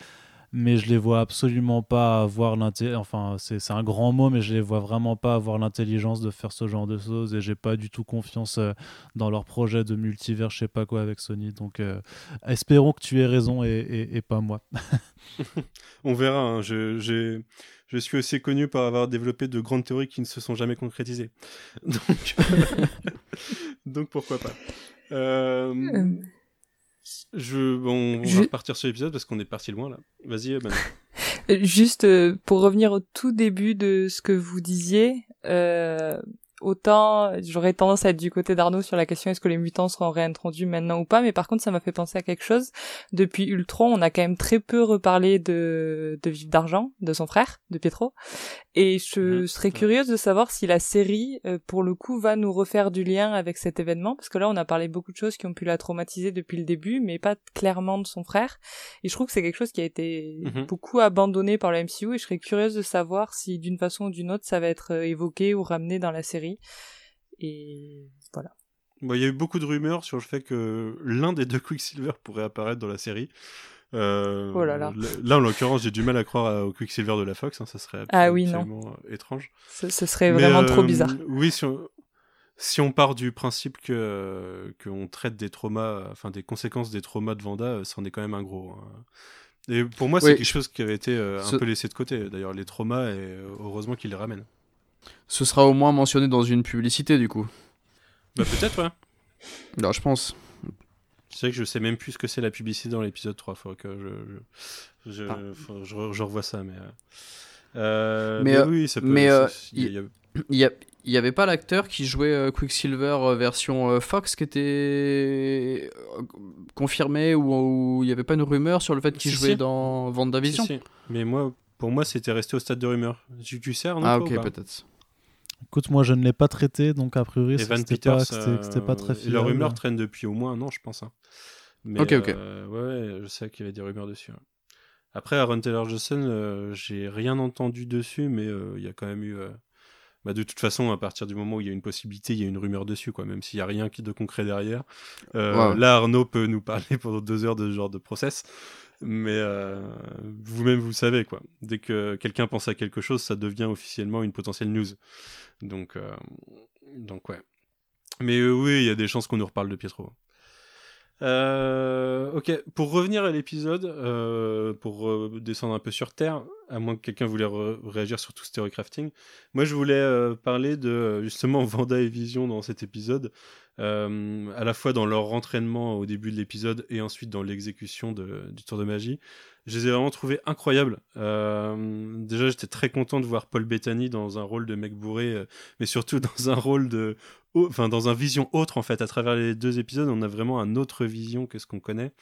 mais je les vois absolument pas avoir l'intelligence. Enfin, c'est un grand mot, mais je les vois vraiment pas avoir l'intelligence de faire ce genre de choses et j'ai pas du tout confiance euh, dans leur projet de multivers, je sais pas quoi avec Sony. Donc, euh, espérons que tu aies raison et, pas moi. On verra. Hein. Je, je suis aussi connu par avoir développé de grandes théories qui ne se sont jamais concrétisées. Donc, Donc pourquoi pas. Euh, euh. Je, bon, on va repartir sur l'épisode parce qu'on est parti loin là. Vas-y, Juste euh, pour revenir au tout début de ce que vous disiez, euh, autant j'aurais tendance à être du côté d'Arnaud sur la question est-ce que les mutants seront réintroduits maintenant ou pas, mais par contre ça m'a fait penser à quelque chose. Depuis Ultron, on a quand même très peu reparlé de, de Vive d'Argent, de son frère, de Pietro, et je serais curieuse de savoir si la série, euh, pour le coup, va nous refaire du lien avec cet événement, parce que là on a parlé beaucoup de choses qui ont pu la traumatiser depuis le début, mais pas clairement de son frère, et je trouve que c'est quelque chose qui a été mhm. beaucoup abandonné par le MCU, et je serais curieuse de savoir si d'une façon ou d'une autre ça va être euh, évoqué ou ramené dans la série. Et voilà. Il y a eu beaucoup de rumeurs sur le fait que l'un des deux Quicksilver pourrait apparaître dans la série. Euh, oh là, là. là, en l'occurrence, j'ai du mal à croire au Quicksilver de la Fox. Hein, ça serait ah absolument étrange. Ce, serait vraiment trop euh, bizarre. Oui, si on, si on part du principe que qu'on traite des traumas, enfin des conséquences des traumas de Vanda, c'en est quand même un gros. Hein. Et pour moi, c'est quelque chose qui avait été euh, un peu laissé de côté. D'ailleurs, les traumas, et heureusement qu'ils les ramènent. Ce sera au moins mentionné dans une publicité, du coup. Bah, peut-être, ouais. Non, je pense. C'est vrai que je sais même plus ce que c'est la publicité dans l'épisode 3. Faut que je, je, ah. je, revois ça, mais. Euh, euh, mais, oui, ça peut. Mais il y, y, avait pas l'acteur qui jouait euh, Quicksilver version Fox qui était confirmé ou il y avait pas une rumeur sur le fait qu'il jouait dans Vendavision si, Mais moi, pour moi, c'était resté au stade de rumeur. Tu, tu sais, non Ah, ok, peut-être. Écoute, moi je ne l'ai pas traité, donc a priori c'était pas, euh, pas, très fiable. La rumeur traîne depuis au moins un an, je pense. Hein. ok, ok. Euh, ouais, je sais qu'il y avait des rumeurs dessus. Après, Aaron Taylor Johnson, euh, j'ai rien entendu dessus, mais il y a quand même eu bah, de toute façon, à partir du moment où il y a une possibilité, il y a une rumeur dessus, quoi, même s'il n'y a rien de concret derrière. Euh, là, Arnaud peut nous parler pendant deux heures de ce genre de process. Mais euh, vous-même, vous savez, quoi. Dès que quelqu'un pense à quelque chose, ça devient officiellement une potentielle news. Donc, euh, donc ouais. Mais oui, il y a des chances qu'on nous reparle de Pietro. Euh, ok, pour revenir à l'épisode, euh, pour euh, descendre un peu sur Terre, à moins que quelqu'un voulait réagir sur tout ce crafting, moi je voulais parler de justement Vanda et Vision dans cet épisode, à la fois dans leur entraînement au début de l'épisode et ensuite dans l'exécution du tour de magie. Je les ai vraiment trouvés incroyables. déjà, j'étais très content de voir Paul Bettany dans un rôle de mec bourré, mais surtout dans un rôle de enfin dans un vision autre en fait. À travers les deux épisodes, on a vraiment un autre vision que ce qu'on connaît.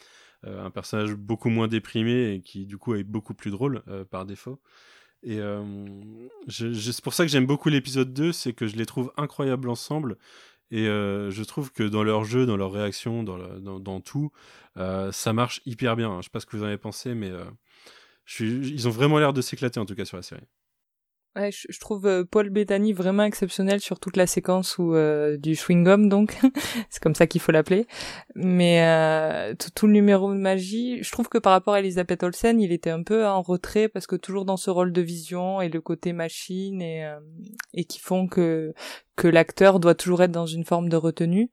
Euh, un personnage beaucoup moins déprimé et qui du coup est beaucoup plus drôle euh, par défaut. Et euh, c'est pour ça que j'aime beaucoup l'épisode 2, c'est que je les trouve incroyables ensemble. Et je trouve que dans leur jeu, dans leur réaction, dans, dans, tout, ça marche hyper bien. Je sais pas ce que vous en avez pensé, mais ils ont vraiment l'air de s'éclater en tout cas sur la série. Ouais, je, trouve euh, Paul Bettany vraiment exceptionnel sur toute la séquence où euh, du chewing-gum, donc c'est comme ça qu'il faut l'appeler. Mais euh, tout, tout, le numéro de magie, je trouve que par rapport à Elisabeth Olsen, il était un peu en retrait parce que toujours dans ce rôle de vision et le côté machine et et qui font que que l'acteur doit toujours être dans une forme de retenue.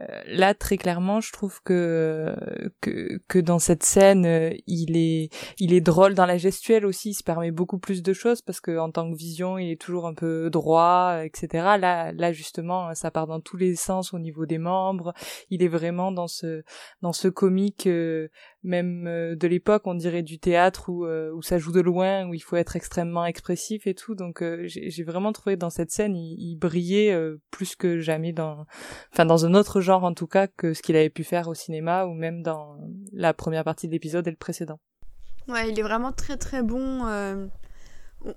Euh, là, très clairement, je trouve que, que que dans cette scène, euh, il est il est drôle dans la gestuelle aussi. Il se permet beaucoup plus de choses parce que en tant que vision, il est toujours un peu droit, etc. Là, là justement, ça part dans tous les sens au niveau des membres. Il est vraiment dans ce dans ce comique euh, même euh, de l'époque, on dirait du théâtre où, euh, où ça joue de loin, où il faut être extrêmement expressif et tout. Donc euh, j'ai vraiment trouvé dans cette scène, il, brillait plus que jamais dans, enfin dans un autre genre en tout cas que ce qu'il avait pu faire au cinéma ou même dans la première partie de l'épisode et le précédent. Ouais, il est vraiment très très bon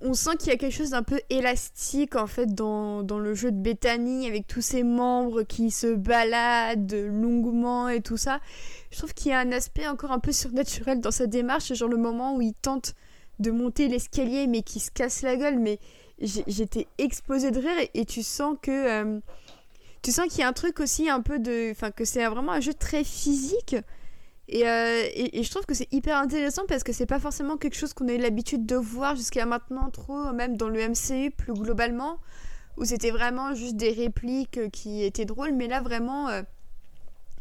on sent qu'il y a quelque chose d'un peu élastique en fait dans, dans, le jeu de Bethany avec tous ses membres qui se baladent longuement et tout ça. Je trouve qu'il y a un aspect encore un peu surnaturel dans sa démarche, genre le moment où il tente de monter l'escalier mais qui se casse la gueule, mais j'étais exposée de rire et, tu sens que euh, tu sens qu'il y a un truc aussi un peu de, enfin que c'est vraiment un jeu très physique euh, et, et, je trouve que c'est hyper intéressant parce que c'est pas forcément quelque chose qu'on a eu l'habitude de voir jusqu'à maintenant trop, même dans le MCU plus globalement, où c'était vraiment juste des répliques qui étaient drôles, mais là vraiment, euh,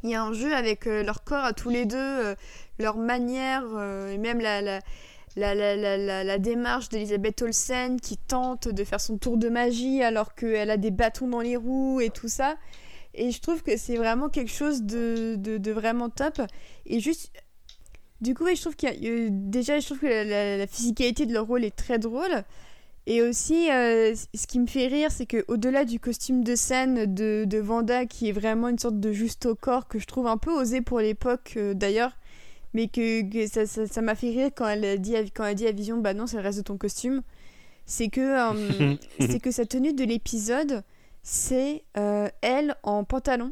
il y a un jeu avec euh, leur corps à tous les deux, leur manière, et même la, la, la, la, la démarche d'Elisabeth Olsen qui tente de faire son tour de magie alors qu'elle a des bâtons dans les roues et tout ça. Et je trouve que c'est vraiment quelque chose de, de, vraiment top. Et juste. Du coup, je trouve qu'il y a. Euh, déjà, je trouve que la, physicalité de leur rôle est très drôle. Et aussi, euh, ce qui me fait rire, c'est que au-delà du costume de scène de, de, Vanda, qui est vraiment une sorte de juste au corps, que je trouve un peu osé pour l'époque euh, d'ailleurs, mais que, ça, ça, m'a fait rire quand elle, a dit, quand elle dit à Vision, bah non, c'est le reste de ton costume. C'est que, c'est que sa tenue de l'épisode, c'est euh, elle en pantalon.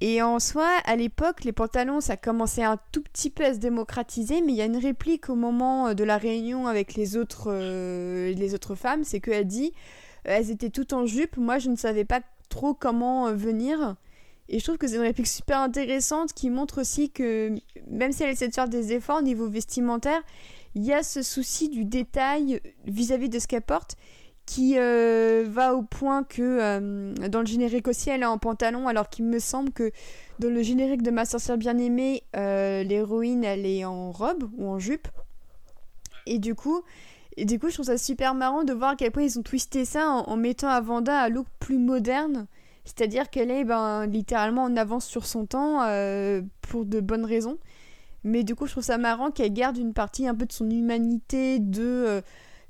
Et en soi, à l'époque, les pantalons, ça commençait un tout petit peu à se démocratiser, mais il y a une réplique au moment euh, de la réunion avec les autres, euh, les autres femmes, c'est qu'elle dit, elles étaient toutes en jupe, moi je ne savais pas trop comment venir. Et je trouve que c'est une réplique super intéressante qui montre aussi que même si elle essaie de faire des efforts au niveau vestimentaire, il y a ce souci du détail vis-à-vis -vis de ce qu'elle porte qui euh, va au point que euh, dans le générique aussi elle est en pantalon alors qu'il me semble que dans le générique de Ma sorcière bien aimée euh, l'héroïne elle est en robe ou en jupe. Et du coup et du coup je trouve ça super marrant de voir à quel point ils ont twisté ça en, mettant à Vanda un look plus moderne. C'est-à-dire qu'elle est ben, littéralement en avance sur son temps pour de bonnes raisons. Mais du coup je trouve ça marrant qu'elle garde une partie un peu de son humanité de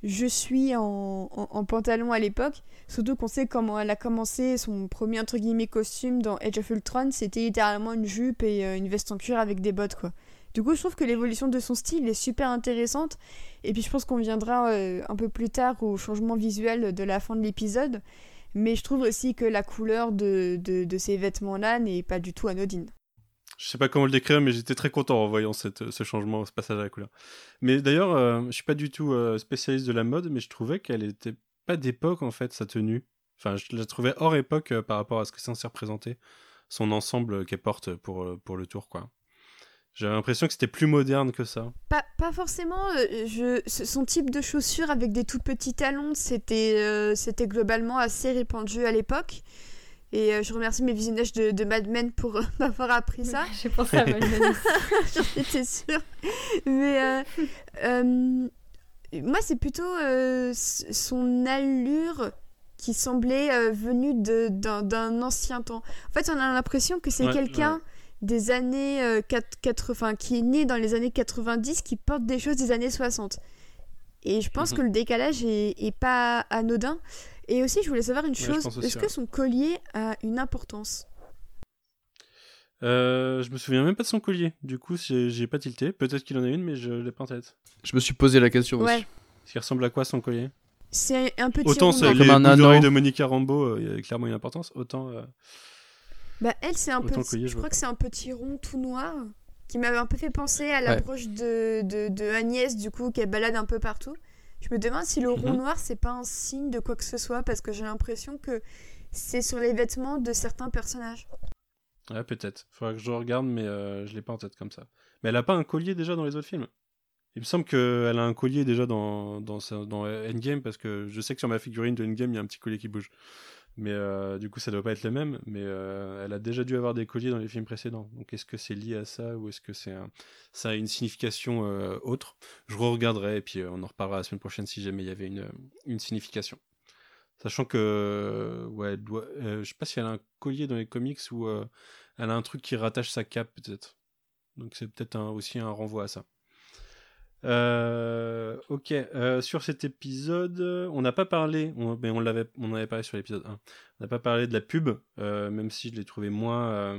je suis en, pantalon à l'époque. Surtout qu'on sait comment elle a commencé son premier entre guillemets costume dans Age of Ultron, c'était littéralement une jupe et euh, une veste en cuir avec des bottes quoi. Du coup, je trouve que l'évolution de son style est super intéressante. Et puis je pense qu'on viendra euh, un peu plus tard au changement visuel de la fin de l'épisode. Mais je trouve aussi que la couleur de, de ces vêtements-là n'est pas du tout anodine je sais pas comment le décrire, mais j'étais très content en voyant ce changement, ce passage à la couleur. Mais d'ailleurs, euh, je suis pas du tout euh, spécialiste de la mode, mais je trouvais qu'elle était pas d'époque en fait sa tenue. Enfin, je la trouvais hors époque euh, par rapport à ce que c'est censé représenter, son ensemble qu'elle porte pour, euh, pour le tour, quoi. J'avais l'impression que c'était plus moderne que ça. Pas, forcément. euh, son type de chaussures avec des tout petits talons, c'était euh, c'était globalement assez répandu à l'époque. Et euh, je remercie mes visionnages de, de Mad Men pour euh, m'avoir appris ça. J'ai pensé à Mad Men. J'en étais sûre. Mais euh, euh, moi, c'est plutôt euh, son allure qui semblait euh, venue de- d'un d'un ancien temps. En fait, on a l'impression que c'est Ouais, quelqu'un des années euh, 4, 80, qui est né dans les années 90, qui porte des choses des années 60. Et je pense Mhm. que le décalage est, est pas anodin. Et aussi, je voulais savoir une chose. Est-ce que son collier a une importance? Euh, je me souviens même pas de son collier. Du coup, j'ai pas tilté. Peut-être qu'il en a une, mais je l'ai pas en tête. Je me suis posé la question Ouais. aussi. Est-ce qu'il ressemble à quoi son collier? C'est un petit Autant rond c'est Comme un anneau. de Monica Rambeau, euh, il y a clairement une importance. Autant. euh, Bah, elle, c'est un Autant le petit. collier, je je crois vois que c'est un petit rond tout noir qui m'avait un peu fait penser à la Ouais. broche de, de, de Agnès, du coup, qu'elle balade un peu partout. Je me demande si le rond Mhm. noir, c'est pas un signe de quoi que ce soit, parce que j'ai l'impression que c'est sur les vêtements de certains personnages. Ouais, peut-être. Faudra que je regarde, mais euh, je l'ai pas en tête comme ça. Mais elle a pas un collier déjà dans les autres films? Il me semble qu'elle a un collier déjà dans, dans, sa- dans Endgame, parce que je sais que sur ma figurine de Endgame, il y a un petit collier qui bouge. Mais euh, du coup, ça doit pas être le même. Mais euh, elle a déjà dû avoir des colliers dans les films précédents. Donc est-ce que c'est lié à ça ou est-ce que c'est ça a une signification euh, autre? Je re-regarderai et puis on en reparlera la semaine prochaine si jamais il y avait une, une signification. Sachant que, ouais, elle je sais pas si elle a un collier dans les comics ou elle a un truc qui rattache sa cape peut-être. Donc c'est peut-être aussi un renvoi à ça. Euh, ok, euh, sur cet épisode, on n'a pas parlé, on, mais on l'avait, on avait parlé sur l'épisode 1. On n'a pas parlé de la pub, euh, même si je l'ai trouvé moins,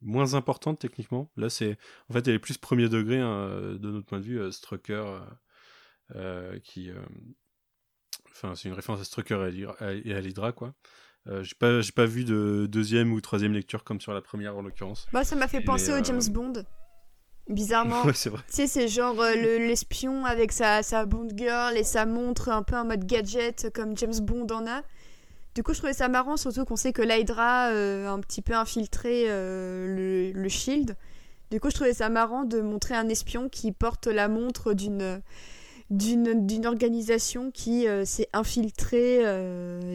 moins importante techniquement. Là, c'est, en fait, elle est plus premier degré hein, de notre point de vue. Strucker, qui, enfin, c'est une référence à Strucker et à l'Hydra- quoi. Euh, j'ai pas, j'ai pas vu de deuxième ou troisième lecture comme sur la première en l'occurrence. Moi, ça m'a fait penser euh, au James Bond. Bizarrement. ouais, c'est vrai. Tu sais, c'est genre euh, le- l'espion avec sa, sa Bond Girl et sa montre un peu en mode gadget comme James Bond en a. Du coup, je trouvais ça marrant, surtout qu'on sait que l'Hydra euh, a un petit peu infiltré euh, le, le Shield. Du coup, je trouvais ça marrant de montrer un espion qui porte la montre d'une d'une d'une organisation qui s'est infiltrée,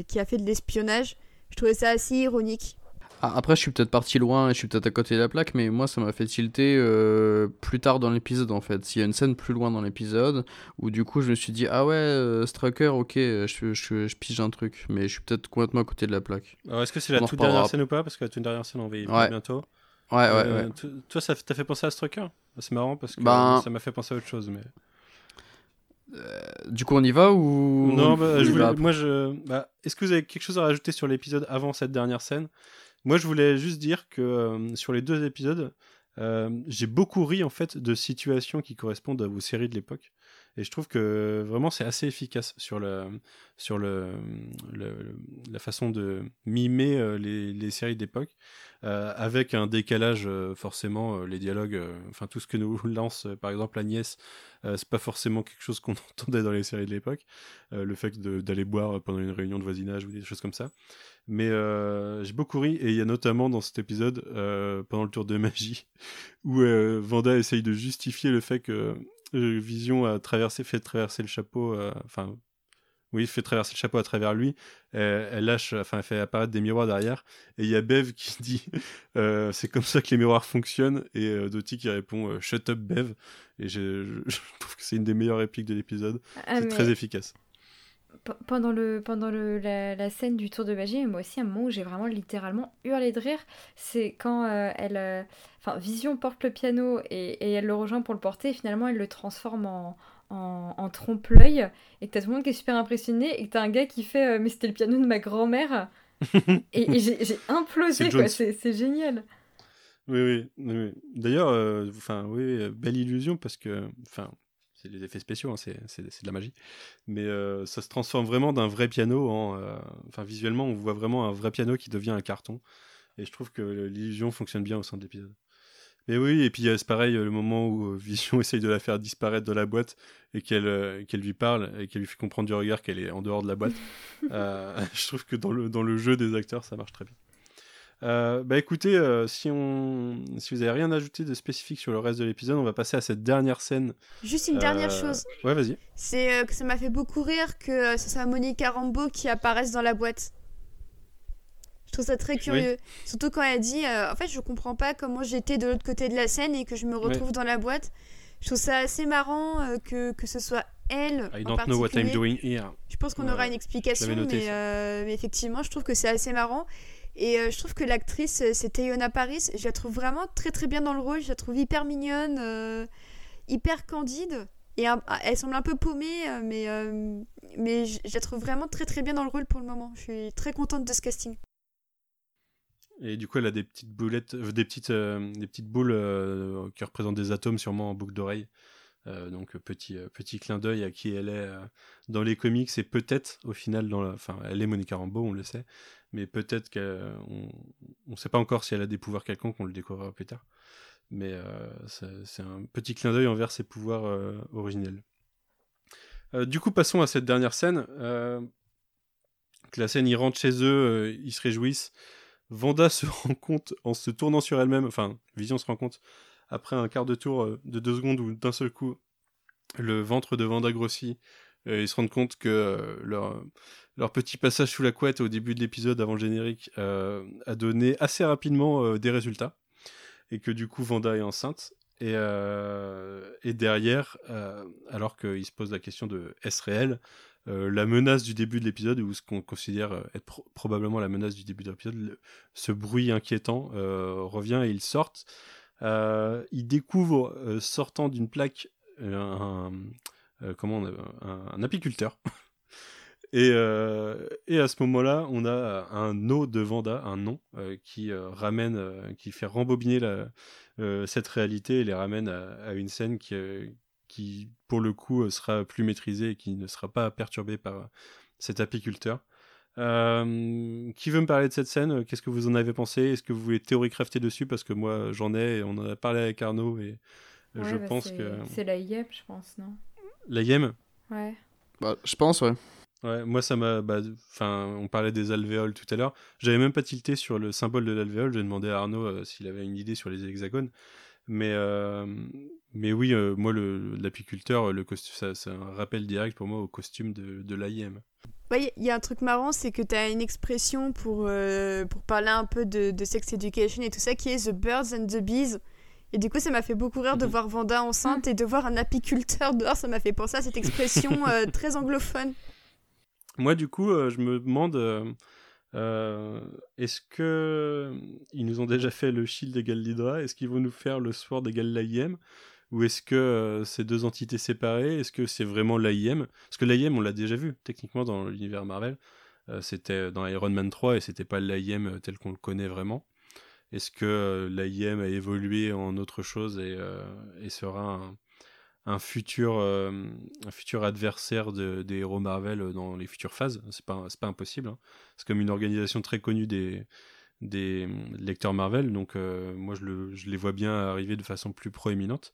qui a fait de l'espionnage. Je trouvais ça assez ironique. Ah, après, je suis peut-être parti loin et je suis peut-être à côté de la plaque, mais moi, ça m'a fait tilter euh, plus tard dans l'épisode en fait. S'il y a une scène plus loin dans l'épisode où du coup, je me suis dit, ah ouais, euh, Strucker, ok, je, je, je pige un truc, mais je suis peut-être complètement à côté de la plaque. Alors, est-ce que c'est la toute dernière scène ou pas? Parce que la toute dernière scène, on va y Ouais. bientôt. Ouais, ouais, Euh, ouais. Toi, ça t'a fait penser à Strucker? C'est marrant parce que Ben- ça m'a fait penser à autre chose. Mais... Du coup, on y va ou. Non, on bah, je voulais- moi, je. Bah, Est-ce que vous avez quelque chose à rajouter sur l'épisode avant cette dernière scène? Moi, je voulais juste dire que euh, sur les deux épisodes, euh, j'ai beaucoup ri en fait de situations qui correspondent à vos séries de l'époque. Et je trouve que vraiment c'est assez efficace sur, le, sur le, la façon de mimer euh, les, séries d'époque, euh, avec un décalage euh, forcément, euh, les dialogues, euh, enfin tout ce que nous lance euh, par exemple Agnès, euh, c'est pas forcément quelque chose qu'on entendait dans les séries de l'époque, euh, le fait d'aller boire pendant une réunion de voisinage ou des choses comme ça. Mais euh, j'ai beaucoup ri, et il y a notamment dans cet épisode, euh, pendant le tour de magie, où euh, Vanda essaye de justifier le fait que Vision a traversé, fait traverser le chapeau, enfin, oui, fait traverser le chapeau à travers lui. Elle, elle lâche, enfin, elle fait apparaître des miroirs derrière. Et il y a Bev qui dit c'est comme ça que les miroirs fonctionnent. Et Dottie qui répond shut up, Bev. Et je, je- je trouve que c'est une des meilleures répliques de l'épisode. Ah, c'est mais très efficace. Pe- pendant le, pendant le, la, la scène du tour de magie, moi aussi, un moment où j'ai vraiment littéralement hurlé de rire, c'est quand euh, elle. euh, Enfin, Vision porte le piano et, et elle le rejoint pour le porter, et finalement elle le transforme en, en, en trompe-l'œil, et que t'as tout le monde qui est super impressionné, et que t'as un gars qui fait euh, Mais c'était le piano de ma grand-mère Et, et j'ai implosé, C'est quoi, c'est génial. Oui, oui. oui. D'ailleurs, enfin, oui, belle illusion parce que, enfin, c'est des effets spéciaux, hein, c'est c'est- c'est de la magie. Mais euh, ça se transforme vraiment d'un vrai piano en, euh, enfin, visuellement, on voit vraiment un vrai piano qui devient un carton. Et je trouve que l'illusion fonctionne bien au sein de l'épisode. Mais oui, et puis c'est pareil, le moment où Vision essaye de la faire disparaître de la boîte et qu'elle qu'elle lui parle et qu'elle lui fait comprendre du regard qu'elle est en dehors de la boîte. je trouve que dans le, dans le jeu des acteurs, ça marche très bien. Euh, bah écoutez, euh, si, on... si vous avez rien ajouté de spécifique sur le reste de l'épisode, on va passer à cette dernière scène. Juste une dernière Euh, chose. Ouais, vas-y. C'est que ça m'a fait beaucoup rire que ce soit Monica Rambeau qui apparaisse dans la boîte. Je trouve ça très curieux. Surtout quand elle dit euh, En fait, je comprends pas comment j'étais de l'autre côté de la scène et que je me retrouve dans la boîte. Je trouve ça assez marrant euh, que, que ce soit elle. I en don't know what I'm doing here. Je pense qu'on Ouais, aura une explication, noté, mais, ça. euh, mais effectivement, je trouve que c'est assez marrant. Et euh, je trouve que l'actrice, euh, c'est Teyona Paris. Je la trouve vraiment très très bien dans le rôle. Je la trouve hyper mignonne, euh, hyper candide. Et un- elle semble un peu paumée, mais, mais je la trouve vraiment très très bien dans le rôle pour le moment. Je suis très contente de ce casting. Et du coup, elle a des petites boulettes, des petites, des petites boules qui représentent des atomes, sûrement en boucle d'oreille. Euh, donc petit, euh, petit clin d'œil à qui elle est euh, dans les comics et peut-être au final dans la... enfin elle est Monica Rambeau on le sait mais peut-être qu'on on sait pas encore si elle a des pouvoirs quelconques on le découvrira plus tard. Mais euh, c'est un petit clin d'œil envers ses pouvoirs euh, originels. Euh, du coup passons à cette dernière scène euh, que la scène ils rentrent chez eux euh, ils se réjouissent. Vanda se rend compte en se tournant sur elle-même enfin Vision se rend compte après un quart de tour euh, de deux secondes où d'un seul coup le ventre de Vanda grossit, euh, ils se rendent compte que euh, leur, leur petit passage sous la couette au début de l'épisode avant le générique a donné assez rapidement des résultats et que du coup Vanda est enceinte. Et, derrière, alors qu'il se pose la question de est-ce réel, la menace du début de l'épisode, ou ce qu'on considère être pro- probablement la menace du début de l'épisode, ce bruit inquiétant revient et ils sortent. Euh, ils découvrent, euh, sortant d'une plaque, euh, un, comment un, apiculteur. et, et à ce moment-là, on a un eau de Vanda, un nom, qui ramène, qui fait rembobiner cette réalité et les ramène à, à une scène qui, qui, pour le coup, sera plus maîtrisée et qui ne sera pas perturbée par cet apiculteur. Euh, qui veut me parler de cette scène? Qu'est-ce que vous en avez pensé? Est-ce que vous voulez théorie crafter dessus? Parce que moi, j'en ai, et on en a parlé avec Arnaud, et Ouais, je bah, pense c'est- que... C'est la YEP, je pense, non? La Yem Ouais. Bah, je pense, ouais. Ouais, moi ça m'a. bah, Enfin, on parlait des alvéoles tout à l'heure. J'avais même pas tilté sur le symbole de l'alvéole. J'ai demandé à Arnaud euh, s'il avait une idée sur les hexagones. Mais, euh, mais oui, euh, moi, le- l'apiculteur, le costume, ça, c'est un rappel direct pour moi au costume de, de l'AIM. Ouais, il y a un truc marrant, c'est que tu as une expression pour, euh, pour parler un peu de, de sex education et tout ça qui est The Birds and the Bees. Et du coup, ça m'a fait beaucoup rire de Mhm. voir Vanda enceinte et de voir un apiculteur dehors. Ça m'a fait penser à cette expression euh, très anglophone. Moi, du coup, euh, je me demande. euh, est-ce que ils nous ont déjà fait le shield égal l'Hydra Est-ce qu'ils vont nous faire le sword égal l'AIM Ou est-ce que euh, c'est deux entités séparées Est-ce que c'est vraiment l'AIM Parce que l'AIM, on l'a déjà vu, techniquement, dans l'univers Marvel. Euh, c'était dans Iron Man 3 et c'était pas l'AIM tel qu'on le connaît vraiment. Est-ce que euh, l'AIM a évolué en autre chose et, euh, sera un, futur, euh, adversaire de- des héros Marvel dans les futures phases? C'est pas, pas impossible. hein. C'est comme une organisation très connue des, lecteurs Marvel, donc euh, moi je les vois bien arriver de façon plus proéminente.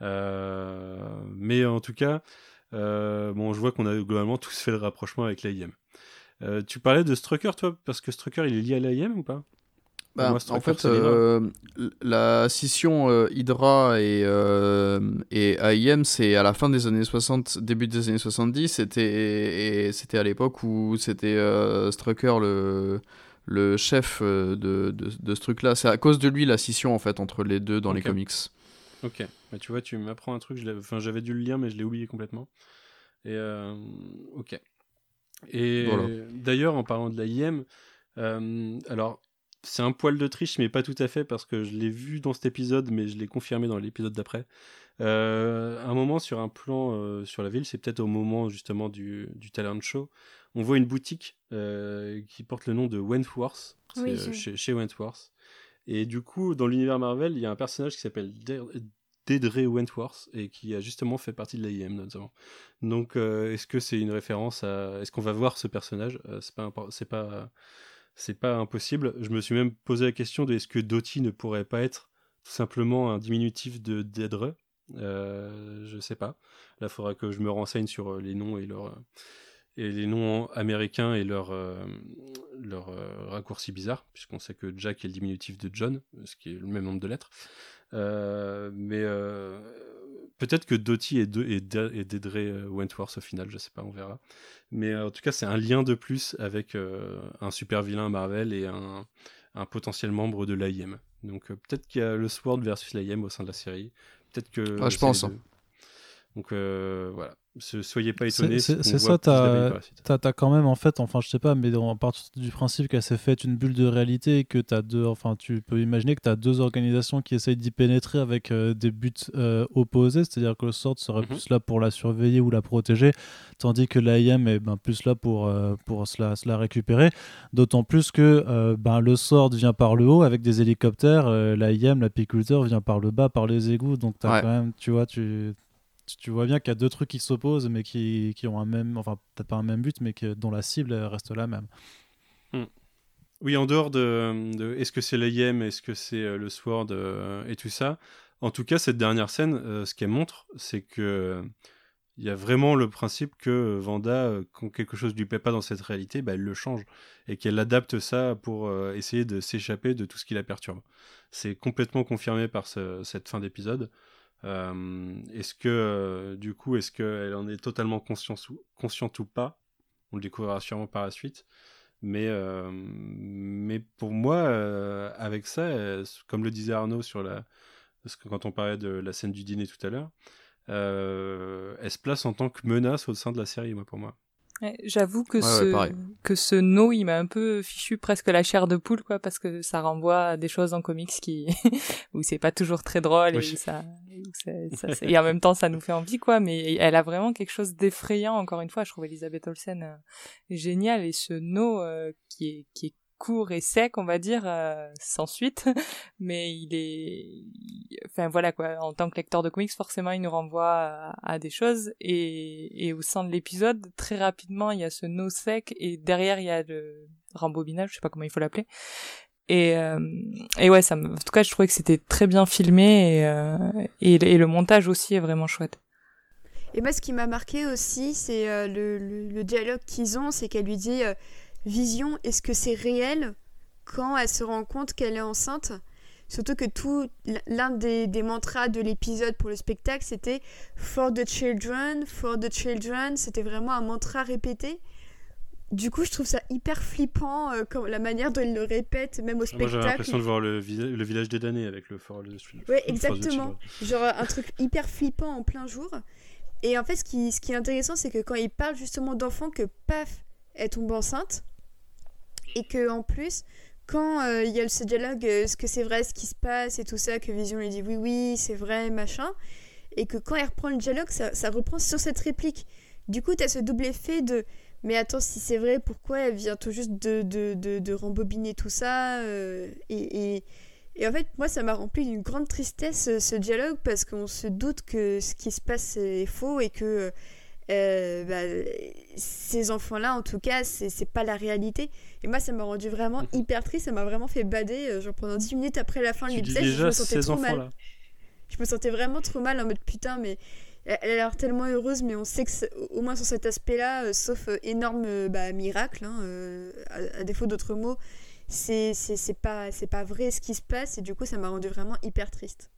Euh, mais en tout cas, euh, bon, je vois qu'on a globalement tous fait le rapprochement avec l'AIM. Euh, tu parlais de Strucker, toi, parce que Strucker, il est lié à l'AIM ou pas? Bah, Moi, en fait, euh, la scission euh, Hydra et, euh, et AIM, c'est à la fin des années 60, début des années 70. C'était, et c'était à l'époque où c'était Strucker le, le chef de, de, de ce truc-là. C'est à cause de lui la scission en fait entre les deux dans les comics. Ok, bah, tu vois, tu m'apprends un truc, je enfin, j'avais dû le lire, mais je l'ai oublié complètement. Et euh, ok. Et Voilà. d'ailleurs, en parlant de la IM, euh, alors c'est un poil de triche, mais pas tout à fait, parce que je l'ai vu dans cet épisode, mais je l'ai confirmé dans l'épisode d'après. Euh, un moment sur un plan euh, sur la ville, c'est peut-être au moment justement du, du talent show, on voit une boutique euh, qui porte le nom de Wentworth, Oui, euh, chez Wentworth. Et du coup, dans l'univers Marvel, il y a un personnage qui s'appelle Deidre Wentworth et qui a justement fait partie de l'AIM notamment. Donc, euh, est-ce que c'est une référence à. Est-ce qu'on va voir ce personnage? Euh, C'est pas, impossible. Je me suis même posé la question de est-ce que Dottie ne pourrait pas être tout simplement un diminutif de Dedre? Euh, je sais pas. Là, il faudra que je me renseigne sur les noms et leurs et les noms américains et leurs leur, raccourcis bizarres, puisqu'on sait que Jack est le diminutif de John, ce qui est le même nombre de lettres. mais peut-être que Dottie est, de, Dedre Wentworth au final, je sais pas, on verra. Mais en tout cas, c'est un lien de plus avec un super vilain Marvel et un, un potentiel membre de l'AIM. Donc peut-être qu'il y a le Sword versus l'AIM au sein de la série. Peut-être que. Ah, je pense. Hein. Donc voilà soyez pas étonnés. C'est ça, t'as as, quand même en fait, enfin je sais pas, mais on part du principe qu'elle s'est faite une bulle de réalité et que t'as deux, enfin tu peux imaginer que tu as deux organisations qui essayent d'y pénétrer avec euh, des buts euh, opposés, c'est-à-dire que le sort serait mhm. plus là pour la surveiller ou la protéger, tandis que l'AIM est ben, plus là pour, euh, pour se, la, se, la, récupérer. D'autant plus que ben, le sort vient par le haut avec des hélicoptères, l'AIM, l'apiculteur vient par le bas, par les égouts, donc tu as quand même, tu vois, tu tu vois bien qu'il y a deux trucs qui s'opposent, mais qui, qui, ont un même, enfin peut-être pas un même but, mais dont la cible reste la même. Hmm. Oui, en dehors de, est-ce que c'est l'AIM, est-ce que c'est euh, le Sword euh, et tout ça, en tout cas cette dernière scène, euh, ce qu'elle montre, c'est que il y a vraiment le principe que Vanda, quand quelque chose lui plaît pas dans cette réalité, bah, elle le change et qu'elle adapte ça pour essayer de s'échapper de tout ce qui la perturbe. C'est complètement confirmé par cette fin d'épisode. Euh, est-ce que, euh, du coup, est-ce qu'elle en est totalement consciente ou, consciente ou pas? On le découvrira sûrement par la suite. Mais, euh, mais pour moi, avec ça, comme le disait Arnaud sur la, parce que quand on parlait de la scène du dîner tout à l'heure, elle se place en tant que menace au sein de la série, moi, pour moi. J'avoue que ce que ce no il m'a un peu fichu presque la chair de poule quoi parce que ça renvoie à des choses en comics qui où c'est pas toujours très drôle et ça, et en même temps ça nous fait envie quoi mais elle a vraiment quelque chose d'effrayant encore une fois. Je trouve Elisabeth Olsen euh, géniale et ce no euh, qui est qui est court et sec, on va dire, euh, sans suite. Mais il est, enfin voilà quoi. En tant que lecteur de comics, forcément, il nous renvoie à, des choses. Et, au sein de l'épisode, très rapidement, il y a ce no sec et derrière il y a le rembobinage, je sais pas comment il faut l'appeler. Et, euh, ouais, ça en tout cas, je trouvais que c'était très bien filmé et, euh, et, le montage aussi est vraiment chouette. Et moi, ce qui m'a marqué aussi, c'est le, dialogue qu'ils ont, c'est qu'elle lui dit Vision, est-ce que c'est réel quand elle se rend compte qu'elle est enceinte? Surtout que tout l'un des, des, mantras de l'épisode pour le spectacle, c'était For the children, for the children. C'était vraiment un mantra répété. Du coup, je trouve ça hyper flippant, euh, comme la manière dont il le répète, même au spectacle. Moi, j'ai l'impression de voir le, le village des damnés avec le For the Children. Oui, exactement. Genre un truc hyper flippant en plein jour. Et en fait, ce qui, ce qui est intéressant, c'est que quand il parle justement d'enfants, que paf, elle tombe enceinte, et que en plus quand euh, il y a ce dialogue euh, est-ce que c'est vrai ce qui se passe et tout ça que Vision lui dit oui oui c'est vrai machin et que quand elle reprend le dialogue ça, reprend sur cette réplique. Du coup tu as ce double effet de mais attends si c'est vrai pourquoi elle vient tout juste de, de, de, rembobiner tout ça euh, et, et, et, en fait moi ça m'a rempli d'une grande tristesse ce dialogue parce qu'on se doute que ce qui se passe est faux et que euh, bah, ces enfants-là, en tout cas, c'est pas la réalité. Et moi, ça m'a rendu vraiment mhm. hyper triste, ça m'a vraiment fait bader. Euh, genre pendant 10 minutes après la fin de l'épisode, je me sentais trop mal. Je me sentais vraiment trop mal en mode putain, mais elle a l'air tellement heureuse, mais on sait que au moins sur cet aspect-là, euh, sauf énorme bah, miracle, hein, à, défaut d'autres mots, c'est pas, pas vrai ce qui se passe, et du coup, ça m'a rendu vraiment hyper triste.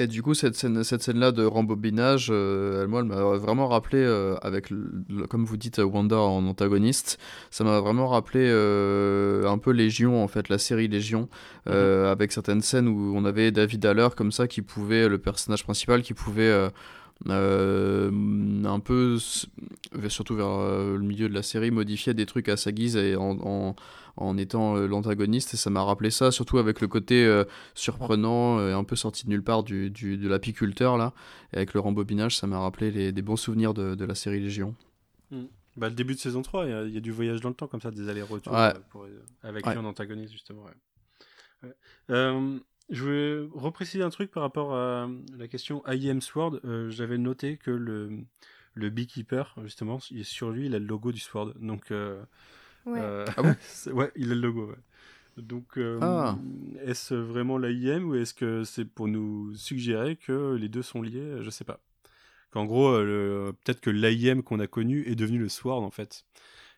Et du coup, cette scène, cette scène-là de rembobinage, euh, moi, elle m'a vraiment rappelé, euh, avec, comme vous dites, Wanda en antagoniste, ça m'a vraiment rappelé euh, un peu Légion, en fait, la série Légion, mhm. avec certaines scènes où on avait David Haller, comme ça, qui pouvait, le personnage principal, qui pouvait un peu, surtout vers le milieu de la série, modifier des trucs à sa guise et en en étant euh, l'antagoniste. Et ça m'a rappelé ça surtout avec le côté euh, surprenant et un peu sorti de nulle part du, du de l'apiculteur là. Et avec le rembobinage ça m'a rappelé les, des bons souvenirs de, de la série Légion. Hmm. bah, le début de saison 3 il y, a du voyage dans le temps comme ça des allers-retours euh, avec lui en antagoniste justement je vais repréciser un truc par rapport à la question IM Sword. J'avais noté que le, le Beekeeper, justement, sur lui, il a le logo du Sword. Donc, Ouais. Euh, ah bon ouais, il a le logo. Donc, euh, Ah. est-ce vraiment l'AIM ou est-ce que c'est pour nous suggérer que les deux sont liés? Je sais pas. Qu'en gros, euh, peut-être que l'AIM qu'on a connu est devenu le Sword en fait.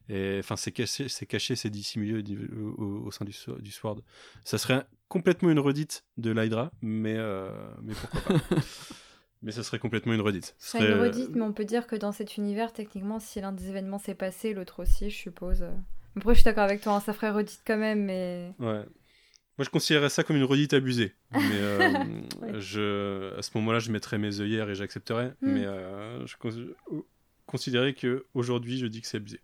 Et enfin, c'est caché, c'est caché, c'est dissimulé au, au- au sein du, du Sword. Ça serait complètement une redite de l'Hydra, mais, euh, mais pourquoi pas. mais ça serait complètement une redite. Ce C'est serait, une euh, redite, mais on peut dire que dans cet univers, techniquement, si l'un des événements s'est passé, l'autre aussi, je suppose. Après, je suis d'accord avec toi, hein, ça ferait redite quand même, mais. Ouais. Moi, je considérerais ça comme une redite abusée. Mais euh, Ouais. je, à ce moment-là, je mettrais mes œillères et j'accepterais. Hmm. Mais euh, je cons- considérais que aujourd'hui, je dis que c'est abusé.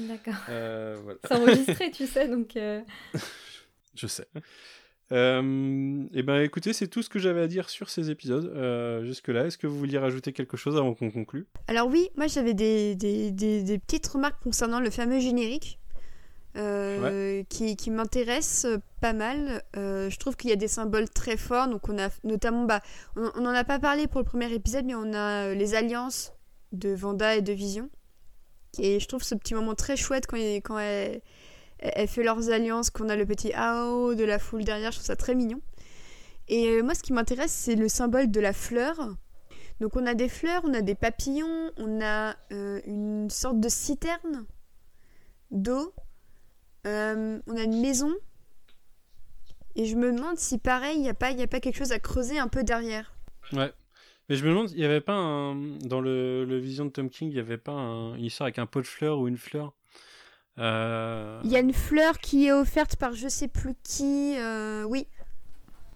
D'accord. Euh, voilà. C'est enregistré, tu sais, donc. euh, Je sais. Euh, et ben, écoutez, c'est tout ce que j'avais à dire sur ces épisodes euh, jusque-là. Est-ce que vous vouliez rajouter quelque chose avant qu'on conclue? Alors oui, moi j'avais des, des, des- des petites remarques concernant le fameux générique euh, qui, qui m'intéresse pas mal. Euh, je trouve qu'il y a des symboles très forts. Donc on a notamment, bah, on n'en a pas parlé pour le premier épisode, mais on a les alliances de Vanda et de Vision. Et je trouve ce petit moment très chouette quand, il- quand elle, elle fait leurs alliances, qu'on a le petit AO de la foule derrière. Je trouve ça très mignon. Et euh, moi, ce qui m'intéresse, c'est le symbole de la fleur. Donc on a des fleurs, on a des papillons, on a euh, une sorte de citerne d'eau, euh, on a une maison. Et je me demande si pareil, il n'y a, pas- a pas quelque chose à creuser un peu derrière. Ouais. Mais je me demande, il n'y avait pas un... Dans le, le Vision de Tom King, il n'y avait pas un... une histoire avec un pot de fleurs ou une fleur Euh, Il y a une fleur qui est offerte par je sais plus qui. euh, oui,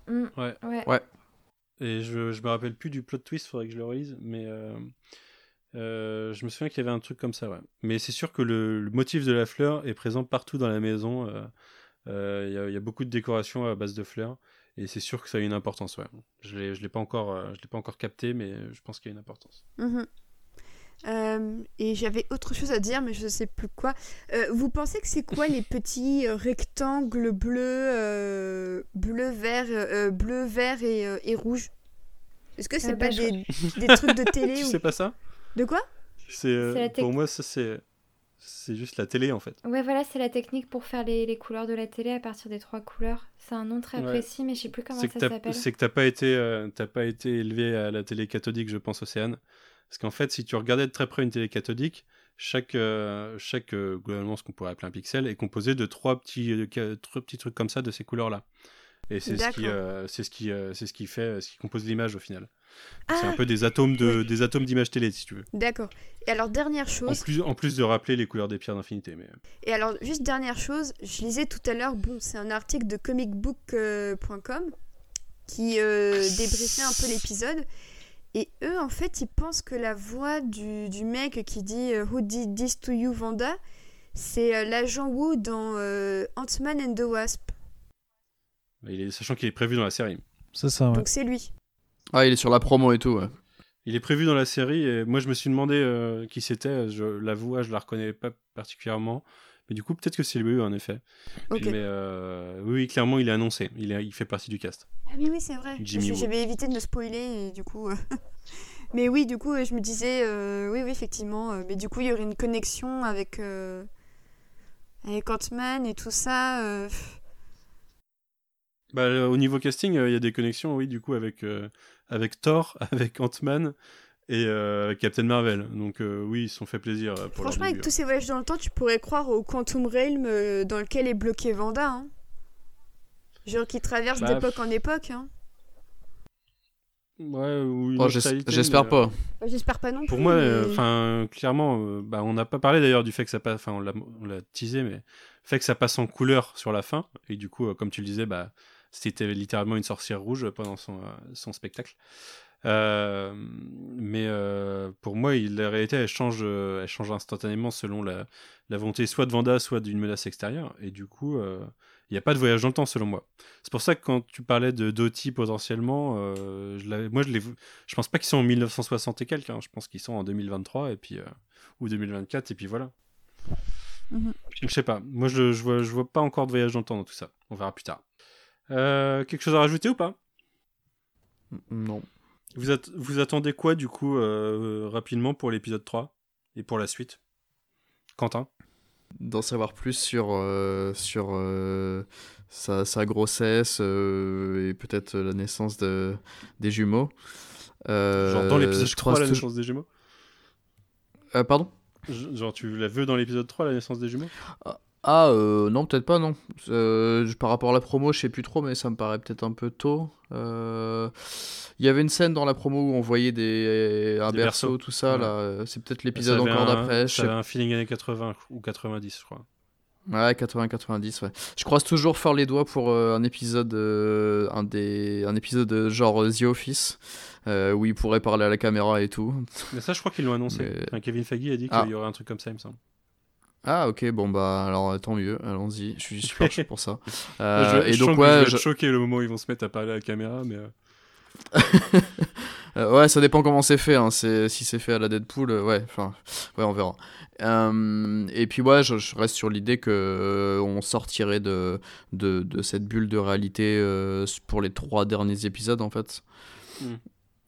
hmm, Ouais. Ouais. Ouais. Et je, je me rappelle plus du plot twist, faudrait que je le relise, mais euh, euh, je me souviens qu'il y avait un truc comme ça, ouais. Mais c'est sûr que le, le motif de la fleur est présent partout dans la maison. euh, euh, Il y, a- il y a beaucoup de décorations à base de fleurs, et c'est sûr que ça a une importance, ouais. Je l'ai, je l'ai pas encore, euh, je l'ai pas encore capté, mais je pense qu'il y a une importance. Mhm. Euh, et j'avais autre chose à dire, mais je sais plus quoi. Euh, vous pensez que c'est quoi les petits euh, rectangles bleus, euh, bleu, vert, euh, bleu, vert et, euh, et rouge? Est-ce que c'est pas bah, je- des, trucs de télé Tu ou... sais pas ça? De quoi? C'est euh, pour moi ça c'est c'est juste la télé en fait. Ouais, voilà, c'est la technique pour faire les, les couleurs de la télé à partir des trois couleurs. C'est un nom très Ouais. précis, mais je sais plus comment C'est que ça s'appelle. c'est que t'as pas été euh, t'as pas été élevé à la télé cathodique, je pense, Océane. Parce qu'en fait, si tu regardais de très près une télé cathodique, chaque euh, chaque euh, globalement ce qu'on pourrait appeler un pixel est composé de trois petits euh, trois petits trucs comme ça de ces couleurs là. Et c'est ce qui euh, c'est ce qui euh, c'est ce qui fait euh, ce qui compose l'image au final. Ah, c'est un peu des atomes de des atomes d'image télé si tu veux. D'accord. Et alors, dernière En chose, plus en plus de rappeler les couleurs des pierres d'infinité mais et alors, juste dernière chose, je lisais tout à l'heure, bon, c'est un article de comicbook.com qui débriefait un peu l'épisode. Et eux, en fait, ils pensent que la voix du, du mec qui dit euh, Who did this to you, Vanda c'est euh, l'agent Wu dans euh, Ant-Man and the Wasp. il est, sachant qu'il est prévu dans la série. C'est ça, ouais. Donc c'est lui. Ah, il est sur la promo et tout, ouais. Il est prévu dans la série et moi je me suis demandé euh, qui c'était. Je, la voix, je la reconnais pas particulièrement. Mais du coup, peut-être que c'est lui en effet. Mais euh, oui, clairement, il est annoncé. Il, est, il fait partie du cast. Ah oui, oui, c'est vrai. J'avais évité de me spoiler et du coup. euh, mais oui, du coup, je me disais, euh, oui, oui, effectivement. mais du coup, il y aurait une connexion avec, avec Ant-Man et tout ça. Bah, au niveau casting, il y a des connexions, oui, du coup, avec, avec Thor, avec Ant-Man et euh, Captain Marvel. Donc euh, oui, ils se sont fait plaisir euh, pour Franchement, avec tous ces voyages dans le temps, tu pourrais croire au Quantum Realm euh, dans lequel est bloqué Vanda. Hein. Genre qui traverse Bah, d'époque en époque. Hein. Ouais, ou Oh, J'espère pas. Bah, J'espère pas non Pour plus, moi, mais- euh, enfin, clairement, euh, bah, on n'a pas parlé d'ailleurs du fait que ça passe, enfin, on l'a teasé, mais le fait que ça passe en couleur sur la fin, et du coup, euh, comme tu le disais, bah, c'était littéralement une sorcière rouge pendant son, euh, son spectacle. Euh, mais euh, pour moi, il- la réalité, elle change, euh, elle change instantanément selon la, la volonté soit de Vanda, soit d'une menace extérieure, et du coup, euh, il n'y a pas de voyage dans le temps selon moi. C'est pour ça que quand tu parlais de Doty potentiellement, euh, je moi je les, je pense pas qu'ils sont en 1960 et quelques, hein. je pense qu'ils sont en 2023 et puis euh, ou 2024 et puis voilà. Mhm. Je sais pas, moi je, je vois je vois pas encore de voyage dans le temps dans tout ça. On verra plus tard. Euh, quelque chose à rajouter ou pas? Non. Vous, at- vous attendez quoi du coup euh, rapidement pour l'épisode 3 et pour la suite? Quentin? D'en savoir plus sur, sur sa, sa, grossesse et peut-être la naissance de, des jumeaux. Genre dans l'épisode 3, la naissance des jumeaux? Pardon? Genre tu l'as vu dans l'épisode 3, la naissance des jumeaux? Ah, euh, non, peut-être pas, non. Euh, par rapport à la promo, je sais plus trop, mais ça me paraît peut-être un peu tôt. Euh, il y avait une scène dans la promo où on voyait des, un berceau, tout ça. là. C'est peut-être l'épisode encore d'après. Ça avait un feeling années 80 ou 90, je crois. Ouais, 80-90, ouais. Je croise toujours fort les doigts pour un épisode, un, des, un épisode genre The Office, où il pourrait parler à la caméra et tout. Mais ça, je crois qu'ils l'ont annoncé. Kevin Feige a dit qu'il ah. y aurait un truc comme ça, il me semble. Ah ok bon bah alors euh, tant mieux allons-y je suis super chaud pour ça euh, je, et donc ouais je vais choqué le moment où ils vont se mettre à parler à la caméra mais euh... ouais ça dépend comment c'est fait hein. c'est si c'est fait à la Deadpool euh, ouais enfin ouais on verra et puis ouais je, reste sur l'idée que on sortirait de, de, de cette bulle de réalité pour les trois derniers épisodes en fait hmm.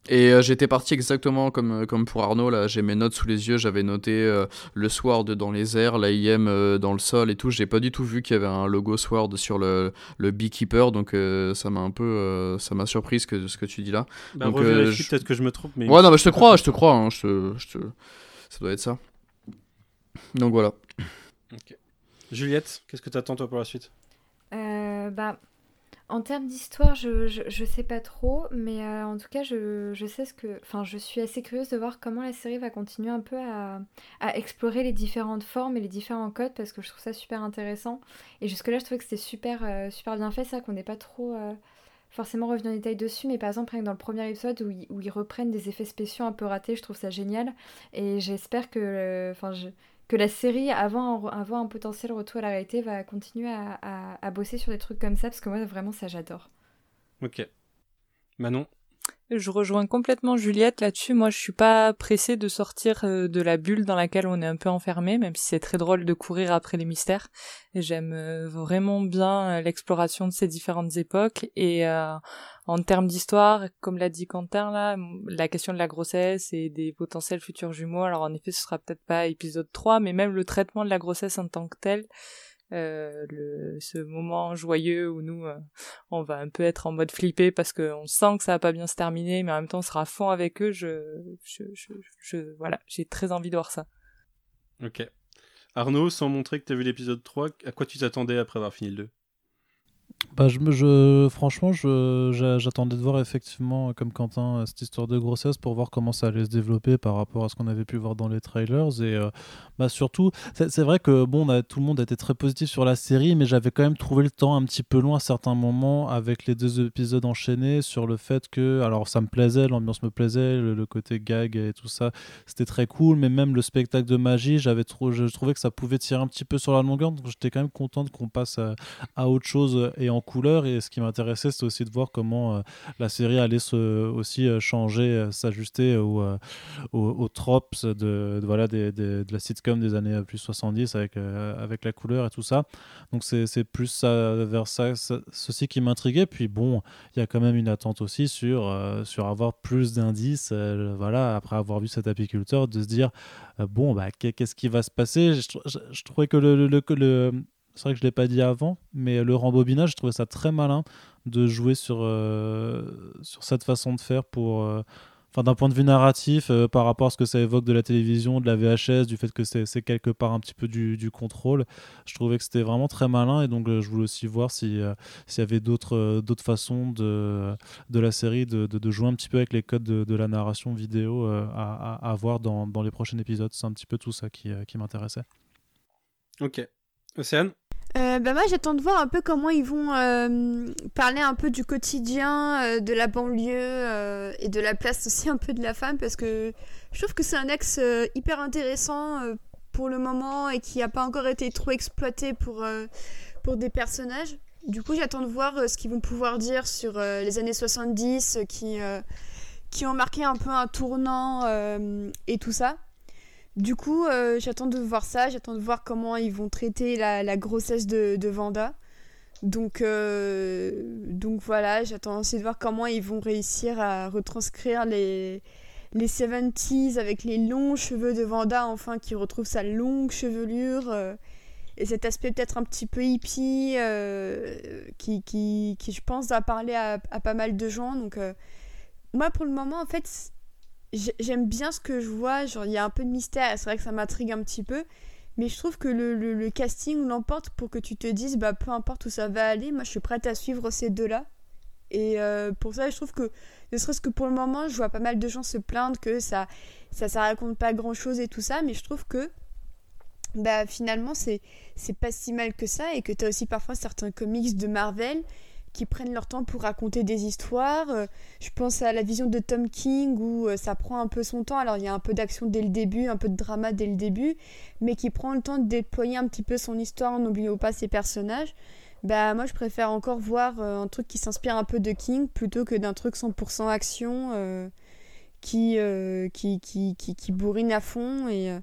Et euh, j'étais parti exactement comme, euh, comme pour Arnaud, là, j'ai mes notes sous les yeux, j'avais noté euh, le Sword dans les airs, l'AIM dans le sol et tout, j'ai pas du tout vu qu'il y avait un logo Sword sur le, le Beekeeper, donc ça m'a un peu, ça m'a surpris ce que, ce que tu dis là. Bah, donc, je... peut-être que je me trompe, mais... Ouais, non, mais je te crois, je te crois, hein, je je te... ça doit être ça. Donc voilà. Juliette, qu'est-ce que t'attends toi pour la suite? Bah en termes d'histoire, je, je, sais pas trop, mais euh, en tout cas, je, sais ce que. Enfin, je suis assez curieuse de voir comment la série va continuer un peu à, explorer les différentes formes et les différents codes parce que je trouve ça super intéressant. Et jusque-là, je trouvais que c'était super, euh, super bien fait, ça, qu'on n'est pas trop. Euh, forcément revenu en détail dessus, mais par exemple, dans le premier épisode où ils, où ils, reprennent des effets spéciaux un peu ratés, je trouve ça génial. Et j'espère que. Enfin, que la série, avant, avant un potentiel retour à la réalité, va continuer à, à, bosser sur des trucs comme ça, parce que moi, vraiment, ça, j'adore. Ok. Manon? Je rejoins complètement Juliette là-dessus. Moi, je suis pas pressée de sortir euh, de la bulle dans laquelle on est un peu enfermé, même si c'est très drôle de courir après les mystères. J'aime euh, vraiment bien euh, l'exploration de ces différentes époques et en termes d'histoire, comme l'a dit Quentin là, la question de la grossesse et des potentiels futurs jumeaux. Alors en effet, ce sera peut-être pas épisode 3, mais même le traitement de la grossesse en tant que tel, euh, le, ce moment joyeux où nous euh, on va un peu être en mode flippé parce qu'on sent que ça va pas bien se terminer mais en même temps on sera à fond avec eux. Je, je, je, voilà j'ai très envie de voir ça. Ok. Arnaud sans montrer que tu as vu l'épisode 3 à quoi tu t'attendais après avoir fini le 2 bah, je, je, franchement, j'attendais de voir effectivement, comme Quentin, euh, cette histoire de grossesse pour voir comment ça allait se développer par rapport à ce qu'on avait pu voir dans les trailers. Et euh, bah, surtout, c'est vrai que bon, tout le monde a été très positif sur la série, mais j'avais quand même trouvé le temps un petit peu long à certains moments avec les deux épisodes enchaînés sur le fait que, alors ça me plaisait, l'ambiance me plaisait, le, côté gag et tout ça, c'était très cool, mais même le spectacle de magie, j'avais je trouvais que ça pouvait tirer un petit peu sur la longueur, donc j'étais quand même content qu'on passe à, autre chose en couleur. Et ce qui m'intéressait, c'était aussi de voir comment euh, la série allait se, aussi euh, changer, euh, s'ajuster aux, aux, tropes de, voilà, de la sitcom des années plus 70 avec, avec la couleur et tout ça. Donc c'est plus vers ça, ceci qui m'intriguait. Puis bon, il y a quand même une attente aussi sur, sur avoir plus d'indices. voilà, après avoir vu cet apiculteur, de se dire bon, bah, qu'est-ce qui va se passer? Je, trouvais que le, c'est vrai que je ne l'ai pas dit avant, mais le rembobinage, je trouvais ça très malin de jouer sur, euh, sur cette façon de faire pour. Euh, enfin, d'un point de vue narratif, euh, par rapport à ce que ça évoque de la télévision, de la VHS, du fait que c'est quelque part un petit peu du, du contrôle, je trouvais que c'était vraiment très malin et donc je voulais aussi voir s'il y avait d'autres d'autres façons de, de la série de, de, jouer un petit peu avec les codes de, la narration vidéo à, à, voir dans, dans les prochains épisodes. C'est un petit peu tout ça qui, qui m'intéressait. Ok. Océane? Euh, bah moi j'attends de voir un peu comment ils vont euh, parler un peu du quotidien euh, de la banlieue et de la place aussi un peu de la femme parce que je trouve que c'est un axe hyper intéressant pour le moment et qui n'a pas encore été trop exploité pour, pour des personnages. Du coup j'attends de voir ce qu'ils vont pouvoir dire sur les années 70 qui, qui ont marqué un peu un tournant et tout ça. Du coup, euh, j'attends de voir ça, j'attends de voir comment ils vont traiter la, grossesse de, Vanda. Donc, euh, donc voilà, j'attends aussi de voir comment ils vont réussir à retranscrire les, les 70s avec les longs cheveux de Vanda, enfin, qui retrouve sa longue chevelure. Euh, et cet aspect peut-être un petit peu hippie qui, qui, je pense, va parler à, à, pas mal de gens. Donc, moi, pour le moment, en fait, j'aime bien ce que je vois. Genre, il y a un peu de mystère, c'est vrai que ça m'intrigue un petit peu. Mais je trouve que le, le, casting l'emporte pour que tu te dises, bah, peu importe où ça va aller, moi, je suis prête à suivre ces deux-là. Et euh, pour ça, je trouve que, ne serait-ce que pour le moment, je vois pas mal de gens se plaindre que ça, ça, raconte pas grand-chose et tout ça. Mais je trouve que bah finalement c'est pas si mal que ça et que tu as aussi parfois certains comics de Marvel qui prennent leur temps pour raconter des histoires. Euh, je pense à la vision de Tom King où euh, ça prend un peu son temps. Alors il y a un peu d'action dès le début, un peu de drama dès le début, mais qui prend le temps de déployer un petit peu son histoire en n'oubliant pas ses personnages. Bah moi je préfère encore voir euh, un truc qui s'inspire un peu de King plutôt que d'un truc 100% action qui, qui, qui, qui, bourrine à fond et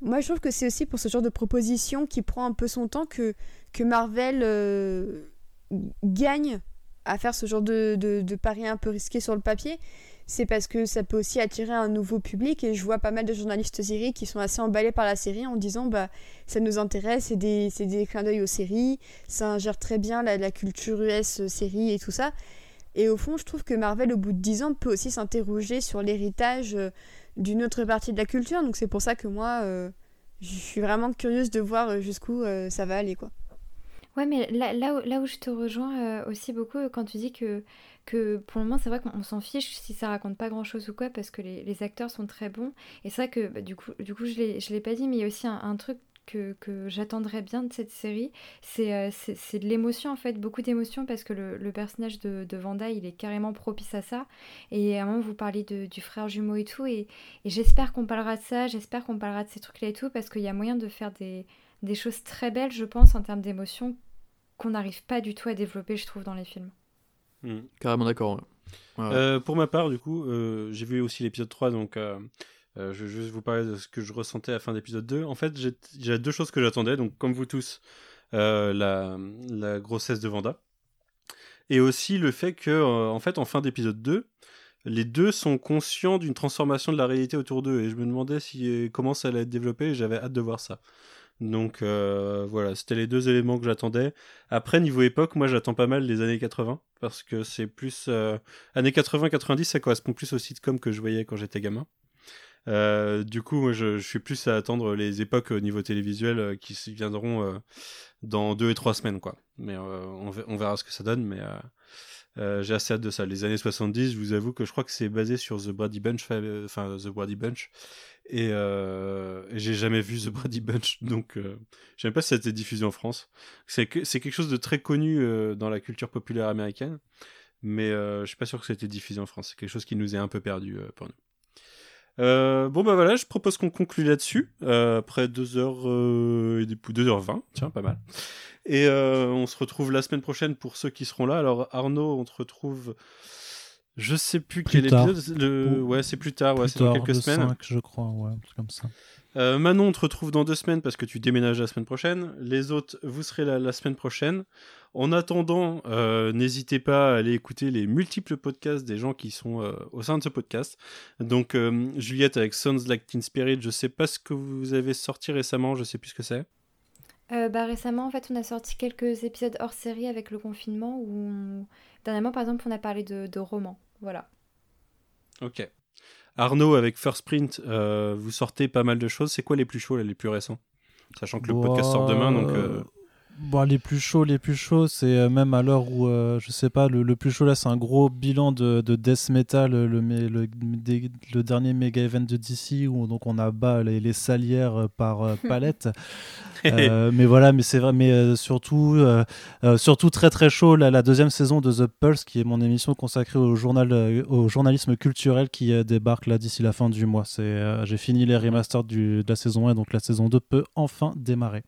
moi, je trouve que c'est aussi pour ce genre de proposition qui prend un peu son temps que, que Marvel gagne à faire ce genre de, de, pari un peu risqué sur le papier. C'est parce que ça peut aussi attirer un nouveau public et je vois pas mal de journalistes séries qui sont assez emballés par la série en disant bah ça nous intéresse, c'est des, des clins d'œil aux séries, ça ingère très bien la, culture US euh, série et tout ça. Et au fond, je trouve que Marvel, au bout de 10 ans, peut aussi s'interroger sur l'héritage euh, d'une autre partie de la culture. Donc c'est pour ça que moi, euh, je suis vraiment curieuse de voir jusqu'où ça va aller. quoi. Ouais, mais là, là, où, là où je te rejoins aussi beaucoup quand tu dis que, que pour le moment, c'est vrai qu'on s'en fiche si ça raconte pas grand chose ou quoi, parce que les, les acteurs sont très bons. Et c'est vrai que bah, du coup, du coup je ne l'ai pas dit, mais il y a aussi un, truc que, que j'attendrais bien de cette série, c'est c'est de l'émotion en fait, beaucoup d'émotion parce que le, le personnage de, Vanda, il est carrément propice à ça. Et à un moment, vous parlez du frère jumeau et tout, et, et j'espère qu'on parlera de ça, j'espère qu'on parlera de ces trucs-là et tout, parce qu'il y a moyen de faire des, des choses très belles, je pense, en termes d'émotion, qu'on n'arrive pas du tout à développer, je trouve, dans les films. Mmh. Carrément d'accord. Ouais. Ouais, euh, pour ma part, du coup, euh, j'ai vu aussi l'épisode 3, donc euh, euh, je vais juste vous parler de ce que je ressentais à la fin d'épisode 2. En fait, j'ai deux choses que j'attendais. Donc, comme vous tous, euh, la, la, grossesse de Vanda. Et aussi le fait que, euh, en fait, en fin d'épisode 2, les deux sont conscients d'une transformation de la réalité autour d'eux. Et je me demandais si, comment ça allait être développé et j'avais hâte de voir ça. Donc euh, voilà, c'était les deux éléments que j'attendais. Après, niveau époque, moi j'attends pas mal les années 80, parce que c'est plus... Euh, années 80-90, ça correspond plus au sitcom que je voyais quand j'étais gamin. Euh, du coup, moi, je, suis plus à attendre les époques au niveau télévisuel euh, qui viendront dans deux et trois semaines, quoi. Mais on, on, verra ce que ça donne, mais j'ai assez hâte de ça. Les années 70, je vous avoue que je crois que c'est basé sur The Brady Bunch, enfin The Brady Bunch, et, et j'ai jamais vu The Brady Bunch, donc je sais pas si ça a été diffusé en France. C'est quelque chose de très connu dans la culture populaire américaine, mais je suis pas sûr que ça a été diffusé en France. C'est quelque chose qui nous est un peu perdu pour nous. Euh, bon bah voilà, je propose qu'on conclue là-dessus, euh, après 2h, euh, 2h20, tiens, pas mal. Et euh, on se retrouve la semaine prochaine pour ceux qui seront là. Alors Arnaud, on te retrouve, je sais plus, plus quel tard. épisode, le... ouais c'est plus tard, ouais, c'est dans quelques semaines. 5, je crois, ouais, comme ça. Euh, Manon, on te retrouve dans deux semaines parce que tu déménages la semaine prochaine. Les autres, vous serez là la semaine prochaine. En attendant, euh, n'hésitez pas à aller écouter les multiples podcasts des gens qui sont euh, au sein de ce podcast. Donc, euh, Juliette avec Sounds Like Teen Spirit, je sais pas ce que vous avez sorti récemment, je sais plus ce que c'est. Euh, bah, récemment, en fait, on a sorti quelques épisodes hors série avec le confinement où, on... dernièrement, par exemple, on a parlé de, de romans. Voilà. Ok. Arnaud, avec First Print, euh, vous sortez pas mal de choses. C'est quoi les plus chauds, les plus récents? Sachant que le podcast sort demain, donc. Euh... Bon, les plus chauds, les plus chauds, c'est euh, même à l'heure où, euh, je sais pas, le, le, plus chaud là, c'est un gros bilan de, de Death Metal, le, le, le, le, dernier méga event de DC, où donc on abat les, les salières par euh, palette. euh, mais voilà, mais c'est vrai, mais euh, surtout, euh, surtout très très chaud, la, la, deuxième saison de The Pulse, qui est mon émission consacrée au, journal, au journalisme culturel qui débarque là d'ici la fin du mois. J'ai fini les remasters du, de la saison 1, donc la saison 2 peut enfin démarrer.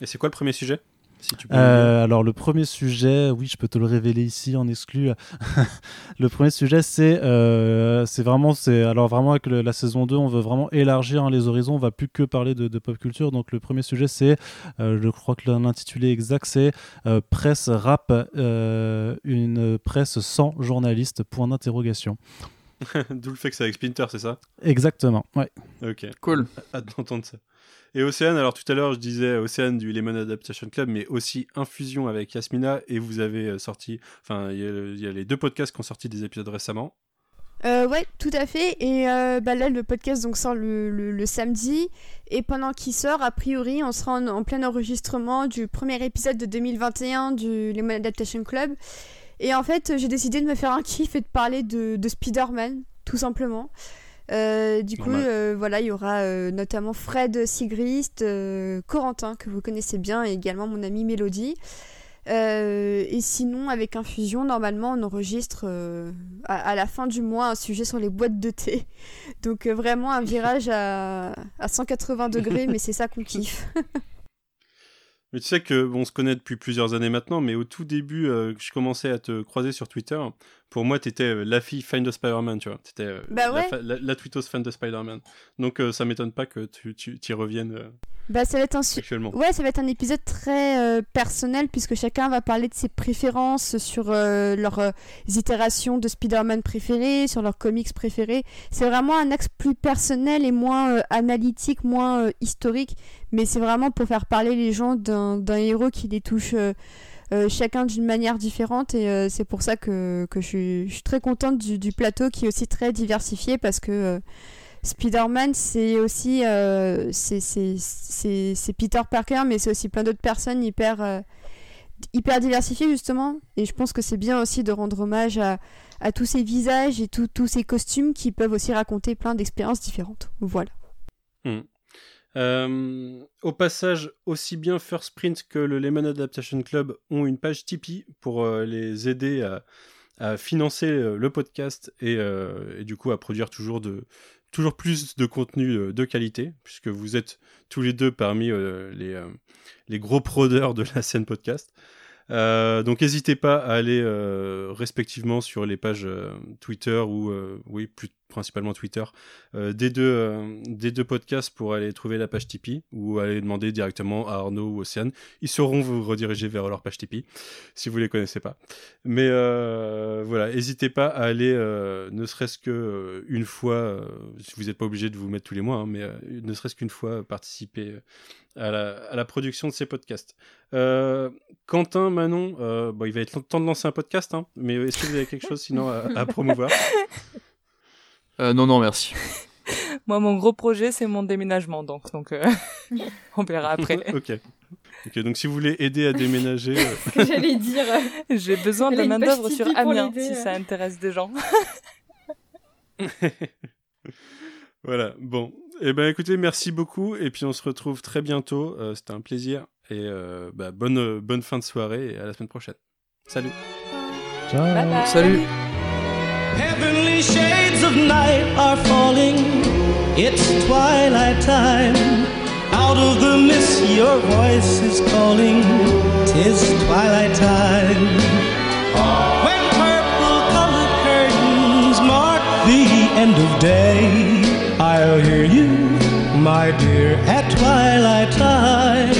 Et c'est quoi le premier sujet? Si euh, alors le premier sujet, oui, je peux te le révéler ici en exclu. le premier sujet, c'est euh, c'est vraiment c'est alors vraiment avec le, la saison 2, on veut vraiment élargir hein, les horizons. On va plus que parler de, de pop culture. Donc le premier sujet, c'est euh, je crois que l'intitulé exact, c'est euh, presse rap, euh, une presse sans journaliste. Point d'interrogation. D'où le fait que c'est avec Splinter, c'est ça? Exactement, ouais. Ok. Cool. Hâte d'entendre ça. Et Océane, alors tout à l'heure je disais Océane du Lemon Adaptation Club, mais aussi Infusion avec Yasmina, et vous avez euh, sorti, enfin il y, a- les deux podcasts qui ont sorti des épisodes récemment. Euh, ouais, tout à fait. Et euh, bah là, le podcast donc sort le samedi. Et pendant qu'il sort, a priori, on sera en, en plein enregistrement du premier épisode de 2021 du Lemon Adaptation Club. Et en fait, j'ai décidé de me faire un kiff et de parler de, de Spider-Man, tout simplement. Euh, du coup, euh, voilà, il y aura euh, notamment Fred Sigrist, Corentin, que vous connaissez bien, et également mon amie Mélodie. Et sinon, avec Infusion, normalement, on enregistre à, à la fin du mois un sujet sur les boîtes de thé. Donc, vraiment un virage à, à 180 degrés, mais c'est ça qu'on kiffe. Mais tu sais que bon, on se connaît depuis plusieurs années maintenant, mais au tout début, je commençais à te croiser sur Twitter, pour moi, t'étais euh, la fille fan de Spider-Man, tu vois. T'étais euh, Bah la, ouais. la, la tweetos fan de Spider-Man. Donc euh, ça m'étonne pas que tu, tu y reviennes Bah, ça va être un su-. Ouais, ça va être un épisode très euh, personnel puisque chacun va parler de ses préférences sur euh, leurs euh, itérations de Spider-Man préférés, sur leurs comics préférés. C'est vraiment un axe plus personnel et moins analytique, moins historique, mais c'est vraiment pour faire parler les gens d'un héros qui les touche euh, chacun d'une manière différente et euh, c'est pour ça que, que je, suis, je suis très contente du, du plateau qui est aussi très diversifié parce que euh, Spider-Man, c'est aussi c'est- Peter Parker, mais c'est aussi plein d'autres personnes hyper, hyper diversifiées, justement. Et je pense que c'est bien aussi de rendre hommage à, à tous ces visages et tous ces costumes qui peuvent aussi raconter plein d'expériences différentes. Voilà. Euh, au passage, aussi bien First Print que le Lemon Adaptation Club ont une page Tipeee pour euh, les aider à, financer euh, le podcast et, et du coup à produire toujours, de, toujours plus de contenu de qualité, puisque vous êtes tous les deux parmi les, les gros prodeurs de la scène podcast. Donc n'hésitez pas à aller respectivement sur les pages Twitter ou oui plus principalement Twitter euh, des deux euh, des deux podcasts pour aller trouver la page Tipeee ou aller demander directement à Arnaud ou Océane. Ils sauront vous rediriger vers leur page Tipeee si vous les connaissez pas. Mais euh, voilà, n'hésitez pas à aller ne serait-ce que une fois, vous n'êtes pas obligé de vous mettre tous les mois, hein, mais ne serait-ce qu'une fois participer à la, à la production de ces podcasts. Quentin, Manon, bon, il va être temps de lancer un podcast, hein, mais est-ce que vous avez quelque chose sinon à promouvoir? Euh, non, non, merci. Moi, mon gros projet, c'est mon déménagement, donc, donc euh, on verra après. ok. Ok, donc si vous voulez aider à déménager, euh, Ce que j'allais dire. J'ai besoin de main d'œuvre sur Amiens, si ça intéresse des gens. voilà. Bon, eh ben écoutez, merci beaucoup et puis on se retrouve très bientôt. Euh, C'était un plaisir et euh, bah, bonne bonne fin de soirée et à la semaine prochaine. Salut. Ciao. Bye bye. Salut. Heavenly shades of night are falling. It's twilight time. Out of the mist, your voice is calling. Tis twilight time. When purple colored curtains mark the end of day, I'll hear you, my dear, at twilight time.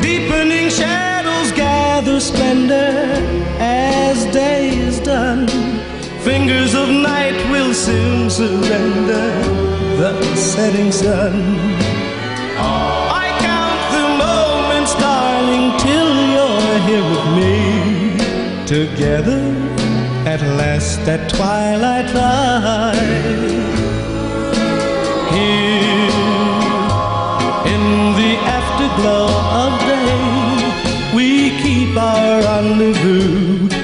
Deepening shadows gather splendor as day done. Fingers of night will soon surrender the setting sun. I count the moments, darling, till you're here with me. Together at last at twilight time. Here in the afterglow of day, we keep our rendezvous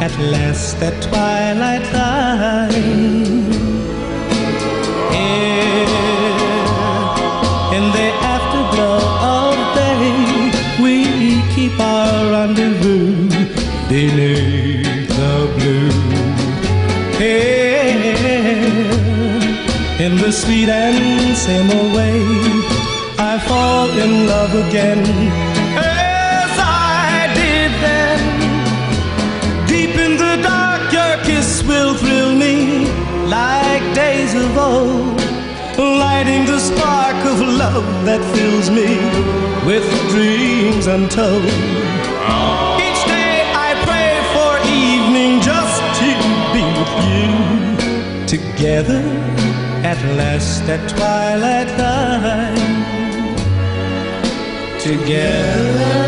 at last at twilight time Here in the afterglow of day We keep our rendezvous. Beneath the blue Here in the sweet and simple way I fall in love again. Old, lighting the spark of love that fills me with dreams untold. Each day I pray for evening just to be with you. Together at last at twilight time. Together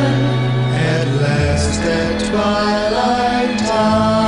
at last at twilight.